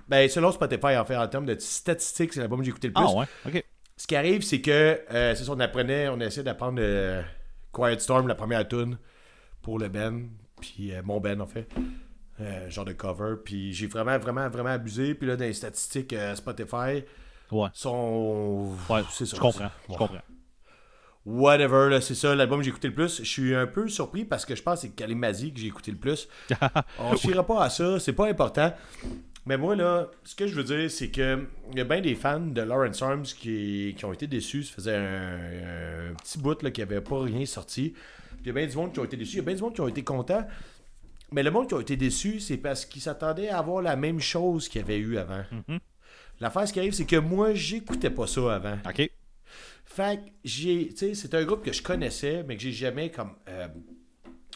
Ben, selon Spotify, en fait, en termes de statistiques, c'est l'album que j'ai écouté le plus. Ah ouais, ok. Ce qui arrive, c'est que, euh, c'est ça, on apprenait, on essayait d'apprendre euh, Quiet Storm, la première tune pour le Ben, puis euh, mon Ben, en fait. Euh, genre de cover. Puis j'ai vraiment, vraiment, vraiment abusé. Puis là, dans les statistiques Spotify, Ouais. sont. Ouais, c'est ça. je comprends. Je comprends. Whatever, là, c'est ça, l'album que j'ai écouté le plus. Je suis un peu surpris parce que je pense que c'est Kalimazzi que j'ai écouté le plus. *laughs* On ne fiera pas à ça, c'est pas important. Mais moi, là, ce que je veux dire, c'est que il y a bien des fans de Lawrence Arms qui, qui ont été déçus. Ça faisait un, un petit bout là, qui avait pas rien sorti. Il y a bien du monde qui ont été déçus. Il y a bien du monde qui ont été contents. Mais le monde qui a été déçu, c'est parce qu'ils s'attendaient à avoir la même chose qu'il y avait eu avant. Mhm. L'affaire, ce qui arrive, c'est que moi, j'écoutais pas ça avant. Ok. Fait que j'ai. Tu sais, c'est un groupe que je connaissais, mais que j'ai jamais comme. euh,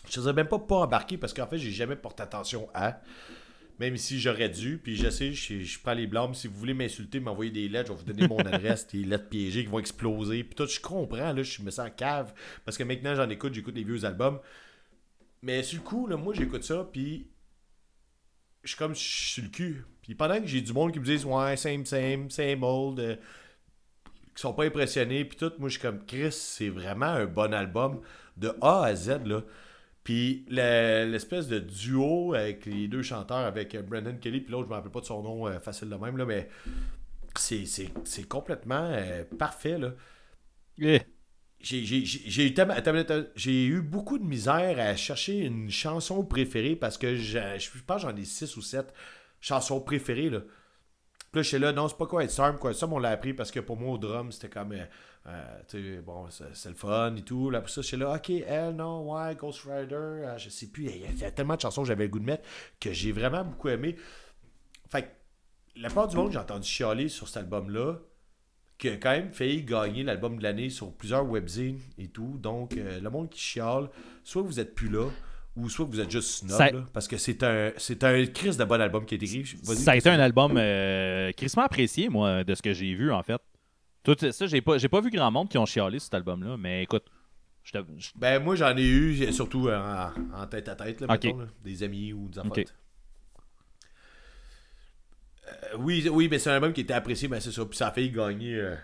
je ne même pas pas embarqué parce qu'en fait, j'ai jamais porté attention à. Même si j'aurais dû, puis je sais, je, je prends les blâmes. Si vous voulez m'insulter, m'envoyer des lettres, je vais vous donner mon *laughs* adresse, des lettres piégées qui vont exploser. Puis tout, je comprends, là, je me sens en cave. Parce que maintenant, j'en écoute, j'écoute les vieux albums. Mais sur le coup, là, moi, j'écoute ça, puis je suis comme je suis sur le cul. Puis pendant que j'ai du monde qui me disent Ouais, same, same, same old, euh, qui sont pas impressionnés, puis tout, moi, je suis comme Chris, c'est vraiment un bon album de A à Z, là. Puis le- l'espèce de duo avec les deux chanteurs, avec euh, Brandon Kelly, puis l'autre, je me rappelle pas de son nom euh, facile de même, là, mais c'est- complètement euh, parfait, là. Eh. J'ai- J'ai eu j'ai beaucoup de misère à chercher une chanson préférée parce que j'ai- je pense que j'en ai 6 ou 7 chansons préférées. Là. Puis là, j'étais là, non, c'est pas quoi être Storm. Quoi. Ça, on l'a appris parce que pour moi, au drum, c'était comme. euh, euh, tu sais, bon, c'est le fun et tout. Là, pour ça, j'étais là, ok, elle, non, ouais, Ghost Rider, euh, je sais plus. Il y, a- tellement de chansons que j'avais le goût de mettre que j'ai vraiment beaucoup aimé. Fait que la part du monde, j'ai entendu chialer sur cet album-là qui a quand même failli gagner l'album de l'année sur plusieurs webzines et tout. Donc, euh, le monde qui chiale, soit vous êtes plus là, ou soit vous êtes juste snob, Ça- là, parce que c'est un, c'est un crise de bon album qui a été écrit. Ça a été un album euh, crissement apprécié, moi, de ce que j'ai vu, en fait. Tout ça, j'ai pas, j'ai pas vu grand monde qui ont chialé cet album-là, mais écoute, je je- Ben, moi, j'en ai eu, surtout euh, en, en tête à tête, là, mettons, là, des amis ou des enfants. Euh, oui, oui, mais c'est un album qui était apprécié, mais c'est ça. Puis ça a failli gagner euh,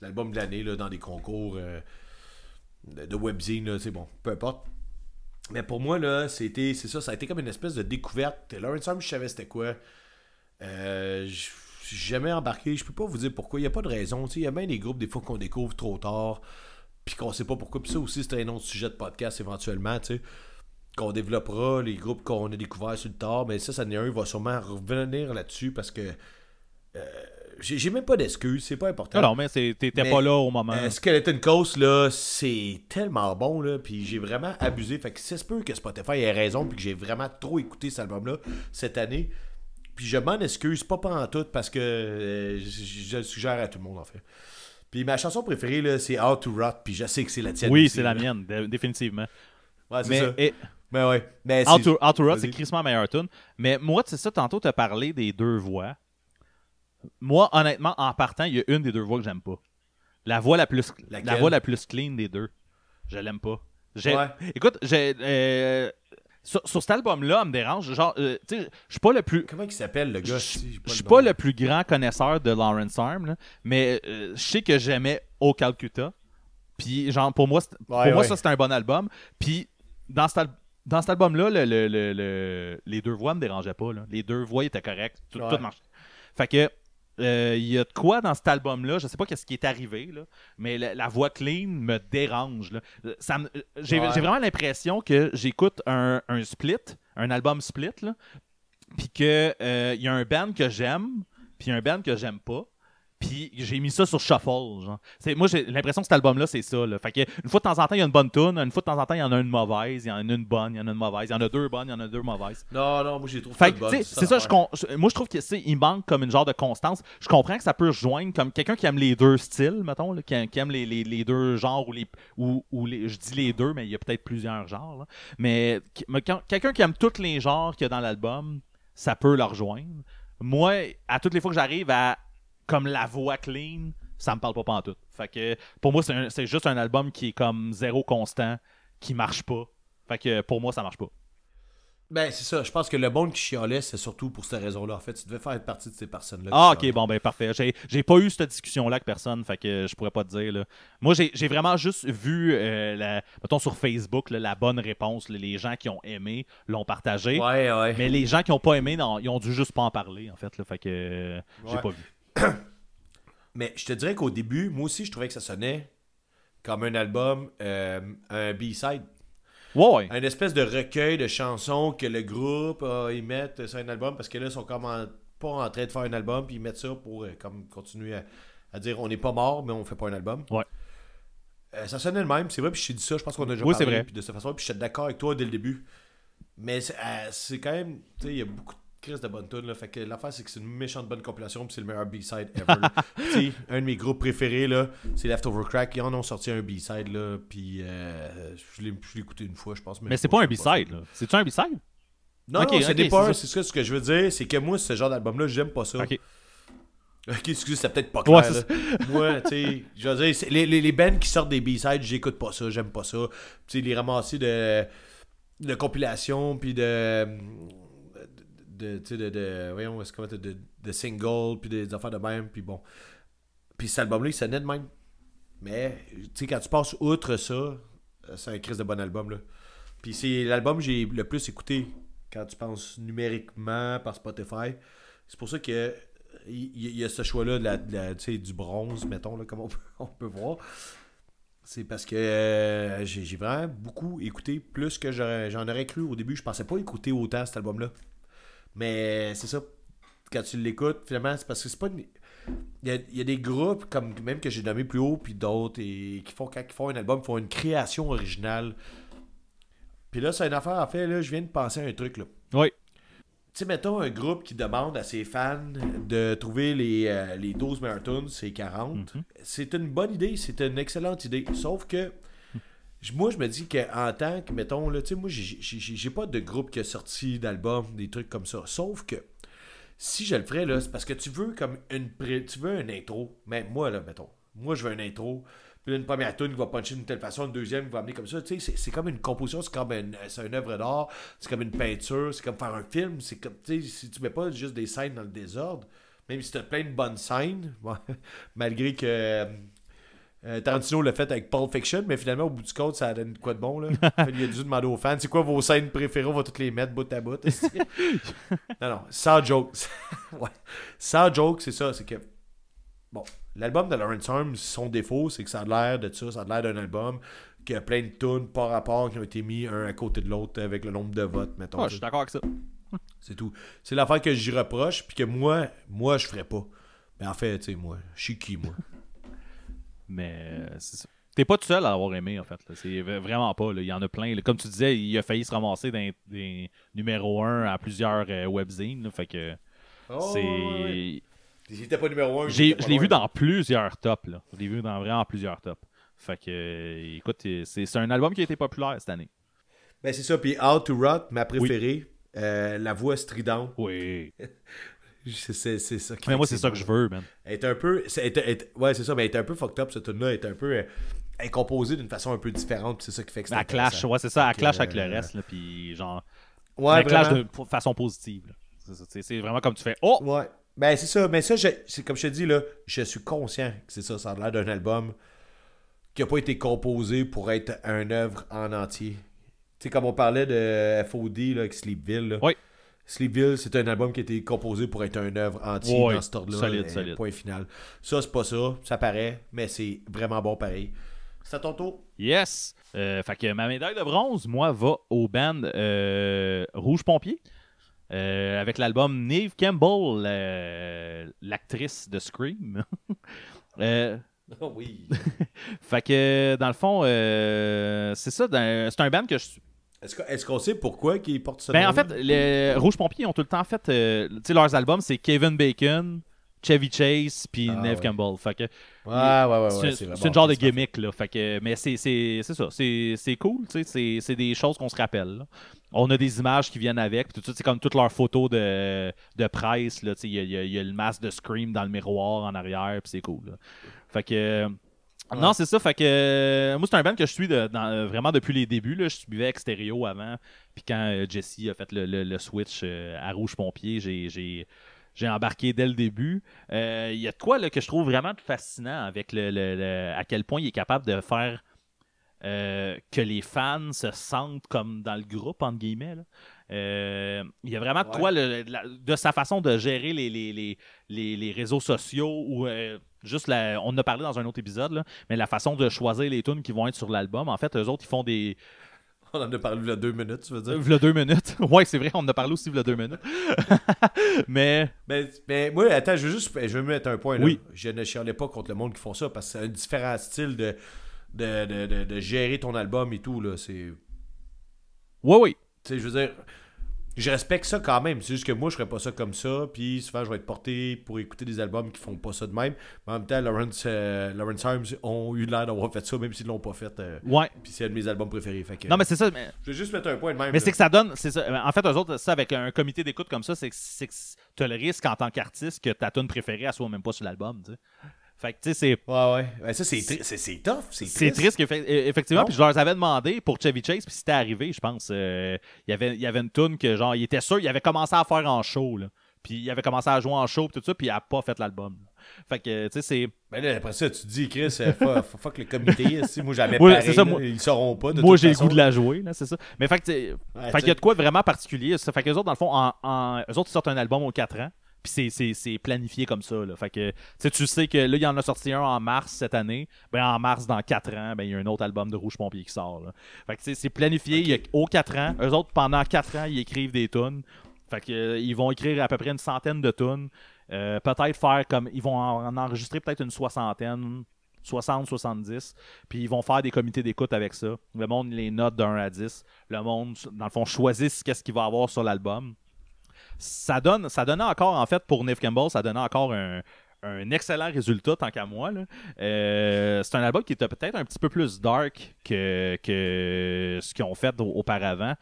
l'album de l'année là, dans des concours euh, de, de webzine, c'est bon, peu importe. Mais pour moi, là, c'était, c'est ça, ça a été comme une espèce de découverte. Lawrence Arm, je savais c'était quoi. J'ai jamais embarqué, je peux pas vous dire pourquoi, il n'y a pas de raison. Il y a bien des groupes, des fois, qu'on découvre trop tard, puis qu'on sait pas pourquoi. Puis ça aussi, c'est un autre sujet de podcast éventuellement, tu sais qu'on développera, les groupes qu'on a découverts sur le tard, mais ça, ça n'est un, il va sûrement revenir là-dessus parce que euh, j'ai même pas d'excuses, c'est pas important. Non, mais t'étais pas là au moment. Euh, Skeleton Coast, là, c'est tellement bon, là, puis j'ai vraiment abusé. Fait que c'est se peut que Spotify ait raison, puis que j'ai vraiment trop écouté cet album-là cette année. Puis je m'en excuse, pas en tout, parce que euh, je, je le suggère à tout le monde, en fait. Puis ma chanson préférée, c'est How to Rot, puis je sais que c'est la tienne. oui, c'est la mienne, dé- définitivement. Ouais, c'est Mais ça. et, Mais ouais. Mais How c'est- to, How to Rot, c'est crissement meilleur tune. Mais moi, c'est ça, tantôt, tu as parlé des deux voix. Moi, honnêtement, en partant, il y a une des deux voix que j'aime pas. La voix la plus, la voix la plus clean des deux. Je l'aime pas. Ouais. Écoute, j'ai. euh, sur, sur cet album-là, me dérange. Genre, euh, tu sais, je suis pas le plus. Comment il s'appelle, le gars? je- suis pas le plus grand connaisseur de Lawrence Arm, là, mais euh, je sais que j'aimais Au Calcutta. Puis, genre, pour moi, pour Ouais, moi ouais. ça, c'est un bon album. Puis, dans cet, al- dans cet album-là, le- le- le- le- les deux voix me dérangeaient pas. là. Les deux voix étaient correctes. Tout, Ouais. tout marchait. Fait que, euh, il y a de quoi dans cet album-là, je sais pas qu'est-ce qui est arrivé, là, mais la, la voix clean me dérange. Euh, me- j'ai, Ouais. vraiment l'impression que j'écoute un, un split, un album split, puis que euh, il y a un band que j'aime, puis un band que j'aime pas. Puis j'ai mis ça sur shuffle. Genre. Moi, j'ai l'impression que cet album-là, c'est ça. Là. Fait que une fois de temps en temps, il y a une bonne tune. Une fois de temps en temps, il y en a une mauvaise. Il y en a une bonne, il y en a une mauvaise. Il y en a deux bonnes, il y en a deux mauvaises. Non, non, moi j'ai trouvé Fait c'est ça, je moi je trouve que c'est- il manque comme une genre de constance. Je comprends que ça peut rejoindre comme quelqu'un qui aime les deux styles, mettons, là, qui, aime- qui aime les, les- les deux genres ou les ou, ou les, je dis les deux, mais il y a peut-être plusieurs genres. là. Mais, mais quelqu'un qui aime tous les genres qu'il y a dans l'album, ça peut le rejoindre. Moi, à toutes les fois que j'arrive à comme la voix clean, ça me parle pas pantoute. Fait que pour moi, c'est juste un album qui est comme zéro constant, qui marche pas. Fait que pour moi, ça marche pas. Ben, c'est ça. Je pense que le monde qui chialait, c'est surtout pour cette raison-là. En fait, tu devais faire partie de ces personnes-là. Ah, ok, bon, ben parfait. J'ai, pas eu cette discussion-là avec personne, fait que je pourrais pas te dire. Là. Moi, j'ai, j'ai vraiment juste vu, euh, la, mettons sur Facebook, là, la bonne réponse. là, les gens qui ont aimé l'ont partagé. Ouais, ouais. Mais les gens qui ont pas aimé, non, ils ont dû juste pas en parler, en fait. Là, fait que euh, j'ai Ouais. pas vu. *coughs* Mais je te dirais qu'au début, moi aussi, je trouvais que ça sonnait comme un album, euh, un B-side. Ouais, ouais. Un espèce de recueil de chansons que le groupe, euh, ils mettent sur un album parce que là, ils sont comme en- pas en train de faire un album, puis ils mettent ça pour euh, comme continuer à, à dire on n'est pas mort, mais on fait pas un album. Ouais. Euh, ça sonnait le même, c'est vrai, puis je t'ai dit ça, je pense qu'on a déjà Oui, c'est parlé vrai. puis de cette façon, puis j'étais d'accord avec toi dès le début. Mais c'est c'est quand même, tu sais, il y a beaucoup de crises de bonnes tunes, là, fait que l'affaire, c'est que c'est une méchante bonne compilation, puis c'est le meilleur B-side ever. *laughs* un de mes groupes préférés, là, c'est Leftover Crack, ils en ont sorti un B-side, là, puis euh, je l'ai écouté une fois, je pense. Mais c'est pas un B-side, là. C'est-tu un B-side? non, non, c'est ok, des pas c'est un, ça. ce que je veux dire, c'est que moi, ce genre d'album-là, j'aime pas ça. Ok. Ok, excusez, c'est peut-être pas Ouais, clair. là. *laughs* Moi, tu sais, je veux dire, les, les, les bands qui sortent des B-sides, j'écoute pas ça, j'aime pas ça. Tu sais, les ramasser de. de compilation, puis de. De, de, de, voyons, dire, de, de single, puis des affaires de même, puis bon. Puis cet album-là, il sonnait de même. Mais, tu sais, quand tu passes outre ça, c'est un crise de bon album, là. Puis c'est l'album que j'ai le plus écouté quand tu penses numériquement par Spotify. C'est pour ça que il y, a ce choix-là de la, du bronze, mettons, là, comme on peut, *laughs* on peut voir. C'est parce que euh, j'ai vraiment beaucoup écouté, plus que j'en aurais cru au début. Je pensais pas écouter autant cet album-là. Mais c'est ça. Quand tu l'écoutes, finalement, c'est parce que c'est pas une- Il y, a, il y a des groupes, comme même que j'ai nommé plus haut, puis d'autres, et qui font, quand ils font un album, ils font une création originale. Puis là, c'est une affaire, en fait, là, je viens de penser à un truc, là. Oui. Tu sais, mettons un groupe qui demande à ses fans de trouver les, euh, les 12 meilleurs tunes, c'est 40. C'est une bonne idée, c'est une excellente idée. Sauf que moi, je me dis qu'en tant que, mettons, là, tu sais, moi, j'ai- pas de groupe qui a sorti d'album, des trucs comme ça. Sauf que si je le ferais, là, c'est parce que tu veux comme une pré- tu veux un intro. Mais moi, là, mettons, moi, je veux un intro. Puis une première tune qui va puncher d'une telle façon, une deuxième qui va amener comme ça. Tu sais, c'est- comme une composition, c'est comme une, une œuvre d'art, c'est comme une peinture, c'est comme faire un film. C'est comme, tu sais, si tu mets pas juste des scènes dans le désordre, même si tu as plein de bonnes scènes, *laughs* malgré que euh, Tarantino l'a fait avec Pulp Fiction, mais finalement, au bout du compte, ça donne quoi de bon, là? *laughs* Il a dû demander aux fans, c'est quoi vos scènes préférées, on va toutes les mettre bout à bout. *laughs* non, non, sans joke. *laughs* ouais. Sans joke, c'est ça, c'est que Bon, l'album de Lawrence Arms, son défaut, c'est que ça a l'air de ça, ça a l'air d'un album qui a plein de tunes par rapport qui ont été mis un à côté de l'autre avec le nombre de votes, mettons. Ah, je suis d'accord avec ça. c'est tout. C'est l'affaire que j'y reproche, puis que moi, moi, je ferais pas. Mais en fait, tu sais, moi, je suis qui, moi? Mais euh, c'est ça. T'es pas tout seul à avoir aimé, en fait. C'est vraiment pas. là. Il y en a plein. là. Comme tu disais, il a failli se ramasser dans des numéro 1 à plusieurs euh, webzines. là. Fait que Oh, c'est. ouais, pas numéro 1. J'ai- Je l'ai vu dans plusieurs tops. Là. Je l'ai vu dans vraiment plusieurs tops. Fait que, euh, écoute, c'est un album qui a été populaire cette année. Ben, c'est ça, puis Out to Rot, ma préférée, euh, la voix stridente. Oui. *laughs* C'est ça qui Mais moi, c'est ça que je veux, man. Elle est un peu. est- est- ouais, c'est ça, mais elle est un peu fucked up, cette tune-là. Elle est un peu. euh, est composée d'une façon un peu différente, c'est ça qui fait que c'est Elle clash, ouais, c'est ça. Elle clash avec le euh, reste. Là, puis genre. Ouais, elle clash de façon positive. C'est vraiment comme tu fais Oh Ouais. Ben, c'est ça. Mais ça, je- c'est comme je te dis, là, je suis conscient que c'est ça. Ça a l'air d'un album qui n'a pas été composé pour être un œuvre en entier. Tu sais, comme on parlait de FOD là, avec Sleepville. Là. Oui. Sleepville, c'est un album qui a été composé pour être un œuvre entier Ouais, dans cet ordre-là. solide, euh, solide. Point final. Ça, c'est pas ça. Ça paraît, mais c'est vraiment bon pareil. C'est à ton tour. Yes! Euh, fait que ma médaille de bronze, moi, va au band euh, Rouge Pompier. euh, avec l'album Neve Campbell, l'actrice de Scream. *laughs* Euh, *laughs* oui. *laughs* fait que, dans le fond, c'est ça. C'est un band que je suis. Est-ce qu'on sait pourquoi qu'ils portent ce Ben, en fait, les Rouge Pompier ont tout le temps fait. euh, tu sais, leurs albums, c'est Kevin Bacon, Chevy Chase, puis Ah, Neve ouais. Campbell. Fait que, Ouais, ouais, ouais. ouais, c'est une genre de gimmick, là. Fait que, mais c'est ça. C'est cool, tu sais. c'est- des choses qu'on se rappelle. là. On a des images qui viennent avec. tout c'est comme toutes leurs photos de, de presse. là, tu sais, Il y y y a le masque de Scream dans le miroir en arrière. Puis c'est cool. là. Fait que. Non, c'est ça. Fait que moi, c'est un band que je suis euh, vraiment depuis les débuts. Là. Je suivais Extérieur avant. Puis quand euh, Jesse a fait le, switch euh, à Rouge Pompier, j'ai- embarqué dès le début. Euh, Il y a de quoi là, que je trouve vraiment fascinant avec le, à quel point il est capable de faire euh, que les fans se sentent comme dans le groupe, entre guillemets. Euh, il y a vraiment de Ouais. quoi le- la- de sa façon de gérer les, les, les, les, réseaux sociaux ou euh, juste la, on en a parlé dans un autre épisode, là, mais la façon de choisir les tunes qui vont être sur l'album. En fait, eux autres, ils font des. On en a parlé il y a deux minutes, tu veux dire? V'là deux minutes. *laughs* ouais, c'est vrai, on en a parlé aussi, v'là deux minutes. *laughs* mais. Mais, mais moi, attends, je veux juste je veux mettre un point là. Oui. Je ne chialais pas contre le monde qui font ça parce que c'est un différent style de, de, de, de- de gérer ton album et tout. là. C'est. Ouais, oui. Tu sais, je veux dire. Je respecte ça quand même. C'est juste que moi, je ferais pas ça comme ça. Puis souvent, je vais être porté pour écouter des albums qui font pas ça de même. Mais en même temps, Lawrence, euh, Lawrence Arms ont eu l'air d'avoir fait ça, même s'ils l'ont pas fait. euh, Ouais. puis c'est un de mes albums préférés. Fait que, Non, mais c'est ça. Mais... Je vais juste mettre un point de même. Mais c'est que ça donne. c'est ça. En fait, eux autres, ça, avec un comité d'écoute comme ça, c'est que tu as le risque en tant qu'artiste que ta tune préférée, elle soit même pas sur l'album. tu sais. Fait que, tu sais, c'est. Ouais, ouais. Ben, ça, c'est, tri- c'est, c'est tough. C'est C'est triste. triste, qu'effe- euh, effectivement. Puis je leur avais demandé pour Chevy Chase, puis c'était arrivé, je pense. euh, il y avait, il y avait une tune que, genre, il était sûr, il avait commencé à faire en show, là. Puis il avait commencé à jouer en show, puis tout ça, puis il a pas fait l'album. Fait que, tu sais, c'est. Ben là, après ça, tu te dis, Chris, euh, fuck, *laughs* fuck le comité. si moi, jamais Ouais, pareil, c'est ça, là, moi- ils sauront pas. De Moi, j'ai le goût de la jouer, là, c'est ça. Mais fait que, Ouais, fait qu'il y a de quoi de vraiment particulier. Ça fait que les autres, dans le fond, en, en- eux autres, ils sortent un album aux 4 ans. Puis c'est- planifié comme ça. Là. Fait que tu sais, tu sais que là, il y en a sorti un en mars cette année. Ben, en mars, dans 4 ans, ben, il y a un autre album de Rouge Pompier qui sort. là. Fait que tu sais, c'est planifié. Il y a, aux 4 ans. Eux autres, pendant 4 ans, ils écrivent des tunes. Fait que, euh, ils vont écrire à peu près une centaine de tunes. Euh, peut-être faire comme. Ils vont en, en enregistrer peut-être une soixantaine. 60, 70, puis ils vont faire des comités d'écoute avec ça. Le monde les note de 1 à 10. Le monde, dans le fond, choisisse qu'est-ce qu'il va avoir sur l'album. Ça donne, ça donnait encore, en fait, pour Neve Campbell, ça donnait encore un, excellent résultat, tant qu'à moi. Euh, c'est un album qui était peut-être un petit peu plus dark que, ce qu'ils ont fait au- auparavant,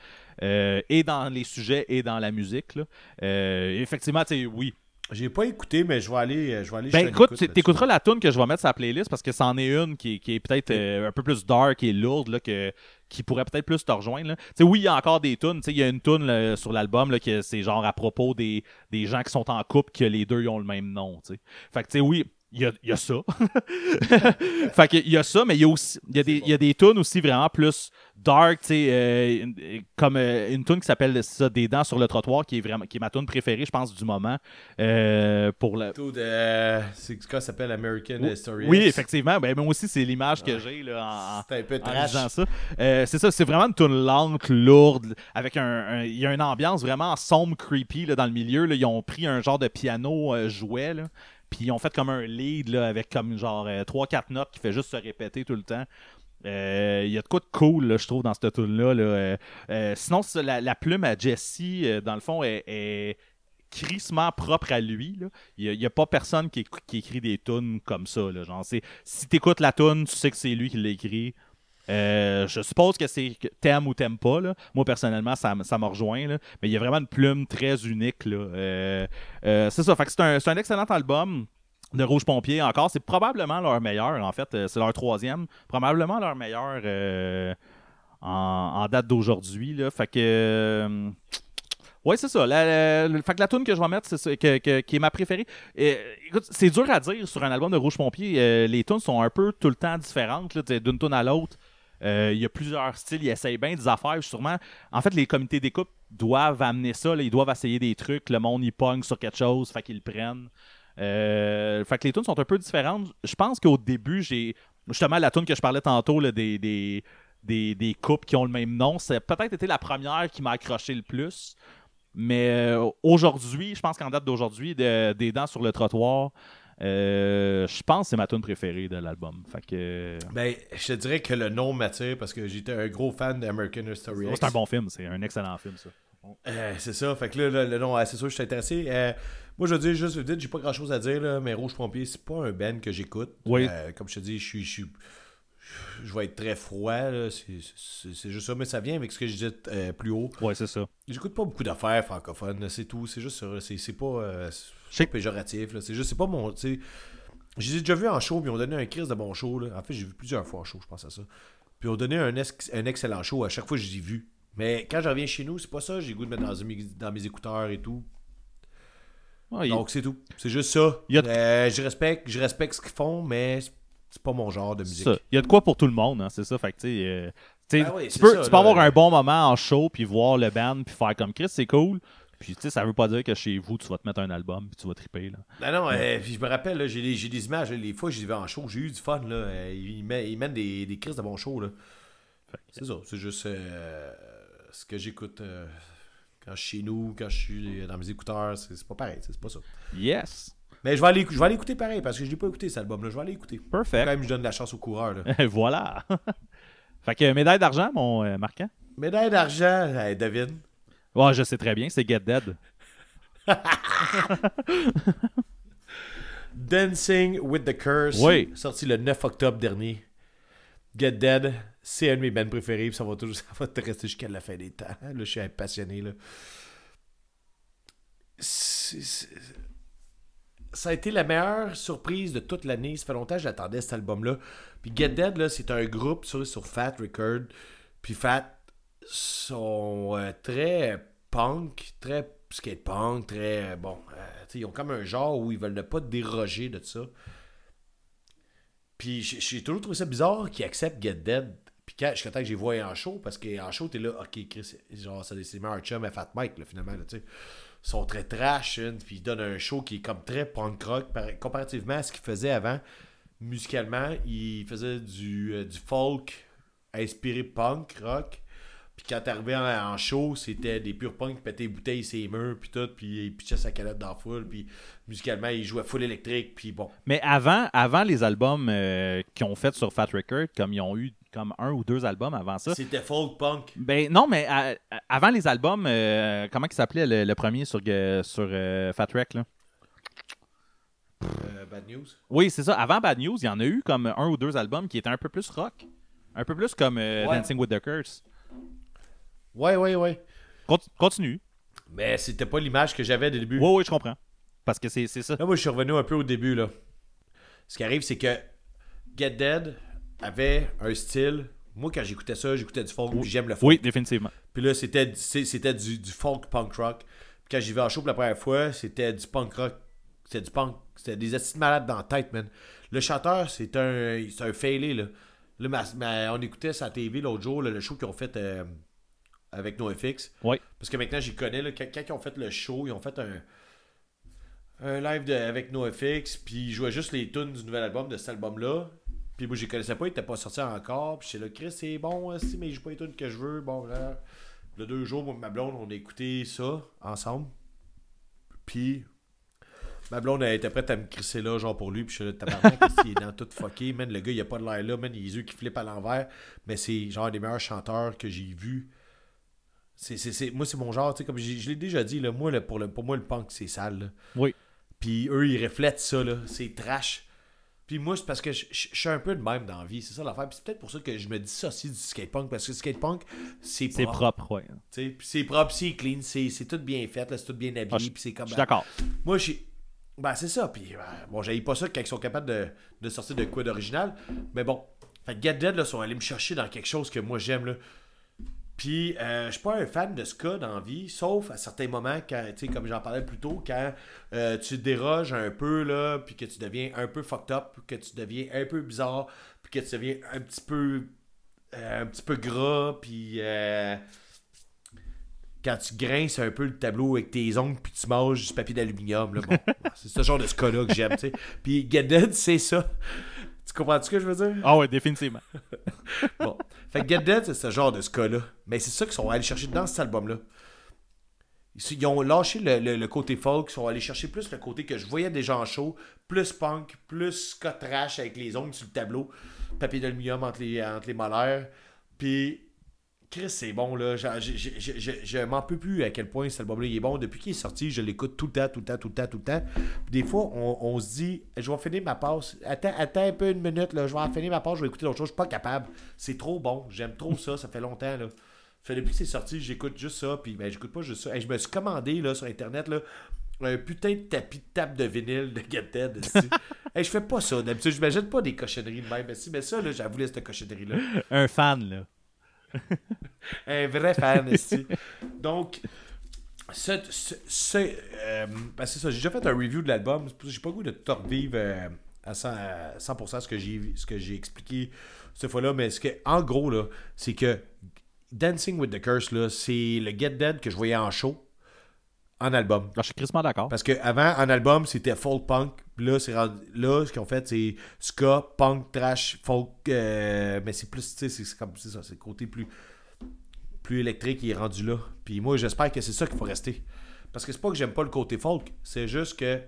euh, et dans les sujets et dans la musique. là. Euh, effectivement, oui, J'ai pas écouté, mais je vais aller. euh, Je vais aller ben écoute, t'écouteras la tune que je vais mettre sur la playlist parce que c'en est une qui, est- qui est peut-être euh, un peu plus dark et lourde là, que, qui pourrait peut-être plus te rejoindre. là. Tu sais, oui, il y a encore des tunes. Tu sais, Il y a une tune là, sur l'album là, que c'est genre à propos des, des gens qui sont en couple que les deux ils ont le même nom. tu sais. Fait que tu sais, oui, il y a, il y a ça. *laughs* *laughs* fait que il y a ça, mais il y a aussi il y a des, y a des tunes aussi vraiment plus dark, tu sais, euh, une- comme euh, une tune qui s'appelle ça Des dents sur le trottoir qui est vraiment qui est ma tune préférée, je pense, du moment. euh, pour le, C'est ça s'appelle American oui, History oui, effectivement. Ben, moi aussi, c'est l'image que j'ai là, en, C'est un peu en trash. disant ça. Euh, c'est ça, c'est vraiment une tune lente, lourde, avec un, Il y a une ambiance vraiment sombre, creepy là, dans le milieu. là. Ils ont pris un genre de piano euh, jouet, là, puis ils ont fait comme un lead là, avec comme genre 3-4 notes qui fait juste se répéter tout le temps. Euh, Il y a de quoi de cool, je trouve, dans cette tune-là. là. Euh, euh, sinon, la, plume à Jesse, euh, dans le fond, est, est crissement propre à lui. Il n'y a, pas personne qui, éc- qui écrit des tunes comme ça. Là. Genre, si tu écoutes la tune, tu sais que c'est lui qui l'a écrit. Euh, je suppose que c'est t'aimes ou t'aimes pas. Moi, personnellement, ça, ça m'a rejoint. Mais il y a vraiment une plume très unique. Euh, euh, c'est ça. Fait que c'est un, excellent album de Rouge Pompier encore. C'est probablement leur meilleur, en fait. C'est leur troisième. Probablement leur meilleur en, date d'aujourd'hui. Fait que. Ouais, c'est ça. La, la- que la tune que je vais mettre, c'est que- qui est ma préférée. Écoute, c'est dur à dire sur un album de Rouge Pompier. Les tunes sont un peu tout le temps différentes, d'une tune à l'autre. Euh, Il y a plusieurs styles, ils essayent bien des affaires. Sûrement, en fait, les comités d'écoute doivent amener ça. ils doivent essayer des trucs. Le monde, il pogne sur quelque chose, fait qu'ils le prennent. Euh, fait que les tunes sont un peu différentes. Je pense qu'au début, j'ai. Justement, la tune que je parlais tantôt, des, des, des, des couples qui ont le même nom, c'est peut-être été la première qui m'a accroché le plus. Mais euh, aujourd'hui, je pense qu'en date d'aujourd'hui, de- des dents sur le trottoir, euh, je pense que c'est ma tune préférée de l'album. Fait que. Ben, je te dirais que le nom m'attire parce que j'étais un gros fan d'American History X. C'est un bon film, c'est un excellent film, ça. Euh, c'est ça, fait que là, le, le nom, c'est sûr, je suis intéressé. Euh, moi, je veux dire juste vite, j'ai pas grand chose à dire, là, mais Rouge Pompier, c'est pas un band que j'écoute. Oui. Euh, comme je te dis, je suis. Je suis- je vais être très froid, c'est juste ça, mais ça vient avec ce que je disais euh, plus haut. Ouais, c'est ça. J'écoute pas beaucoup d'affaires francophones, c'est tout, c'est juste ça, c'est c'est pas, euh, c'est Je péjoratif, là, c'est juste, c'est pas mon, j'ai déjà vu en show, puis ils ont donné un crise de bon show, là. en fait j'ai vu plusieurs fois en show, je pense à ça, puis ont donné un, un excellent show, à chaque fois je les ai vus, mais quand je reviens chez nous, c'est pas ça, j'ai le goût de mettre dans, mes- dans mes écouteurs et tout, Ouais, il- donc c'est tout, c'est juste ça, Il y a- Euh, je respecte, je respecte ce qu'ils font, mais c'est- pas mon genre de musique. ça. Il y a de quoi pour tout le monde, hein, c'est ça. Fait que, tu euh, Ben oui, tu c'est peux, ça, tu peux là. avoir un bon moment en show, puis voir le band, puis faire comme Chris, c'est cool. Puis, tu sais, ça veut pas dire que chez vous, tu vas te mettre un album, puis tu vas triper, là. Non, non, euh, puis je me rappelle, là, j'ai des, j'ai des images, les fois j'y vais en show, j'ai eu du fun. Là, euh, ils, met- ils mènent des, des crises de bon show. Là. C'est ça, c'est juste euh, ce que j'écoute euh, quand je suis chez nous, quand je suis dans mes écouteurs, c'est pas pareil, c'est pas ça. Yes. Mais je vais aller, je vais aller écouter pareil, parce que je l'ai pas écouté cet album-là, je vais aller écouter. Quand Perfect. même, je donne la chance au coureur. Là. *laughs* voilà. *laughs* fait que médaille d'argent, mon marquant. Médaille d'argent, David. Ouais, je sais très bien, c'est Get Dead. *laughs* Dancing with the Curse, Oui. sorti le 9 octobre dernier. Get Dead, c'est un de mes bands préférés, ça va toujours *laughs* ça va te rester jusqu'à la fin des temps. Là, je suis passionné. Là. Ça a été la meilleure surprise de toute l'année. Ça fait longtemps que j'attendais cet album-là. Puis Get Dead, là, c'est un groupe sur, sur Fat Record. Puis Fat sont euh, très punk, très skate punk, très. bon, euh, ils ont comme un genre où ils veulent ne pas déroger de ça. Puis j'ai toujours trouvé ça bizarre qu'ils acceptent Get Dead. Puis quand, jusqu'à temps que j'ai vu en show, parce qu'en show, t'es là, ok, Chris, genre, c'est c'est meilleur chum à Fat Mike, finalement, tu sais. Ils sont très trash, puis ils donnent un show qui est comme très punk rock, par- comparativement à ce qu'ils faisaient avant. Musicalement, ils faisaient du, euh, du folk inspiré punk rock. Puis quand t'arrivais en, en show, c'était des purs punks qui pétaient les bouteilles, ses murs, puis tout, puis ils pitchaient sa canette dans la foule, puis musicalement, ils jouaient full électrique, puis bon. Mais avant, avant les albums euh, qu'ils ont fait sur Fat Record, comme ils ont eu comme un ou deux albums avant ça. C'était folk punk. Ben non, mais à- avant les albums, euh, comment il s'appelait le, le premier sur, euh, sur euh, Fat Wreck, là? Bad news. Oui, c'est ça. Avant Bad News, il y en a eu comme un ou deux albums qui étaient un peu plus rock. Un peu plus comme Ouais. Dancing with the Curse. Ouais, ouais, ouais. Conti- Continue. Mais c'était pas l'image que j'avais le début. Oui, oui, je comprends. Parce que c'est c'est ça. Là, moi, je suis revenu un peu au début, là. Ce qui arrive, c'est que Get Dead avait un style. Moi, quand j'écoutais ça, j'écoutais du folk, puis j'aime le folk. Oui, définitivement. Puis là, c'était c'est- c'était du, du folk punk rock. Puis quand j'y vais en show pour la première fois, c'était du punk rock. C'était du punk. C'était des acides malades dans la tête, man. Le chanteur, c'est un, c'est un failé, là. Là, ma- ma- on écoutait sa TV l'autre jour, là, le show qu'ils ont fait euh, avec NoFX. Oui. Parce que maintenant, j'y connais. Là, quand, quand ils ont fait le show, ils ont fait un, un live de- avec NoFX. Puis ils jouaient juste les tunes du nouvel album, de cet album-là. Puis moi, je les connaissais pas, il était pas sorti encore. Puis j'étais là, Chris, c'est bon, hein, si, mais je joue pas les tunes que je veux. Bon, là. Le deux jours, moi et ma blonde, on a écouté ça ensemble. Puis ma blonde, elle était prête à me crisser là, genre pour lui. Puis je suis là, tabarnak, *laughs* qu'il est dans tout fucké? Man, le gars, il a pas de l'air là, man, il a les yeux qui flippent à l'envers. Mais c'est genre des meilleurs chanteurs que j'ai vus. C'est, c'est, c'est- moi, c'est mon genre, tu sais, comme je l'ai déjà dit, là, moi, là, pour, le, pour moi, le punk, c'est sale. là. Oui. Puis eux, ils reflètent ça, là. C'est trash. Puis moi, c'est parce que je, je- je suis un peu de même dans la vie. C'est ça l'affaire. Puis c'est peut-être pour ça que je me dissocie du skatepunk. Parce que le skatepunk, c'est C'est propre. propre, ouais. tu sais. Puis c'est propre, c'est clean, c'est, c'est tout bien fait, là, c'est tout bien habillé. Ah, je- puis c'est comme. Je suis d'accord. Moi, j'ai. Ben, c'est ça. Puis, euh, bon, j'aille pas ça quand ils sont capables de, de sortir de quoi d'original. Mais bon. Fait que Get Dead, là, sont allés me chercher dans quelque chose que moi, j'aime, là. Puis, euh, je suis pas un fan de ska dans vie, sauf à certains moments, quand, comme j'en parlais plus tôt, quand euh, tu déroges un peu, là, puis que tu deviens un peu fucked up, que tu deviens un peu bizarre, puis que tu deviens un petit peu. euh, un petit peu gras, puis. euh, quand tu grinces un peu le tableau avec tes ongles puis tu manges du papier d'aluminium. bon, *laughs* c'est ce genre de ska-là que j'aime. tu sais. Puis Get *laughs* c'est ça. Tu comprends ce que je veux dire? Ah ouais, définitivement. *laughs* Bon. Fait que Get Dead, c'est ce genre de ska-là. Mais c'est ça qu'ils sont allés chercher dans cet album-là. Ils ont lâché le, le- le côté folk, ils sont allés chercher plus le côté que je voyais déjà en show, plus punk, plus ska trash avec les ongles sur le tableau, papier d'aluminium entre les, entre les molaires. Puis, Chris, c'est bon, là. Je, je, je, je- m'en peux plus à quel point cet album-là est bon. Depuis qu'il est sorti, je l'écoute tout le temps, tout le temps, tout le temps, tout le temps. Des fois, on, on se dit, je vais finir ma passe. Attends, attends un peu une minute, là. Je vais en finir ma passe, je vais écouter d'autres choses. Je suis pas capable. C'est trop bon. J'aime trop ça. Ça fait longtemps, là. Depuis que c'est sorti, j'écoute juste ça. Puis, ben, j'écoute pas juste ça. Hey, je me suis commandé, là, sur Internet, là, un putain de tapis de table de vinyle de *laughs* esti. hey, je fais pas ça. D'habitude, je m'achète pas des cochonneries de même. esti. Mais ça, là, j'avoue, cette cochonnerie-là. Un fan, là. *laughs* Un vrai fan, esti. Donc, ce, ce, ce- euh, ben, c'est ça, j'ai déjà fait un review de l'album. J'ai pas le goût de tout revivre euh, à 100%, à 100% ce que j'ai ce que j'ai expliqué cette fois-là. Mais ce que, en gros, là, c'est que Dancing with the Curse, là, c'est le Get Dead que je voyais en show en album. Là, je suis crissement d'accord. Parce qu'avant, en album, c'était folk punk. Puis Là, c'est rendu- là, ce qu'ils ont fait, c'est ska, punk, trash, folk. euh, mais c'est plus, tu sais, c'est- comme ça, c'est le côté plus, plus électrique qui est rendu là. Puis moi, j'espère que c'est ça qu'il faut rester. Parce que c'est pas que j'aime pas le côté folk, c'est juste que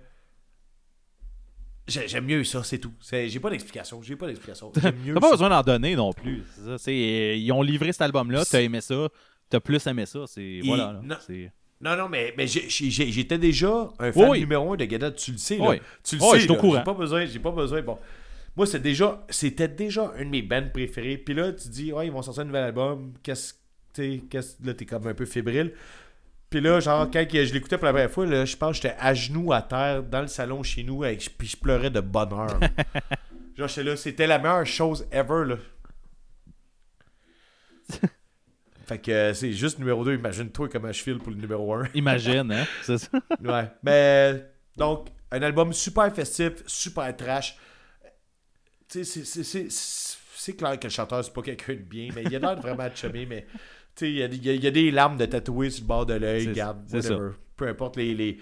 j'ai- j'aime mieux ça, c'est tout. J'ai pas d'explication, j'ai pas d'explication. *laughs* T'as pas ça. besoin d'en donner non plus. C'est ça, ils ont livré cet album-là, t'as aimé ça, t'as plus aimé ça. C'est, voilà. là. Non. Non, mais, mais j'étais déjà un fan Oui. numéro un de Gadot, tu le sais. Là. Oui. Tu le Oui, sais. je suis au là. courant. J'ai pas besoin. J'ai pas besoin. Bon. Moi, c'est déjà, c'était déjà un de mes bands préférés. Puis là, tu dis, ouais, ils vont sortir un nouvel album. Qu'est-ce sais, qu'est-ce- là, t'es comme un peu fébrile. Puis là, genre, quand je l'écoutais pour la première fois, là, je pense que j'étais à genoux à terre dans le salon chez nous, avec, puis je pleurais de bonheur. *laughs* genre, j'étais là, c'était la meilleure chose ever, là. *laughs* fait que euh, c'est juste numéro 2, imagine-toi comment je file pour le numéro 1. *laughs* Imagine, hein? C'est ça. ouais. Mais, donc, un album super festif, super trash. Tu sais, c'est- c'est- c'est c'est clair que le chanteur, c'est pas quelqu'un de bien, mais il a l'air de vraiment chumé, mais tu sais, il y, a y a- il y a des larmes de tatouées sur le bord de l'œil, C'est- garde, whatever. Peu importe les, les,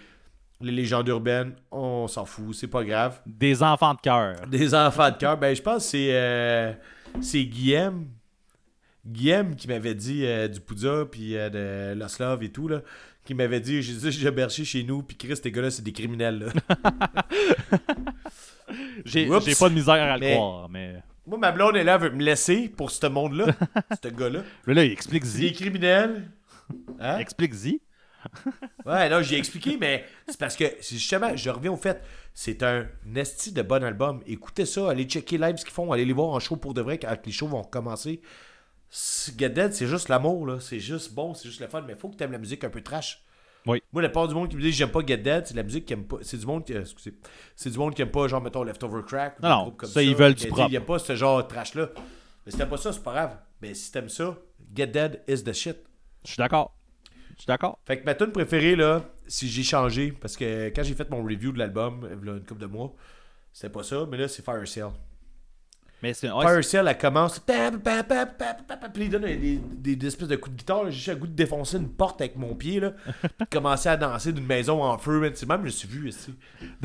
les légendes urbaines, on s'en fout, c'est pas grave. Des enfants de cœur. Des enfants de cœur, ben je pense que c'est euh, c'est Guillaume. Guillaume qui m'avait dit euh, du Poudja puis euh, de Loslav et tout là, qui m'avait dit j'ai dit j'ai berché chez nous puis Chris ces gars-là c'est des criminels là. *laughs* J'ai pas de misère à le croire, mais. Moi ma blonde est là elle veut me laisser pour ce monde-là, *laughs* ce gars-là. Mais là, des explique-y. criminels. Hein? Explique-y. *laughs* Ouais, non, j'ai expliqué, mais c'est parce que, c'est justement, je reviens au fait, c'est un esti de bon album. Écoutez ça, allez checker live ce qu'ils font, allez les voir en show pour de vrai quand les shows vont commencer. Get Dead, c'est juste l'amour, là. C'est juste bon, c'est juste le fun, mais faut que t'aimes la musique un peu trash. Oui. Moi, la part du monde qui me dit j'aime pas Get Dead, c'est de la musique qui aime pas. C'est du monde qui. Excusez. C'est du monde qui aime pas, genre, mettons, Leftover Crack. ou Non, non, comme ça, ils veulent du propre. Il aime pas ce genre de trash-là. Mais si t'aimes pas ça, c'est pas grave. Mais si t'aimes ça, Get Dead is the shit. Je suis d'accord. Je suis d'accord. Fait que ma tune préférée, là, si j'ai changé, parce que quand j'ai fait mon review de l'album, il y a une couple de mois, c'était pas ça, mais là, c'est Fire Sale. Mais c'est. Fire Sale, elle commence. Puis il donne des, des- des espèces de coups de guitare. J'ai juste le goût de défoncer une porte avec mon pied, là. Puis commencer à danser d'une maison en feu. C'est même, je me suis vu ici.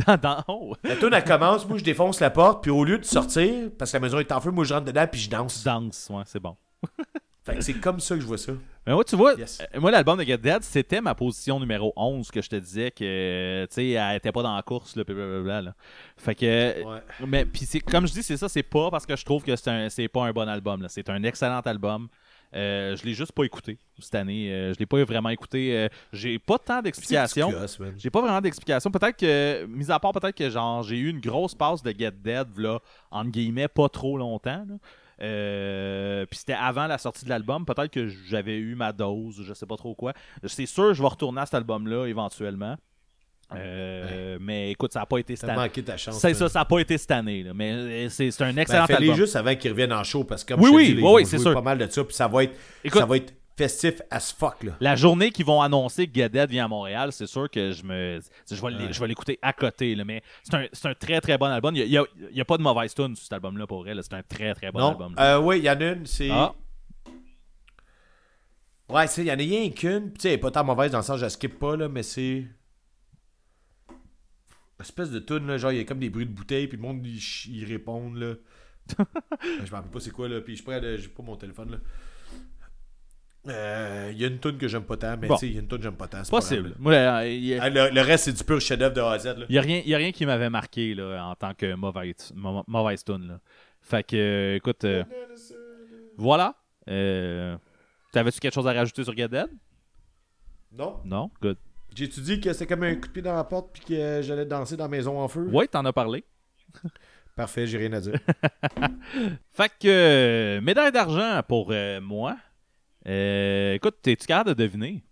dans, dans- oh, La tune, elle commence. Moi, je défonce la porte. Puis au lieu de sortir, parce que la maison est en feu, moi, je rentre dedans. Puis je danse. danse, ouais, c'est bon. *laughs* Fait que c'est comme ça que je vois ça. Mais moi, tu vois, Yes. euh, moi, l'album de Get Dead, c'était ma position numéro 11 que je te disais que, tu sais, elle était pas dans la course, là, blablabla, là. Fait que, Ouais. mais, puis c'est, comme je dis, c'est ça, c'est pas parce que je trouve que c'est, un, c'est pas un bon album, là. C'est un excellent album. Euh, je l'ai juste pas écouté cette année. Euh, je l'ai pas vraiment écouté. Euh, j'ai pas tant d'explications. J'ai pas vraiment d'explication. Peut-être que, mis à part peut-être que genre j'ai eu une grosse passe de Get Dead, là, entre guillemets, pas trop longtemps. là. Euh, puis c'était avant la sortie de l'album. Peut-être que j'avais eu ma dose, je sais pas trop quoi. C'est sûr, je vais retourner à cet album-là éventuellement. Euh, Mais écoute, ça n'a pas été cette année. manqué ta chance. C'est man. ça, ça n'a pas été cette année. là. Mais euh, c'est c'est un Ben, excellent fais-les album. juste avant qu'ils reviennent en show parce que comme Oui, je oui, dis, oui, oui, c'est sûr. pas mal de ça puis ça va être Écoute- ça va être festif as fuck là. La journée qu'ils vont annoncer que Dead vient à Montréal, c'est sûr que je me je vais Ouais. l'écouter à côté. Là, mais c'est un, très très bon album. Il n'y a, pas de mauvaise tune sur cet album-là pour là. C'est un très très bon non, album. euh, oui, il y en a une, c'est Ah. Ouais, c'est il y en a rien qu'une, tu sais, elle est pas tant mauvaise dans le sens je la skip pas là, mais c'est espèce de tune là, genre il y a comme des bruits de bouteilles puis le monde ils répondent là. *laughs* je me rappelle pas c'est quoi là, puis je prends j'ai pas mon téléphone là. Euh, Il y a une tune que j'aime pas tant, mais Bon. tu sais, il y a une tune que j'aime pas tant. c'est pas Possible. grave, Moi, euh, y a, Ah, le, le reste, c'est du pur chef-d'œuvre de A à Z. Il y a rien, y a rien qui m'avait marqué là, en tant que mauvaise, mau- mauvaise tune. Là. Fait que, euh, écoute, euh, voilà. Euh, T'avais-tu quelque chose à rajouter sur Dead? Non. Non? Good. J'ai-tu dit que c'était comme un coup de pied dans la porte puis que j'allais danser dans la maison en feu? Ouais, t'en as parlé. *laughs* Parfait, j'ai rien à dire. *laughs* Fait que, euh, médaille d'argent pour euh, moi. Euh, écoute, t'es-tu capable de deviner?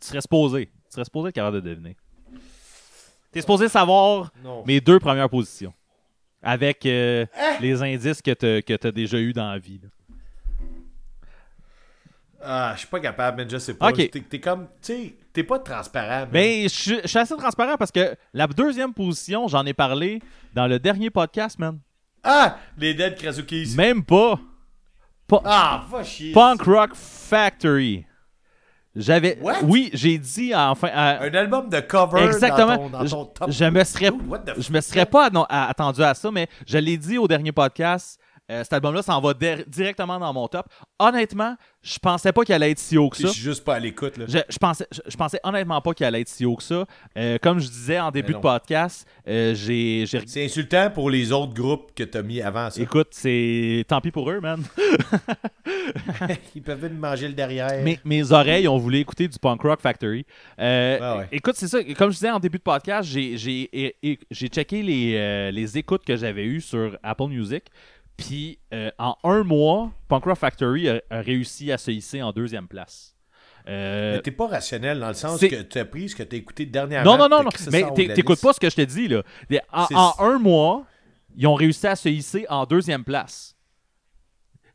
Tu serais supposé. Tu serais supposé être capable de deviner. T'es supposé savoir Non. mes deux premières positions. Avec euh, Hein? les indices que t'as que t'as déjà eu dans la vie. là. Ah, je suis pas capable, mais je sais pas. Ok. T'es, t'es comme, tu sais, t'es pas transparent. Ben, je suis- je suis assez transparent parce que la deuxième position, j'en ai parlé dans le dernier podcast, man. Ah, les Dead Krasukis. Même pas. Ah, va chier. Punk Rock Factory. J'avais. Oui, j'ai dit enfin. Un album de cover Exactement. dans ton, dans ton top. je me serais, je me serais pas attendu à ça, mais je l'ai dit au dernier podcast. Euh, cet album-là s'en va directement dans mon top. Honnêtement, je pensais pas qu'il allait être si haut que Je ça. suis juste pas à l'écoute, là. Je, je pensais, je, je pensais honnêtement pas qu'il allait être si haut que ça. Euh, comme je disais en début de podcast, euh, j'ai, C'est insultant pour les autres groupes que t'as mis avant ça. Écoute, c'est tant pis pour eux, man. *laughs* Ils peuvent me manger le derrière. mes, mes oreilles ont voulu écouter du Punk Rock Factory. Euh, Ah ouais. Écoute, c'est ça. Comme je disais en début de podcast, j'ai, checké les, les écoutes que j'avais eues sur Apple Music. Puis euh, en un mois, Punk Rock Factory a, a réussi à se hisser en deuxième place. Euh, Mais t'es pas rationnel dans le sens que tu as pris ce que t'as écouté dernièrement. non, non, non, non. Mais t'écoutes pas ce que je te dis, là. En, un mois, ils ont réussi à se hisser en deuxième place.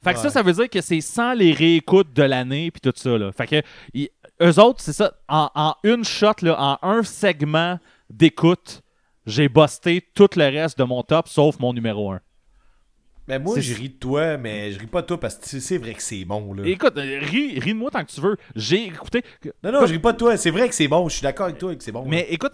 Fait que ça, ça veut dire que c'est sans les réécoutes de l'année puis tout ça, là. Fait que ils- eux autres, c'est ça, en, en une shot, là, en un segment d'écoute, j'ai busté tout le reste de mon top sauf mon numéro 1. Mais moi, C'est- je ris de toi, mais je ris pas de toi parce que c'est vrai que c'est bon. Là. Écoute, euh, ris, ris de moi tant que tu veux. J'ai écouté. Non, non, je ris pas de toi. C'est vrai que c'est bon. Je suis d'accord avec toi que c'est bon. Mais écoute,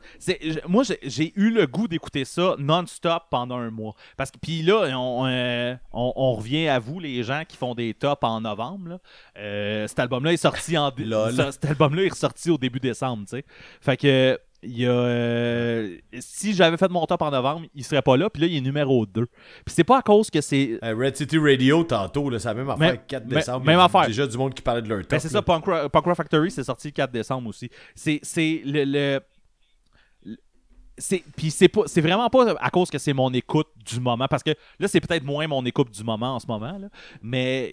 moi j'ai- eu le goût d'écouter ça non-stop pendant un mois. Parce que puis là, on, euh, on- on revient à vous les gens qui font des tops en novembre. là. Euh, cet album-là est sorti en *laughs* cet album-là est ressorti au début décembre, tu sais. Fait que il y a euh, si j'avais fait mon top en novembre, il serait pas là. Puis là, il est numéro 2. Puis c'est pas à cause que c'est Euh, Red City Radio, tantôt, là, c'est la même affaire. Mais- 4 mais- décembre. même affaire. Déjà du monde qui parlait de leur top. Ben, c'est ça. Punk Rock, Punk Rock Factory, c'est sorti le 4 décembre aussi. C'est c'est le. le- le- c'est puis c'est pas c'est vraiment pas à cause que c'est mon écoute du moment parce que là c'est peut-être moins mon écoute du moment en ce moment là, mais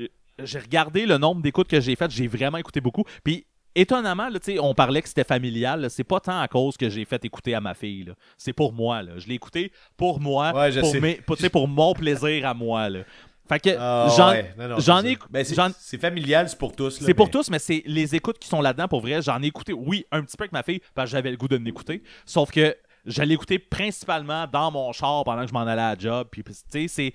euh, j'ai regardé le nombre d'écoutes que j'ai faites, j'ai vraiment écouté beaucoup puis étonnamment là, on parlait que c'était familial, c'est pas tant à cause que j'ai fait écouter à ma fille c'est pour moi là, je l'ai écouté pour moi Ouais, je pour sais. mes- pour, tu sais, pour mon plaisir à moi là. Fait que Ah, j'en ouais. Ai-. Ben, c'est familial, c'est pour tous. c'est pour tous, mais c'est les écoutes qui sont là-dedans pour vrai. J'en ai écouté, oui, un petit peu avec ma fille, parce que j'avais le goût de l'écouter. Sauf que je écouté principalement dans mon char pendant que je m'en allais à la job. Puis, tu sais, c'était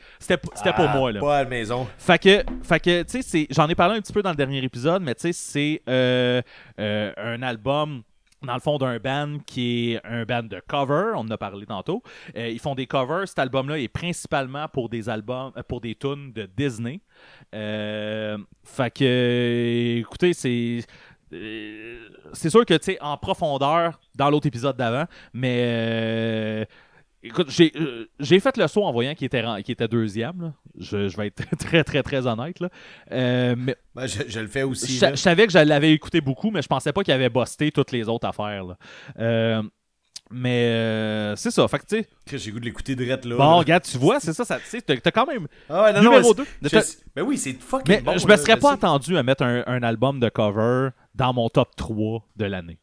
c'était pour Ah, moi, là. Pas à la maison. Fait que, fait que tu sais, j'en ai parlé un petit peu dans le dernier épisode, mais tu sais, c'est euh, euh, un album dans le fond d'un band qui est un band de cover, on en a parlé tantôt. Euh, ils font des covers. Cet album-là est principalement pour des albums, pour des tunes de Disney. Euh, fait que, écoutez, c'est c'est sûr que tu sais en profondeur dans l'autre épisode d'avant, mais euh, écoute, j'ai euh, j'ai fait le saut en voyant qu'il était qu'il était deuxième. là. Je, je vais être *laughs* très très très honnête là. Euh, mais Ben, je, je le fais aussi. je, savais que je l'avais écouté beaucoup, mais je pensais pas qu'il avait busté toutes les autres affaires. là. Euh, mais euh, c'est ça. Fait que, tu sais, J'ai goût de l'écouter direct là. bon, là. regarde, tu vois, c'est ça. ça tu sais, t'as quand même. Ah ouais, non, non, numéro mais 2. c'est- je- Ben oui, c'est fucking Mais bon. je me là, serais pas attendu à mettre un, un album de cover dans mon top 3 de l'année.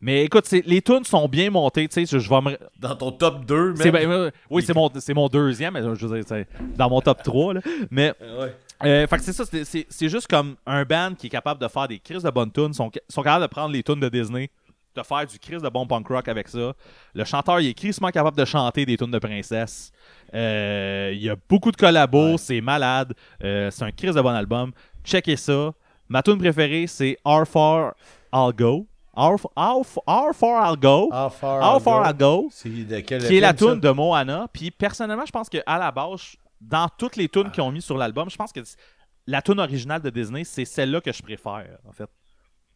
Mais écoute, les tunes sont bien montées, tu sais, je, vais me... Dans ton top 2, c'est même. ben- euh, oui, c'est mon, mon deuxième, mais je veux dire, dans mon top 3, là. Mais, Ah ouais. euh, fait que c'est ça, c'est juste comme un band qui est capable de faire des crises de bonnes tunes, sont, sont capables de prendre les tunes de Disney, de faire du crise de bon punk rock avec ça. Le chanteur, il est crissement capable de chanter des tunes de princesse. Euh, il y a beaucoup de collabos, Ouais. c'est malade. Euh, c'est un crise de bon album. Checkez ça. Ma tune préférée, c'est R4 I'll Go. R4 R4 I'll Go. How far, How Far I'll Go de quel qui est la tune de Moana. Puis personnellement, je pense qu'à la base, dans toutes les tunes qu'ils ont mis sur l'album, je pense que la tune originale de Disney, c'est celle-là que je préfère, en fait.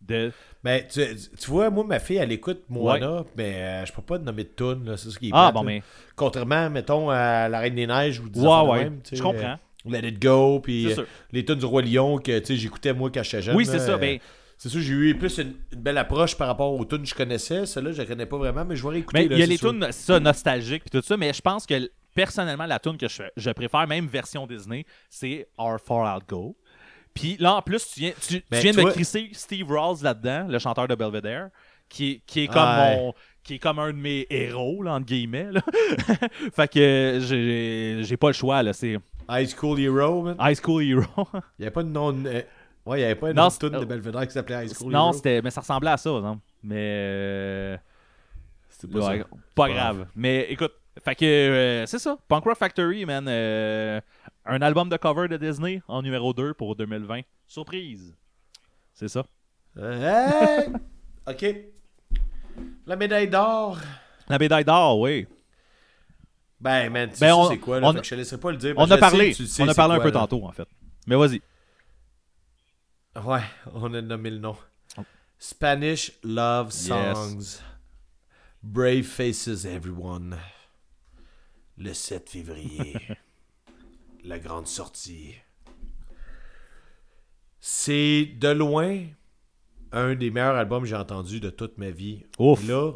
De... Ben, tu, tu vois, moi, ma fille, elle écoute Moana, mais euh, je peux pas te nommer de tune, là, c'est ce qui est Ah, plate, bon, là. mais. Mettons, mettons, à La Reine des Neiges ou des Ouais, même, Je comprends. euh, Let It Go, puis euh, les tunes du Roi Lion que tu sais, j'écoutais moi quand j'étais jeune. Oui, c'est ça. euh, Ben, C'est sûr, j'ai eu plus une, une belle approche par rapport aux tunes que je connaissais. Celle-là, je la connais pas vraiment, mais je vais réécouter. mais là, il y a les tunes ça, nostalgiques tout ça, mais je pense que personnellement, la tune que je, je préfère, même version Disney, c'est Our Far Out Go. Puis là, en plus, tu viens, tu, tu Ben, viens de vois- crisser Steve Rawls là-dedans, le chanteur de Belvedere, qui, est- qui est comme mon qui est comme un de mes héros, là, entre guillemets. là. *laughs* fait que j'ai j'ai pas le choix, là. C'est High School Hero, man? High School Hero. *laughs* Il n'y avait pas de nom. euh, Ouais, il n'y avait pas une Non, tune de Belvedere qui s'appelait High School non, Hero. c'était, mais ça ressemblait à ça, non? Mais euh, C'était pas ouais, ça. pas grave. Mais écoute, fait que euh, c'est ça. Punk Rock Factory, man. euh, un album de cover de Disney en numéro 2 pour 2020. Surprise. C'est ça. Euh, hey! ok. La médaille d'or. La médaille d'or, oui. Ben, man, tu Ben, sais c'est quoi, là? on- fait que je te laisserai pas le dire. On a parlé. sais, tu le sais On a parlé un peu là. tantôt, en fait. Mais vas-y. Ouais, on a nommé le nom. Spanish Love Songs. Brave Faces Everyone. Le 7 février. *laughs* La grande sortie. C'est de loin un des meilleurs albums que j'ai entendu de toute ma vie. Ouf. Là.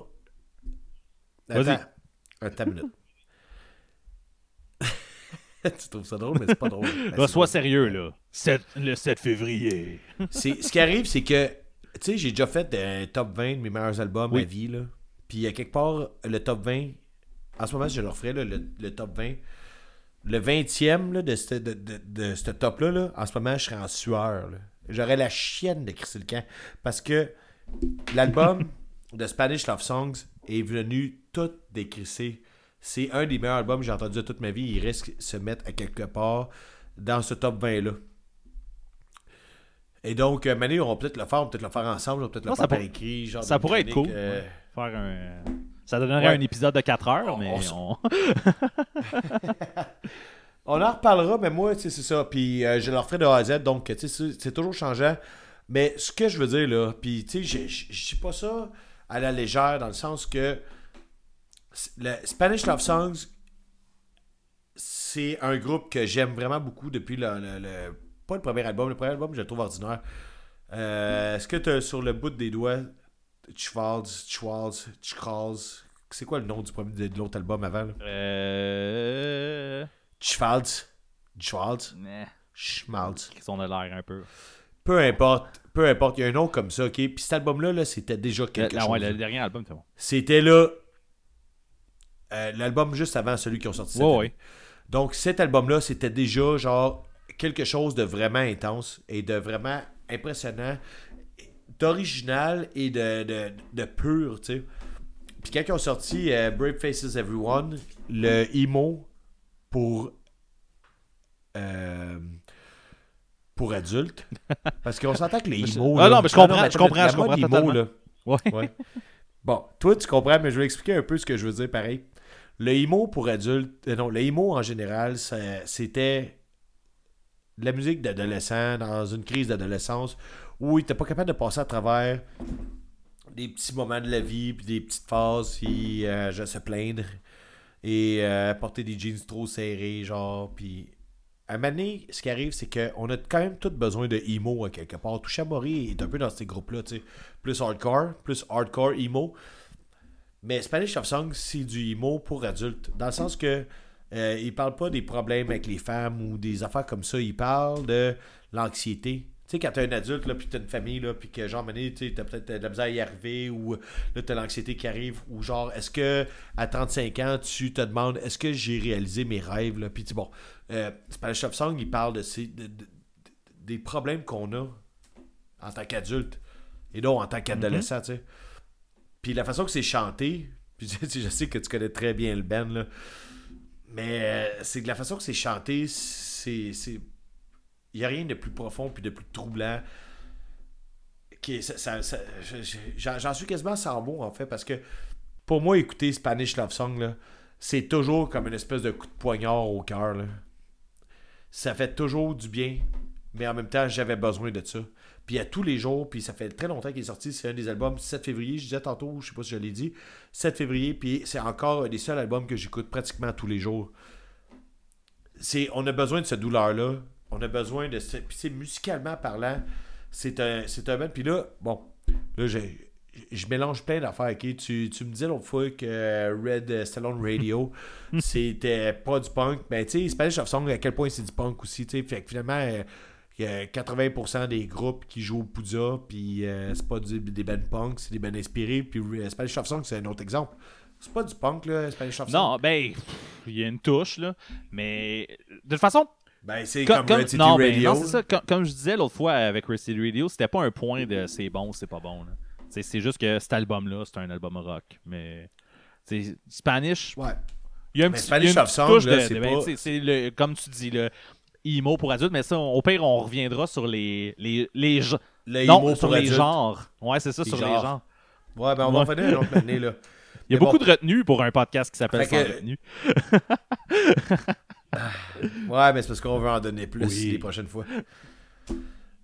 Vas-y. Attends. Minute. *laughs* tu trouves ça drôle, mais c'est pas drôle. Ben, *laughs* Là, sois sérieux, là. Sept- le 7 février. C'est- Ce qui arrive, c'est que, tu sais, j'ai déjà fait un top 20 de mes meilleurs albums Oui. à vie, là. Puis, à quelque part, le top 20, en ce moment, je le referais, là, le, le top 20. Le 20e là, de ce de, de, de ce top-là, là, en ce moment, je serais en sueur. J'aurais la chienne de Chris le camp. Parce que l'album *laughs* de Spanish Love Songs est venu tout décrisser. C'est un des meilleurs albums que j'ai entendu de toute ma vie. Il risque de se mettre à quelque part dans ce top 20-là. Et donc, euh, Manu, on va peut-être le faire, on va peut-être le faire ensemble, on va peut-être le Non, faire par écrit. Genre ça pourrait être cool. euh, Faire un... Ça donnerait Ouais. un épisode de 4 heures, On- mais on on... *laughs* *laughs* On en reparlera, mais moi, tu sais, c'est ça. Puis euh, je le referai de A à Z, donc, tu sais, c'est- toujours changeant. Mais ce que je veux dire, là, puis, tu sais, je- dis pas ça à la légère, dans le sens que le Spanish Love Songs, c'est un groupe que j'aime vraiment beaucoup depuis le, le- le- Pas le premier album, le premier album, je le trouve ordinaire. Euh, Est-ce que tu as sur le bout des doigts Schwartz, Schwartz, Schwartz, c'est quoi le nom du premier de l'autre album avant? là? Euh... Schwartz, Schwartz, nah, Schmaltz. Ils sont de l'air un peu. Peu importe, peu importe, il y a un nom comme ça, ok? Puis cet album-là, là, c'était déjà quelque chose. ouais, le dernier album, c'est bon. C'était là, euh, l'album juste avant celui qui ont sorti Ouais, ouais. Donc cet album-là, c'était déjà genre quelque chose de vraiment intense et de vraiment impressionnant, d'original et de, de, de pur, tu sais. Puis quand ils ont sorti euh, Brave Faces Everyone, le emo pour euh, pour adultes, *laughs* parce qu'on s'entend que les emo Ah là- non, mais je comprends, je comprends, je comprends emo, là, Ouais. Ouais. Bon, toi, tu comprends, mais je vais expliquer un peu ce que je veux dire pareil. Le emo pour adultes, euh, non, le emo en général, c'était de la musique d'adolescent dans une crise d'adolescence où il était pas capable de passer à travers des petits moments de la vie, puis des petites phases, puis euh, je se plaindre et euh, porter des jeans trop serrés, genre, puis à un moment donné, ce qui arrive, c'est qu'on a quand même tous besoin de emo à quelque part. Toucha Mori est un peu dans ces groupes-là, tu sais. Plus hardcore, plus hardcore emo. Mais Spanish Love Song, c'est du emo pour adultes. Dans le sens que euh, il parle pas des problèmes avec les femmes ou des affaires comme ça. Il parle de l'anxiété. Tu sais, quand t'es un adulte, là, puis t'as une famille, là, puis que, genre, tu sais, t'as peut-être de la misère à y arriver, ou là, t'as l'anxiété qui arrive, ou genre, est-ce que, à 35 ans, tu te demandes, est-ce que j'ai réalisé mes rêves, là, puis tu bon, euh, Spanish Love Song, il parle de ces, de- de- de- des problèmes qu'on a en tant qu'adulte, et non en tant qu'adolescent, tu sais. Puis la façon que c'est chanté, puis *laughs* tu sais, je sais que tu connais très bien le band, là, mais euh, c'est que la façon que c'est chanté, c'est. Il n'y a rien de plus profond puis de plus troublant. Ça, ça- ça- je- je- J'en suis quasiment sans mots, en fait, parce que pour moi, écouter Spanish Love Song, c'est toujours comme une espèce de coup de poignard au cœur. Ça fait toujours du bien, mais en même temps, j'avais besoin de ça. Puis à tous les jours, puis ça fait très longtemps qu'il est sorti, c'est un des albums 7 février, je disais tantôt, je sais pas si je l'ai dit, 7 février, puis c'est encore un des seuls albums que j'écoute pratiquement tous les jours. C'est, on a besoin de cette douleur-là, on a besoin de puis c'est musicalement parlant, c'est un, c'est un puis là, bon, là j'ai, je mélange plein d'affaires, ok? Tu, tu me disais l'autre fois que Red Stallone Radio, *laughs* c'était pas du punk, ben tu sais, Spanish Love Song, à quel point c'est du punk aussi, tu sais, fait que finalement... il y a 80% des groupes qui jouent au Poudja, puis euh, c'est pas du- des bands punk, c'est des bands inspirés. Puis Spanish Love Song, c'est un autre exemple. C'est pas du punk, là, Spanish Love Song? Non, ben, il y a une touche, là. Mais de toute façon, Ben, c'est comme, comme, comme- Red City non, ben, Radio. non, c'est ça. Comme, comme je disais l'autre fois avec Red City Radio, c'était pas un point de c'est bon, c'est pas bon. C'est juste que cet album-là, c'est un album rock. Mais c'est Spanish, Ouais. il y a un Mais petit Spanish Song, de- c'est ben, pas- comme tu dis le emo pour adultes, mais ça, au pire, on reviendra sur les les les non, emo sur pour les adultes. genres. Ouais, c'est ça, Les sur les genres. Ouais, ben on Ouais. va finir une autre année, là. *laughs* Il y a Mais beaucoup bon. de retenue pour un podcast qui s'appelle Sans que- retenue. *laughs* Ouais, mais c'est parce qu'on veut en donner plus Oui. les prochaines fois.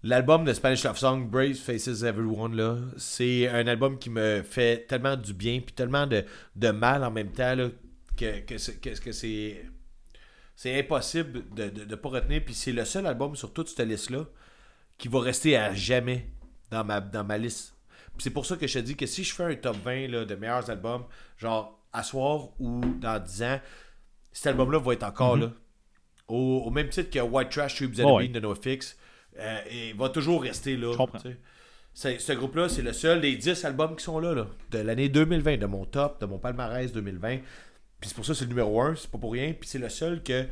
L'album de Spanish Love Song, Brave Faces Everyone, là, c'est un album qui me fait tellement du bien, puis tellement de, de mal en même temps, là, que, que- que c'est. C'est impossible de ne pas retenir. Puis c'est le seul album sur toute cette liste-là qui va rester à jamais dans ma, dans ma liste. Puis c'est pour ça que je te dis que si je fais un top 20 là, de meilleurs albums, genre à soir ou dans 10 ans, cet album-là va être encore Mhm. là. au, au même titre que White Trash, Tubes and Ouais. Bean de NoFX, euh, et va toujours rester là. Je comprends. Ce groupe-là, c'est le seul des 10 albums qui sont là, là de l'année 2020, de mon top, de mon palmarès 2020. Puis c'est pour ça que c'est le numéro 1, c'est pas pour rien. Puis c'est le seul que.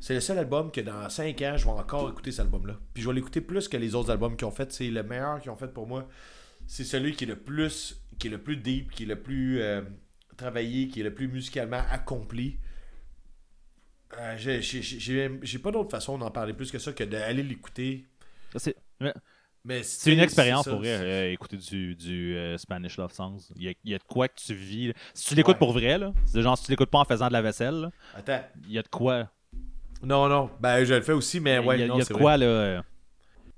C'est le seul album que dans 5 ans, je vais encore écouter cet album-là. Puis je vais l'écouter plus que les autres albums qu'ils ont fait. C'est le meilleur qu'ils ont fait pour moi. C'est celui qui est le plus qui est le plus deep, qui est le plus euh, travaillé, qui est le plus musicalement accompli. Euh, j'ai- pas d'autre façon d'en parler plus que ça que d'aller l'écouter. C'est une expérience pour vrai, euh, écouter du, du euh, Spanish Love Songs. Il y, a, il y a de quoi que tu vis. là. Si tu l'écoutes Ouais. pour vrai, là, c'est genre si tu l'écoutes pas en faisant de la vaisselle, là, Attends. il y a de quoi? Non, non. Ben, je le fais aussi, mais ouais, il y a, non, il y a c'est de vrai. quoi, là.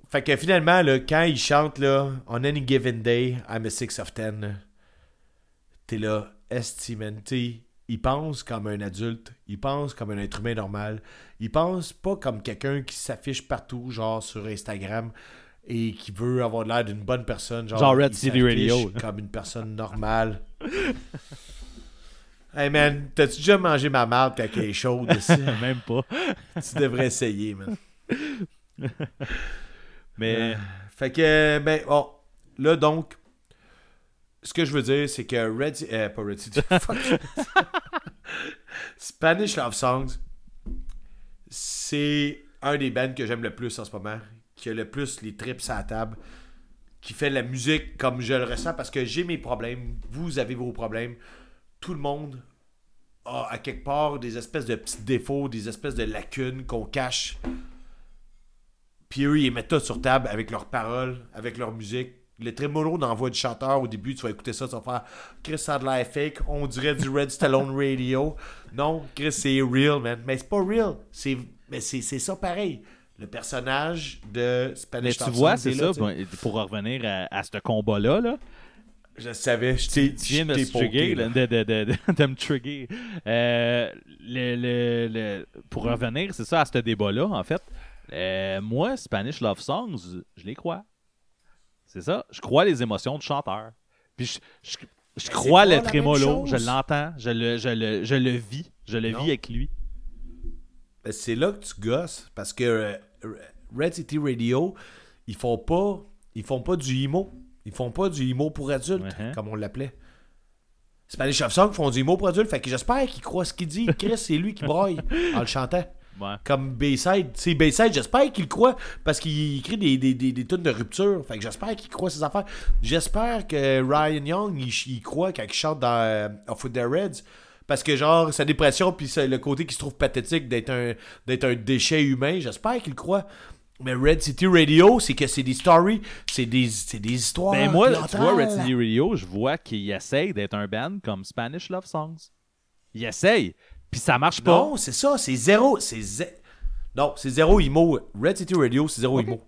Fait que finalement, là, quand il chante là, On any given day, I'm a 6 of 10, là, t'es là, esti, man, t'sais, il pense comme un adulte, il pense comme un être humain normal, il pense pas comme quelqu'un qui s'affiche partout, genre sur Instagram, et qui veut avoir l'air d'une bonne personne. Genre, Genre Red City Radio. Comme une personne normale. *laughs* hey man, t'as-tu déjà mangé ma marde quand elle est chaude? Aussi? *laughs* même pas. tu devrais essayer, man. Mais Fait que, ben, bon, là donc, ce que je veux dire, c'est que Red, euh, pas. *laughs* Spanish Love Songs, c'est un des bands que j'aime le plus en ce moment, qui a le plus les trips à la table, qui fait la musique comme je le ressens parce que j'ai mes problèmes, vous avez vos problèmes, tout le monde a à quelque part des espèces de petits défauts, des espèces de lacunes qu'on cache. Puis eux, ils mettent tout sur table avec leurs paroles, avec leur musique. Le la voix du chanteur, au début, tu vas écouter ça, tu vas faire Chris, ça a de fake, on dirait du Red Stallone Radio. Non, Chris, c'est real, man. Mais c'est pas real. C'est, mais c'est, c'est ça pareil. Le personnage de Mais Spanish tu Love vois, Songs c'est là, ça, tu bon, pour revenir à, à ce combat-là, là, Je savais, je t'ai, tu viens de trigger, là. de, de, de- *laughs* de me trigger. Euh, le, le- le- pour revenir, c'est ça, à ce débat-là, en fait, euh, moi, Spanish Love Songs, je les crois. C'est ça, je crois les émotions du chanteur. Puis je, je, je c'est crois pas le trémolo, je l'entends, je le, je, le, je le vis, je le Non. vis avec lui. Ben, c'est là que tu gosses parce que euh, Red City Radio, ils font pas ils font pas du emo. Ils font pas du emo pour adultes, Mhm. comme on l'appelait. Spanish Love Song font du emo pour adultes, fait que j'espère qu'il croit ce qu'il dit. Chris, c'est lui qui broille en le chantant. Ouais. Comme Bayside. C'est Bayside, j'espère qu'il croit parce qu'il écrit des, des, des, des tunes de rupture. Fait que j'espère qu'il croit ses affaires. J'espère que Ryan Young, il, il croit quand il chante dans euh, Off with the Reds. Parce que, genre, sa dépression, puis le côté qui se trouve pathétique d'être un, d'être un déchet humain, j'espère qu'il croit. Mais Red City Radio, c'est que c'est des stories, c'est des, c'est des histoires. Ben moi, tu vois, Red City Radio, je vois qu'il essaye d'être un band comme Spanish Love Songs. Il essaye, puis ça marche pas. Non, c'est ça, c'est zéro. C'est zé- Non, c'est zéro emo. Red City Radio, c'est zéro Ok. emo.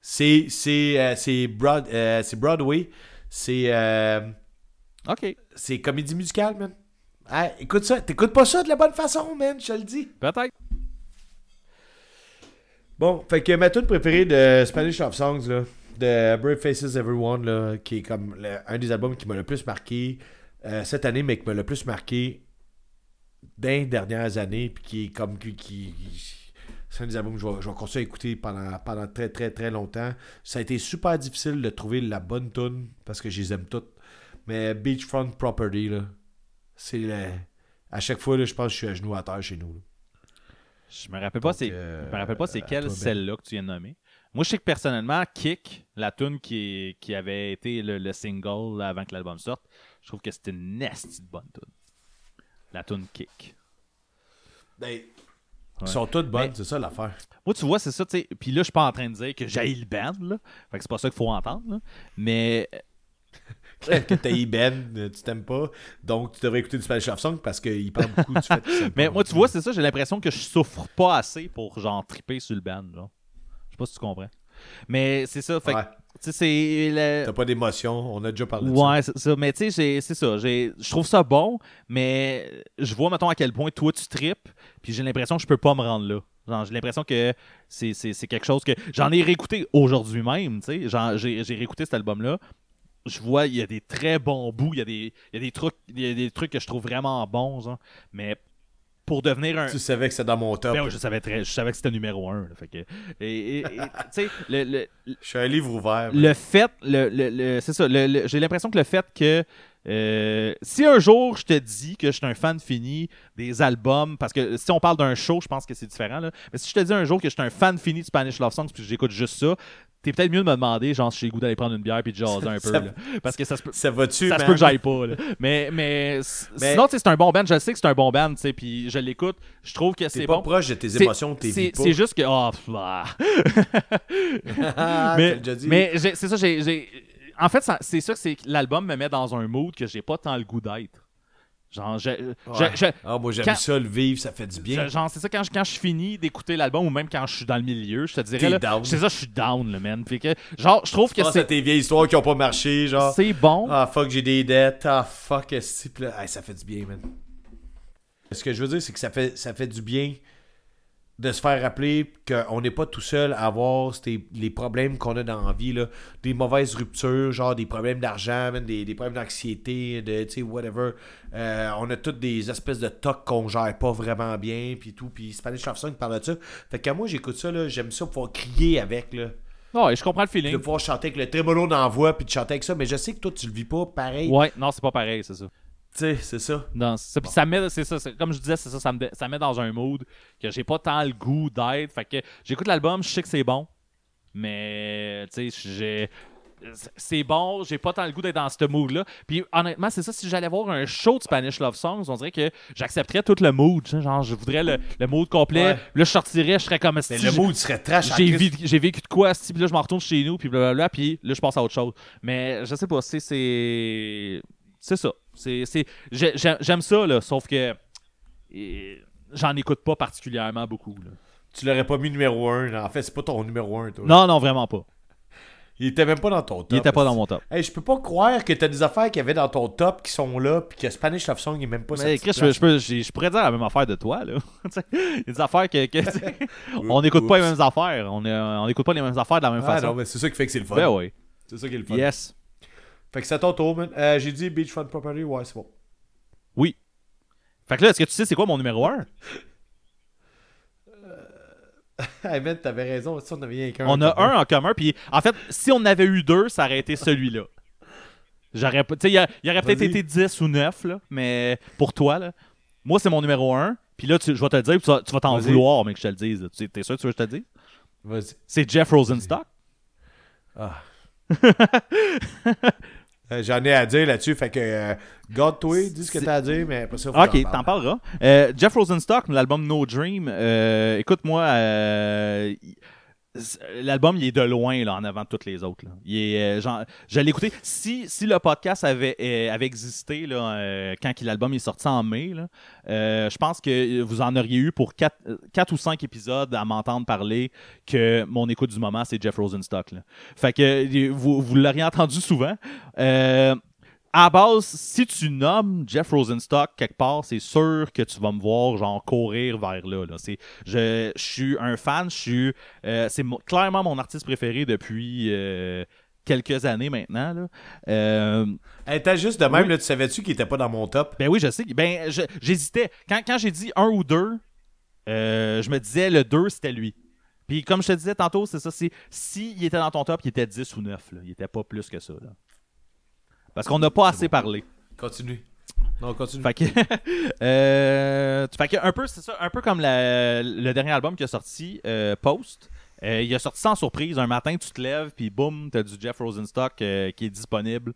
C'est c'est euh, c'est Broad, euh, Broadway, c'est euh, OK, c'est comédie musicale, man. Ah, écoute ça, t'écoutes pas ça de la bonne façon, man, je te le dis. peut-être. Bon, fait que ma tune préférée de Spanish Love Songs, là, de Brave Faces Everyone, là, qui est comme le- un des albums qui m'a le plus marqué euh, cette année, mais qui m'a le plus marqué dans les dernières années, puis qui est comme qui, qui- c'est un des albums que je vais, je vais continuer à écouter pendant, pendant très très très longtemps. Ça a été super difficile de trouver la bonne tune parce que je les aime toutes. Mais Beachfront Property, là, c'est le- à chaque fois, là, je pense que je suis à genoux à terre chez nous. là. Je me rappelle pas c'est euh, je me rappelle pas c'est quelle Ben. celle-là que tu viens de nommer. Moi, je sais que personnellement, Kick, la tune qui, qui avait été le, le single là, avant que l'album sorte, je trouve que c'était une nasty bonne tune. La tune Kick. Ben, Ils sont toutes bonnes, c'est ça l'affaire. Moi, tu vois, c'est ça, tu sais. Puis là, je suis pas en train de dire que j'ai le band, là. Fait que c'est pas ça qu'il faut entendre, là. Mais *laughs* que t'as Ben, tu t'aimes pas, donc tu devrais écouter du Spanish Love Song parce qu'il parle beaucoup du fait Mais moi, tu vois, c'est ça, j'ai l'impression que je souffre pas assez pour, genre, triper sur le band. Je sais pas si tu comprends. Mais c'est ça, fait que, Ouais. T'as pas d'émotion, on a déjà parlé de Ouais, c'est ça. Mais tu sais, c'est ça. Je trouve ça bon, mais je vois, mettons, à quel point toi, tu tripes, puis j'ai l'impression que je peux pas me rendre là. J'ai l'impression que c'est quelque chose que... J'en ai réécouté aujourd'hui même, tu sais. J'ai j'ai réécouté cet album-là. Je vois, il y a des très bons bouts, il y a des, il y a des trucs il y a des trucs que je trouve vraiment bons, genre. Mais pour devenir un. Tu savais que c'était dans mon top. Ben oui, je savais très, je savais que c'était numéro un. là, fait que, et, et- et, tu sais, le, le, Je suis un livre ouvert. le fait, le, le- le- c'est ça, j'ai l'impression que le fait que euh, si un jour je te dis que je suis un fan fini des albums, parce que si on parle d'un show, je pense que c'est différent, là, mais si je te dis un jour que je suis un fan fini de Spanish Love Songs puis j'écoute juste ça, t'es peut-être mieux de me demander, genre, si j'ai le goût d'aller prendre une bière puis de jaser un *laughs* peu, Ça- là. parce que ça se peut. Ça va-tu, Ça se peut que j'aille pas, là. Mais, mais, sinon, c'est un bon band. Je sais que c'est un bon band, tu sais, puis je l'écoute. Je trouve que T'es c'est pas bon. proche de tes émotions, t'es C'est juste que. Oh, *laughs* ah. Mais mais c'est ça, j'ai. En fait, ça- c'est sûr que c'est que l'album me met dans un mood que j'ai pas tant le goût d'être. Genre, je, je- Ouais. je- Ah, moi, j'aime quand- ça, le vivre, ça fait du bien. je- genre, c'est ça, quand je, quand je finis d'écouter l'album ou même quand je suis dans le milieu, je te dirais. C'est ça, je suis down, le man. Fait que, genre, je trouve que à c'est tes vieilles histoires qui ont pas marché, genre. c'est bon. Ah, fuck, j'ai des dettes. Ah, fuck, est hey, ça fait du bien, man. Ce que je veux dire, c'est que ça fait, ça fait du bien de se faire rappeler qu'on n'est pas tout seul à avoir les problèmes qu'on a dans la vie, là. Des mauvaises ruptures, genre des problèmes d'argent, des, des problèmes d'anxiété, de, tu sais, whatever. Euh, on a toutes des espèces de tocs qu'on gère pas vraiment bien, puis tout. Puis Spanish Love Song parle de ça. Fait que moi, j'écoute ça, là, j'aime ça pouvoir crier avec, là. Ouais, je comprends le feeling. de pouvoir chanter avec le la voix, puis de chanter avec ça. Mais je sais que toi, tu le vis pas pareil. Ouais, non, c'est pas pareil, c'est ça. Tu sais, c'est ça. Ça. Met, c'est ça, comme je disais, c'est ça, ça me, ça met dans un mood que j'ai pas tant le goût d'être. Fait que j'écoute l'album, je sais que c'est bon, mais tu sais, j'ai. C'est bon, j'ai pas tant le goût d'être dans ce mood-là. Puis honnêtement, c'est ça, si j'allais voir un show de Spanish Love Songs, on dirait que j'accepterais tout le mood. Genre, je voudrais le, le mood complet. Ouais. Là, je sortirais, je serais comme Mais si le mood serait trash j'ai vécu, j'ai vécu de quoi, asti, puis là je m'en retourne chez nous, puis blablabla, puis là je passe à autre chose. Mais je sais pas, c'est c'est c'est ça. J'aime ça là, sauf que j'en écoute pas particulièrement beaucoup. là. Tu l'aurais pas mis numéro 1. En fait, c'est pas ton numéro 1, toi. Non, non, vraiment pas. Il était même pas dans ton top. Il était pas dans mon top. Hey, je peux pas croire que t'as des affaires qu'il y avait dans ton top qui sont là, puis que Spanish Love Song est même pas Mais Chris, je, je peux- je- je pourrais dire la même affaire de toi là. *laughs* Il y a des affaires que, *laughs* on n'écoute pas les mêmes affaires. On n'écoute pas les mêmes affaires de la même Ah façon. c'est ça qui fait que c'est le fun. ben oui. C'est ça qui est le fun. Yes. Fait que c'est ton tour, man. Euh, J'ai dit Beachfront Property, ouais, c'est bon. Oui. Fait que là, est-ce que tu sais c'est quoi mon numéro 1? *laughs* hey, man, t'avais raison. Si on avait qu'un. On a un en commun, puis en fait, si on avait eu deux, ça aurait été celui-là. J'aurais pas. Tu sais, il aurait peut-être été 10 ou 9, là, mais pour toi, là, moi, c'est mon numéro 1. Puis là, tu- je vais te le dire, tu vas, tu vas t'en vouloir, mais que je te le dise. Tu T'es sûr que tu veux que je te le dise? Vas-y. C'est Jeff Rosenstock. Ah. *laughs* Euh, J'en ai à dire là-dessus, fait que euh, garde-toi, dis ce que t'as à dire, mais après ça, faut Ok, t'en parle. parleras. Euh, Jeff Rosenstock, l'album No Dream. euh, écoute-moi, euh, l'album, il est de loin là, en avant de toutes les autres. là. Il est, euh, genre, je l'ai. Si, si le podcast avait, euh, avait existé là, euh, quand l'album est sorti en mai, là, je pense que vous en auriez eu pour 4, ou 5 épisodes à m'entendre parler que mon écoute du moment, c'est Jeff Rosenstock. là. Fait que vous, vous l'auriez entendu souvent. À base, si tu nommes Jeff Rosenstock quelque part, c'est sûr que tu vas me voir genre courir vers là. là. C'est, je, je suis un fan, je suis, euh, c'est mo- clairement mon artiste préféré depuis euh, quelques années maintenant. Là. Euh, Hey, juste de même, Oui. là, tu savais-tu qu'il était pas dans mon top? ben oui, je sais. Ben, j'hésitais. Quand, quand j'ai dit un ou deux, euh, je me disais le 2, c'était lui. Puis comme je te disais tantôt, c'est ça. C'est, s'il était dans ton top, il était 10 ou 9. Là. Il était pas plus que ça. Là. Parce qu'on n'a pas assez parlé. Continue. Non, continue. Fait que, *laughs* euh, fait que un peu, c'est ça, un peu comme la- le dernier album qui a sorti, euh, Post. Euh, il a sorti sans surprise. Un matin, tu te lèves, puis boum, t'as du Jeff Rosenstock qui est disponible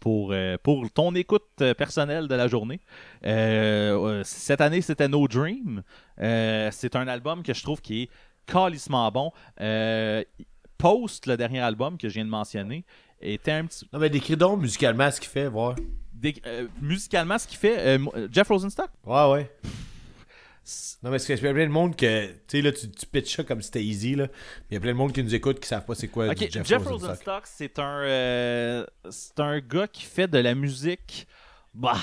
pour, pour ton écoute personnelle de la journée. Cette année, c'était No Dream. C'est un album que je trouve qui est calissement bon. Post, le dernier album que je viens de mentionner, était un petit, Non, mais décris donc musicalement ce qu'il fait, voir. Euh, musicalement, ce qu'il fait, euh, mo- Jeff Rosenstock, Ouais, ouais. *laughs* Non, mais c'est qu'il y a plein de monde que. Tu sais, là, tu, tu pitches ça comme si c'était easy, là. Mais il y a plein de monde qui nous écoute qui savent pas c'est quoi ok, du Jeff, Jeff, Rosenstock, Rosenstock. c'est un, euh, c'est un gars qui fait de la musique. Bah,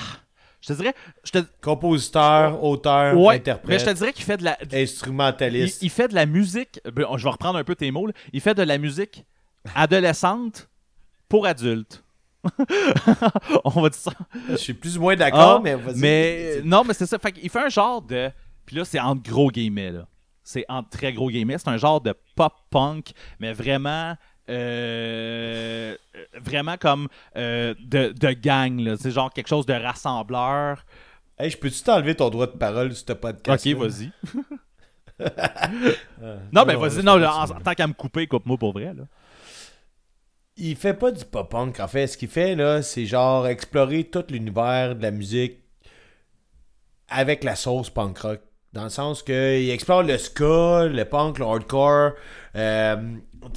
je te dirais, je te, Compositeur, auteur, ouais, interprète, mais je te dirais qu'il fait de la, il, instrumentaliste. il fait de la musique. ben, je vais reprendre un peu tes mots. là. Il fait de la musique adolescente pour adultes. *laughs* On va dire ça. Je suis plus ou moins d'accord, Ah, mais vas-y. mais non, mais c'est ça. Fait qu'il fait un genre de. Puis là, c'est entre gros guillemets, là. C'est entre très gros guillemets. C'est un genre de pop-punk, mais vraiment. euh, vraiment comme euh, de, de gang. C'est genre quelque chose de rassembleur. Hey, je peux-tu t'enlever ton droit de parole sur ce podcast? Ok, vas-y. *laughs* non, ben vas-y, non, en, en tant qu'à me couper, coupe-moi pour vrai, là. Il fait pas du pop-punk. En fait, ce qu'il fait, là, c'est genre explorer tout l'univers de la musique avec la sauce punk rock. Dans le sens qu'il explore le ska, le punk, le hardcore, euh,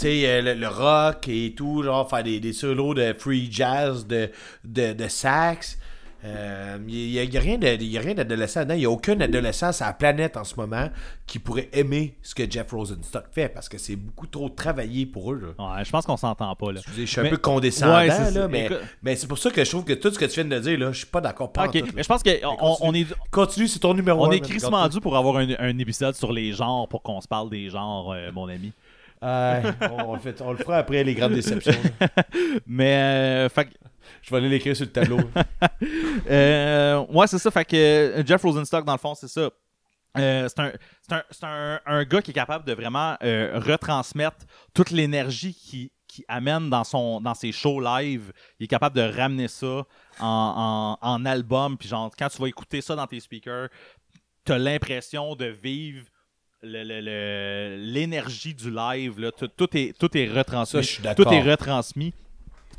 euh, le, le rock et tout, genre faire des, des solos de free jazz, de, de, de sax. Euh, Il n'y a, a rien de- il y a rien d'adolescent dedans. Il n'y a aucun adolescent sur la planète en ce moment qui pourrait aimer ce que Jeff Rosenstock fait parce que c'est beaucoup trop travaillé pour eux. là. Ouais, je pense qu'on s'entend pas, là. Excusez, je suis un peu condescendant, Ouais, là, mais, Écoute- mais c'est pour ça que je trouve que tout ce que tu viens de dire, là, je suis pas d'accord. Pas en Ok, tout, là. mais je pense qu'on on, on est, Continue, c'est ton numéro on un, est crissement dû pour avoir un, un épisode sur les genres pour qu'on se parle des genres, euh, mon ami. on, le fait- on le fera après les grandes déceptions. *laughs* Mais, euh, fait Je vais aller l'écrire sur le tableau. *laughs* euh, ouais, c'est ça. Fait que euh, Jeff Rosenstock, dans le fond, c'est ça. Euh, c'est un, c'est un, c'est un- un gars qui est capable de vraiment euh, retransmettre toute l'énergie qu'il qui amène dans, son, dans ses shows live. Il est capable de ramener ça en, en, en album. Puis genre, quand tu vas écouter ça dans tes speakers, tu as l'impression de vivre le- le- le- l'énergie du live. Là. Tout, tout est, tout est retransmis. Ça, je suis d'accord. Tout est retransmis.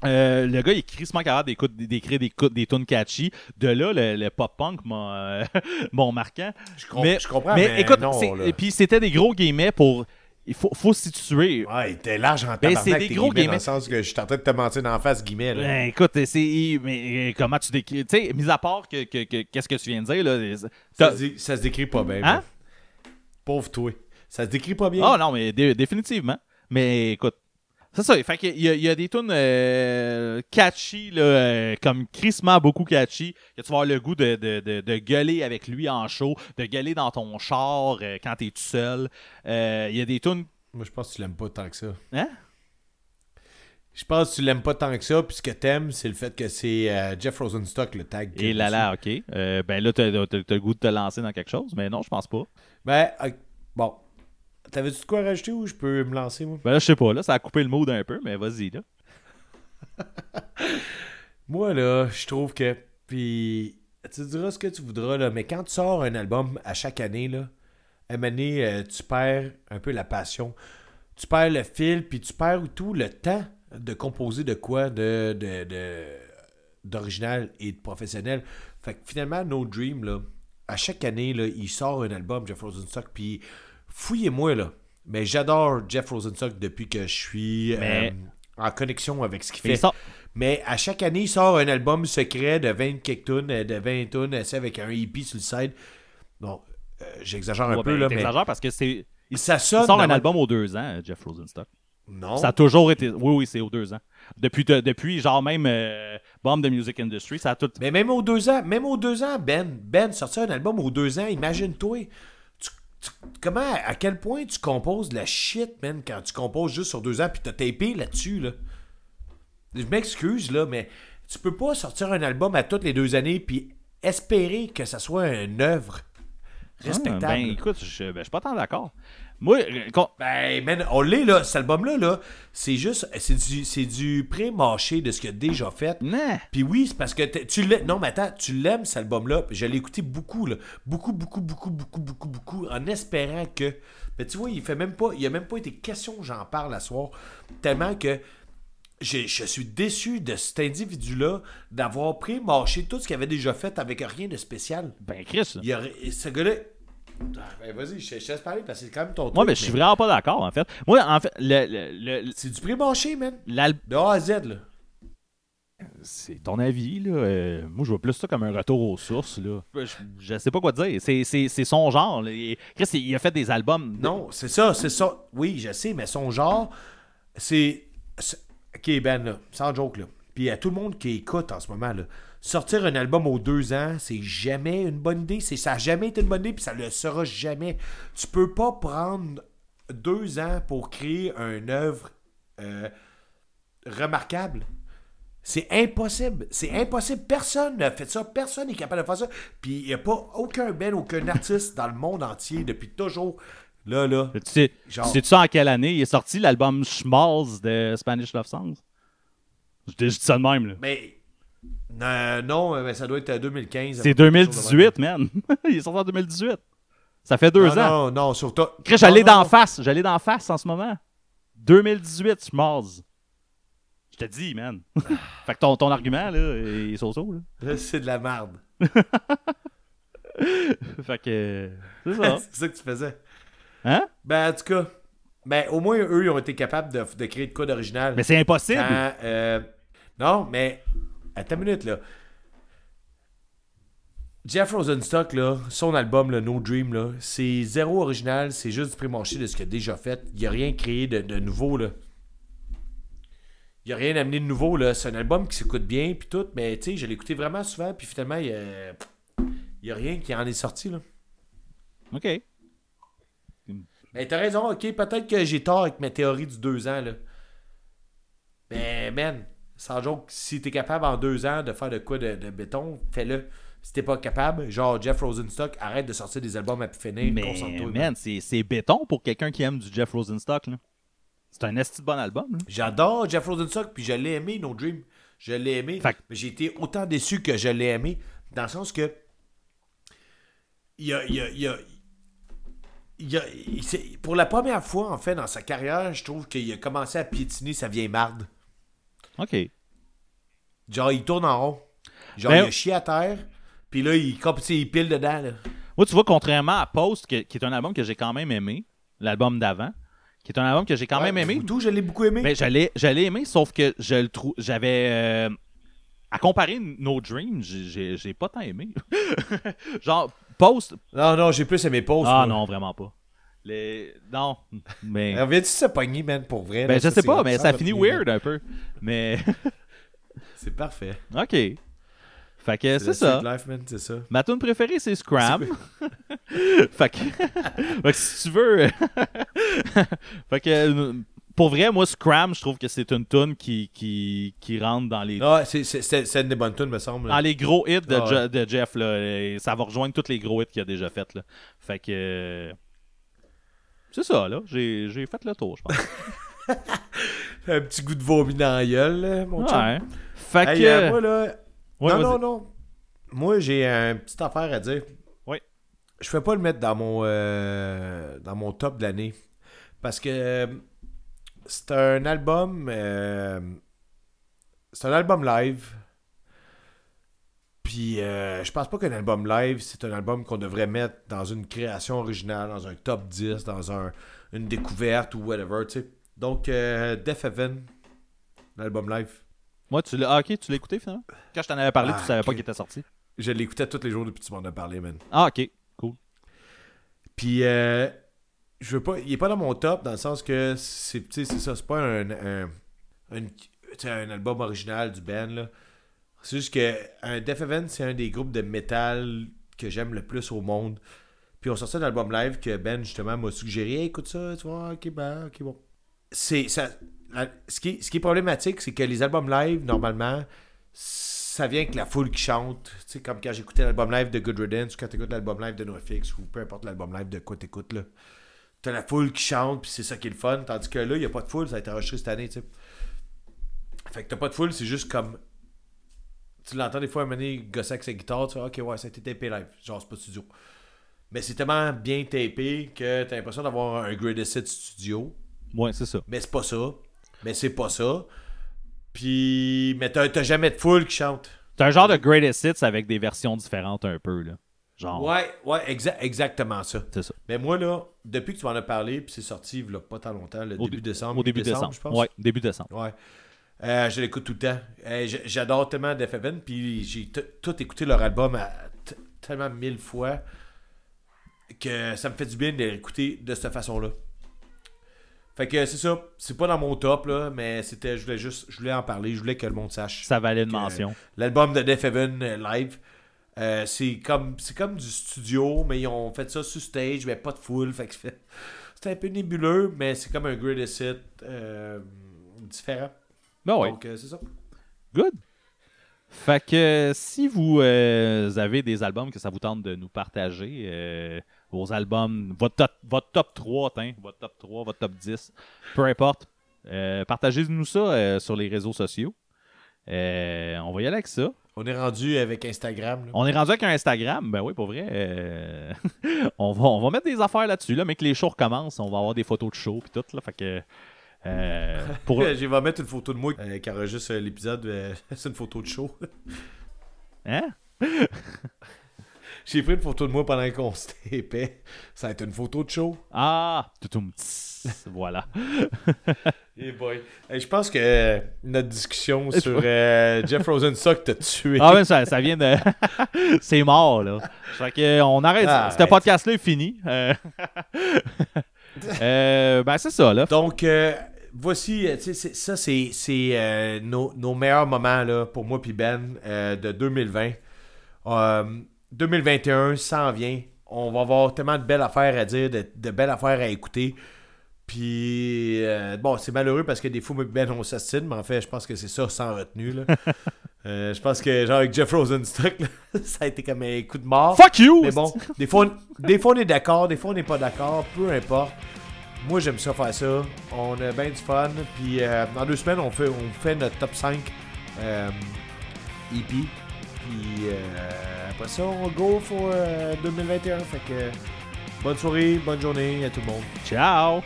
Euh, le gars il est crissement capable d'écrire des, cou- des tunes catchy. De là, le, le pop-punk m'a euh, *laughs* m'a marquant. Je, Mais- je comprends, mais, mais, écoute, et puis c'était des gros guillemets pour. Il faut, faut se situer. Ouais, t'es large en Ben, c'est des gros guillemets, Dans le sens que je suis en train de te mentir la face, guillemets. Là. Ben, écoute, c'est. Mais euh, comment tu décris. Tu sais, mis à part que, que- que- qu'est-ce que tu viens de dire, là. ça, se dit- ça se décrit pas bien. Hein? Pauvre toi. Ça se décrit pas bien. Ah non, mais dé- définitivement. Mais écoute. C'est ça. Fait qu'il y, a- il y a des tunes euh, catchy, là, euh, comme crissement beaucoup catchy, que tu vas avoir le goût de, de, de, de gueuler avec lui en show, de gueuler dans ton char euh, quand t'es tout seul. Euh, Il y a des tunes. Moi, je pense que tu l'aimes pas tant que ça. Hein? Je pense que tu l'aimes pas tant que ça, puis ce que t'aimes, c'est le fait que c'est Jeff Rosenstock, le tag. Et là là, ok. Ben là, t'as t'as- t'as le goût de te lancer dans quelque chose, mais non, je pense pas. Ben, bon. T'avais-tu de quoi rajouter ou je peux me lancer, moi? Ben là, je sais pas, là, ça a coupé le mood un peu, mais vas-y, là. *laughs* Moi, là, je trouve que. Puis. Tu diras ce que tu voudras, là, mais quand tu sors un album à chaque année, là, à un moment donné, euh, tu perds un peu la passion. Tu perds le fil, puis tu perds tout le temps de composer de quoi de, de, de- d'original et de professionnel. Fait que finalement, No Dream, là, à chaque année, là, il sort un album, Jeff Rosenstock, puis fouillez-moi, là. Mais j'adore Jeff Rosenstock depuis que je suis Mais- euh, en connexion avec ce qu'il fait. sort- Mais à chaque année, il sort un album secret de 20 quelques tunes, de 20 tunes, c'est avec un EP sur le side. Bon, euh, j'exagère un peu, ben, là, mais parce que c'est. Il, ça sort un album aux deux ans, Jeff Rosenstock. Non. Ça a toujours été. Oui, oui, c'est aux deux ans. Depuis, de- depuis genre même euh, Bomb the Music Industry, ça a tout. Mais même aux deux ans, même aux deux ans, Ben, Ben, sortir un album aux deux ans, imagine-toi. Tu- comment, à quel point tu composes de la shit, man, quand tu composes juste sur deux ans, puis t'as tapé là-dessus, là? Je m'excuse, là, mais tu peux pas sortir un album à toutes les deux années, puis espérer que ça soit une œuvre respectable. Ah, ben écoute, je, ben, je suis pas tant d'accord. Moi, euh, Ben, man, on l'est, là. Cet album-là, là, c'est juste, c'est du, c'est du pré-mâché de ce qu'il a déjà fait. non. Puis oui, c'est parce que tu l'aimes. Non, mais attends, tu l'aimes, cet album-là. Je l'ai écouté beaucoup, là. Beaucoup, beaucoup, beaucoup, beaucoup, beaucoup, beaucoup, en espérant que. Mais tu vois, il fait même pas. Il a même pas été question que j'en parle à soir. Tellement que. j'ai- Je suis déçu de cet individu-là d'avoir pré-mâché tout ce qu'il avait déjà fait avec rien de spécial. Ben Chris. Il ce gars-là. Ben vas-y, je je te laisse parler parce que c'est quand même ton Moi, truc, mais je suis vraiment pas d'accord, en fait. Moi, en fait, le, le- le- C'est du pré-mâché, man. l'al- De A à Z, là. c'est ton avis, là. Euh, moi, je vois plus ça comme un retour aux sources, là. Je, je sais pas quoi dire. C'est, c'est, c'est son genre. là. Chris, il a fait des albums. Non, c'est ça, c'est ça. Oui, je sais, mais son genre, c'est. c'est- Ok, Ben, là, sans joke, là. Puis à tout le monde qui écoute en ce moment, là, sortir un album aux deux ans, c'est jamais une bonne idée. C'est, ça n'a jamais été une bonne idée, puis ça le sera jamais. Tu peux pas prendre deux ans pour créer une œuvre euh, remarquable. C'est impossible. C'est impossible. Personne n'a fait ça. Personne n'est capable de faire ça. Puis il n'y a pas aucun band, aucun artiste dans le monde entier depuis toujours. Là, là. Tu sais, Genre- tu sais-tu en quelle année il est sorti l'album Schmalz de Spanish Love Songs? Je te- je dis ça de même, là. Mais. Non, non, mais ça doit être 2015. C'est 2018, man. *laughs* il est sorti en 2018. Ça fait deux Non, ans. non, non, surtout. Chris, j'allais d'en face. J'allais d'en face en ce moment. 2018, Schmalz. Je te dis, man. *sighs* fait que ton, ton argument, là, est so-so. *laughs* C'est de la merde. *laughs* Fait que. C'est ça. c'est ça que tu faisais. Hein? Ben, en tout cas. Ben, au moins, eux, ils ont été capables de, de créer de quoi d'original. Mais c'est impossible. Quand, euh, non, mais. Attends une minute, là. Jeff Rosenstock, là, son album, là, No Dream, là, c'est zéro original, c'est juste du pré-marché de ce qu'il a déjà fait. Il a rien créé de, de nouveau, là. Il a rien amené de nouveau, là. C'est un album qui s'écoute bien, puis tout, mais tu sais, je l'ai écouté vraiment souvent, puis finalement, il a, il a rien qui en est sorti, là. OK. Mais t'as raison, ok, peut-être que j'ai tort avec ma théorie du deux ans, là. Mais, man, sans joke, si t'es capable en deux ans de faire de quoi de, de béton, fais-le. Si t'es pas capable, genre Jeff Rosenstock, arrête de sortir des albums à pu finir, Mais, man, c'est béton pour quelqu'un qui aime du Jeff Rosenstock, là. C'est un esti de bon album. J'adore Jeff Rosenstock, puis je l'ai aimé, No Dream. Je l'ai aimé. Fait Mais j'ai été autant déçu que je l'ai aimé, dans le sens que. Il y a. Il y a, il y a- il y a- il pour la première fois, en fait, dans sa carrière, je trouve qu'il a commencé à piétiner sa vieille marde. OK. Genre, il tourne en rond. Genre, Ben- il a chié à terre, puis là, il, comme, il pile dedans. Là. Moi, tu vois, contrairement à Post, qui est un album que j'ai quand même aimé, l'album d'avant, qui est un album que j'ai quand même aimé, Tout, je l'ai beaucoup aimé. mais j'allais j'allais aimer, sauf que je le trou- j'avais. euh, à comparer No Dream, j'ai- j'ai pas tant aimé. *laughs* Genre, Post. Non, non, j'ai plus aimé Pause. Ah moi. non, vraiment pas. Les... Non, mais. Alors, viens-tu se pogner, man, pour vrai? Ben, là, je ça, sais pas, mais ça finit weird un peu. Mais. *laughs* C'est parfait. OK. Fait que c'est ça. life, man, ça. Ma tune préférée, c'est Scram. *laughs* fait, que... *laughs* fait que si tu veux. fait que pour vrai, moi, Scram, je trouve que c'est une tune qui, qui, qui rentre dans les, Non, c'est- c'est c'est- c'est une des bonnes tunes, me semble. dans les gros hits de, Ah ouais. Je- de Jeff. Là, ça va rejoindre tous les gros hits qu'il a déjà fait. Là. Fait que. C'est ça, là. J'ai j'ai fait le tour, je pense. *laughs* Un petit goût de vomi dans la gueule, là, mon chum. Ouais. Fait Hey, que. euh, moi, là... Ouais, non, non, non. Moi, j'ai une petite affaire à dire. Oui. Je vais pas le mettre dans mon, euh, dans mon top de l'année. Parce que euh, c'est un album. euh, c'est un album live. Puis euh, je pense pas qu'un album live, c'est un album qu'on devrait mettre dans une création originale, dans un top 10, dans un, une découverte ou whatever, tu sais. Donc, euh, Death Heaven, l'album live. Moi, tu l'as. Ah, ok, tu l'as écouté finalement? Quand je t'en avais parlé, Ah, tu savais pas qu'il était sorti. Je l'écoutais tous les jours depuis que tu m'en as parlé, man. Ah, ok. Cool. Puis, euh, je veux pas. Il est pas dans mon top dans le sens que c'est, tu sais, c'est ça, c'est pas un, un, un, un album original du band, là. C'est juste que un Death Heaven, c'est un des groupes de métal que j'aime le plus au monde. Puis on sortait un album live que Ben, justement, m'a suggéré. Écoute ça, tu vois, ok, ben, ok, bon. C'est, ça, ce, qui ce qui est problématique, c'est que les albums live, normalement, ça vient avec la foule qui chante. Tu sais, comme quand j'écoutais l'album live de Good Riddance, ou quand t'écoutes l'album live de NoFX, ou peu importe l'album live de quoi t'écoutes, là. T'as la foule qui chante, puis c'est ça qui est le fun. Tandis que là, il n'y a pas de foule, ça a été enregistré cette année, tu sais. Fait que t'as pas de foule, c'est juste comme. Tu l'entends des fois donné gosser avec sa guitare, tu fais ok, ouais, ça a été tapé live. Genre, c'est pas studio. Mais c'est tellement bien tapé que t'as l'impression d'avoir un greatest hit studio. Ouais, c'est ça. Mais c'est pas ça. Mais c'est pas ça. Puis. Mais t'as t'as jamais de foule qui chante. C'est un genre de greatest hits avec des versions différentes un peu, là. Genre. Ouais, ouais, exa- exactement ça. C'est ça. Mais moi, là, depuis que tu m'en as parlé, puis c'est sorti il y a pas tant longtemps, le Au début dé- décembre. Au début décembre. je pense. Ouais, début décembre. Ouais. Euh, je l'écoute tout le temps. Euh, J'adore tellement Def Heaven, puis j'ai tout écouté leur album à tellement mille fois que ça me fait du bien de l'écouter de cette façon-là. Fait que c'est ça. C'est pas dans mon top, là, mais c'était, je voulais juste, je voulais en parler, je voulais que le monde sache. Ça valait une mention. L'album de Def Heaven euh, live, euh, c'est comme, c'est comme du studio, mais ils ont fait ça sur stage, mais pas de foule. Fait que c'est *laughs* c'est un peu nébuleux, mais c'est comme un greatest hit différent. Ben ouais. Donc, euh, c'est ça. Good. Fait que si vous euh, avez des albums que ça vous tente de nous partager, euh, vos albums, votre top, votre top 3, tiens, votre top 3, votre top 10, peu importe, euh, partagez-nous ça euh, sur les réseaux sociaux. Euh, on va y aller avec ça. On est rendu avec Instagram. là. On est rendu avec un Instagram, ben oui, pour vrai. euh, *laughs* on, va, on va mettre des affaires là-dessus, là, mais que les shows recommencent, on va avoir des photos de show et tout, là, fait que... euh, *laughs* pour... Je vais mettre une photo de moi euh, qui enregistre euh, l'épisode. euh, *laughs* c'est une photo de show. Hein? *laughs* J'ai pris une photo de moi pendant qu'on s'était épais. Ça va être une photo de show. Ah! Voilà. Eh boy. Hey, je pense que notre discussion sur Jeff Rosenstock t'a tué. Ah ouais, ça, ça vient de... C'est mort, là. Fait que, on arrête. Ah, Ce podcast-là est fini. Euh, ben, c'est ça, là. Donc, euh, voici, euh, ça, c'est euh, nos, nos meilleurs moments là, pour moi puis Ben euh, de 2020. Euh, 2021 s'en vient. On va avoir tellement de belles affaires à dire, de, de belles affaires à écouter. Puis, bon, c'est malheureux parce que des fois, Ben, on s'astine, mais en fait, je pense que c'est ça sans retenue. là. *laughs* Je pense que, genre, avec Jeff Rosenstock, *laughs* ça a été comme un coup de mort. Fuck you! Mais bon, des fois, on- des fois on est d'accord, des fois on n'est pas d'accord, peu importe. Moi j'aime ça faire ça. On a bien du fun. Puis euh, dans deux semaines, on fait, on fait notre top 5 euh, EP. Puis euh, après ça, on go for euh, 2021. Fait que bonne soirée, bonne journée à tout le monde. Ciao!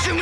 So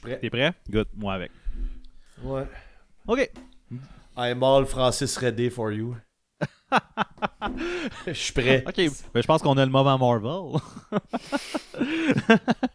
suis prêt. T'es prêt? Good, moi avec. Ouais. OK. I'm all Francis ready for you. *laughs* Je suis prêt. OK, ben, je pense qu'on a le moment Marvel. *laughs*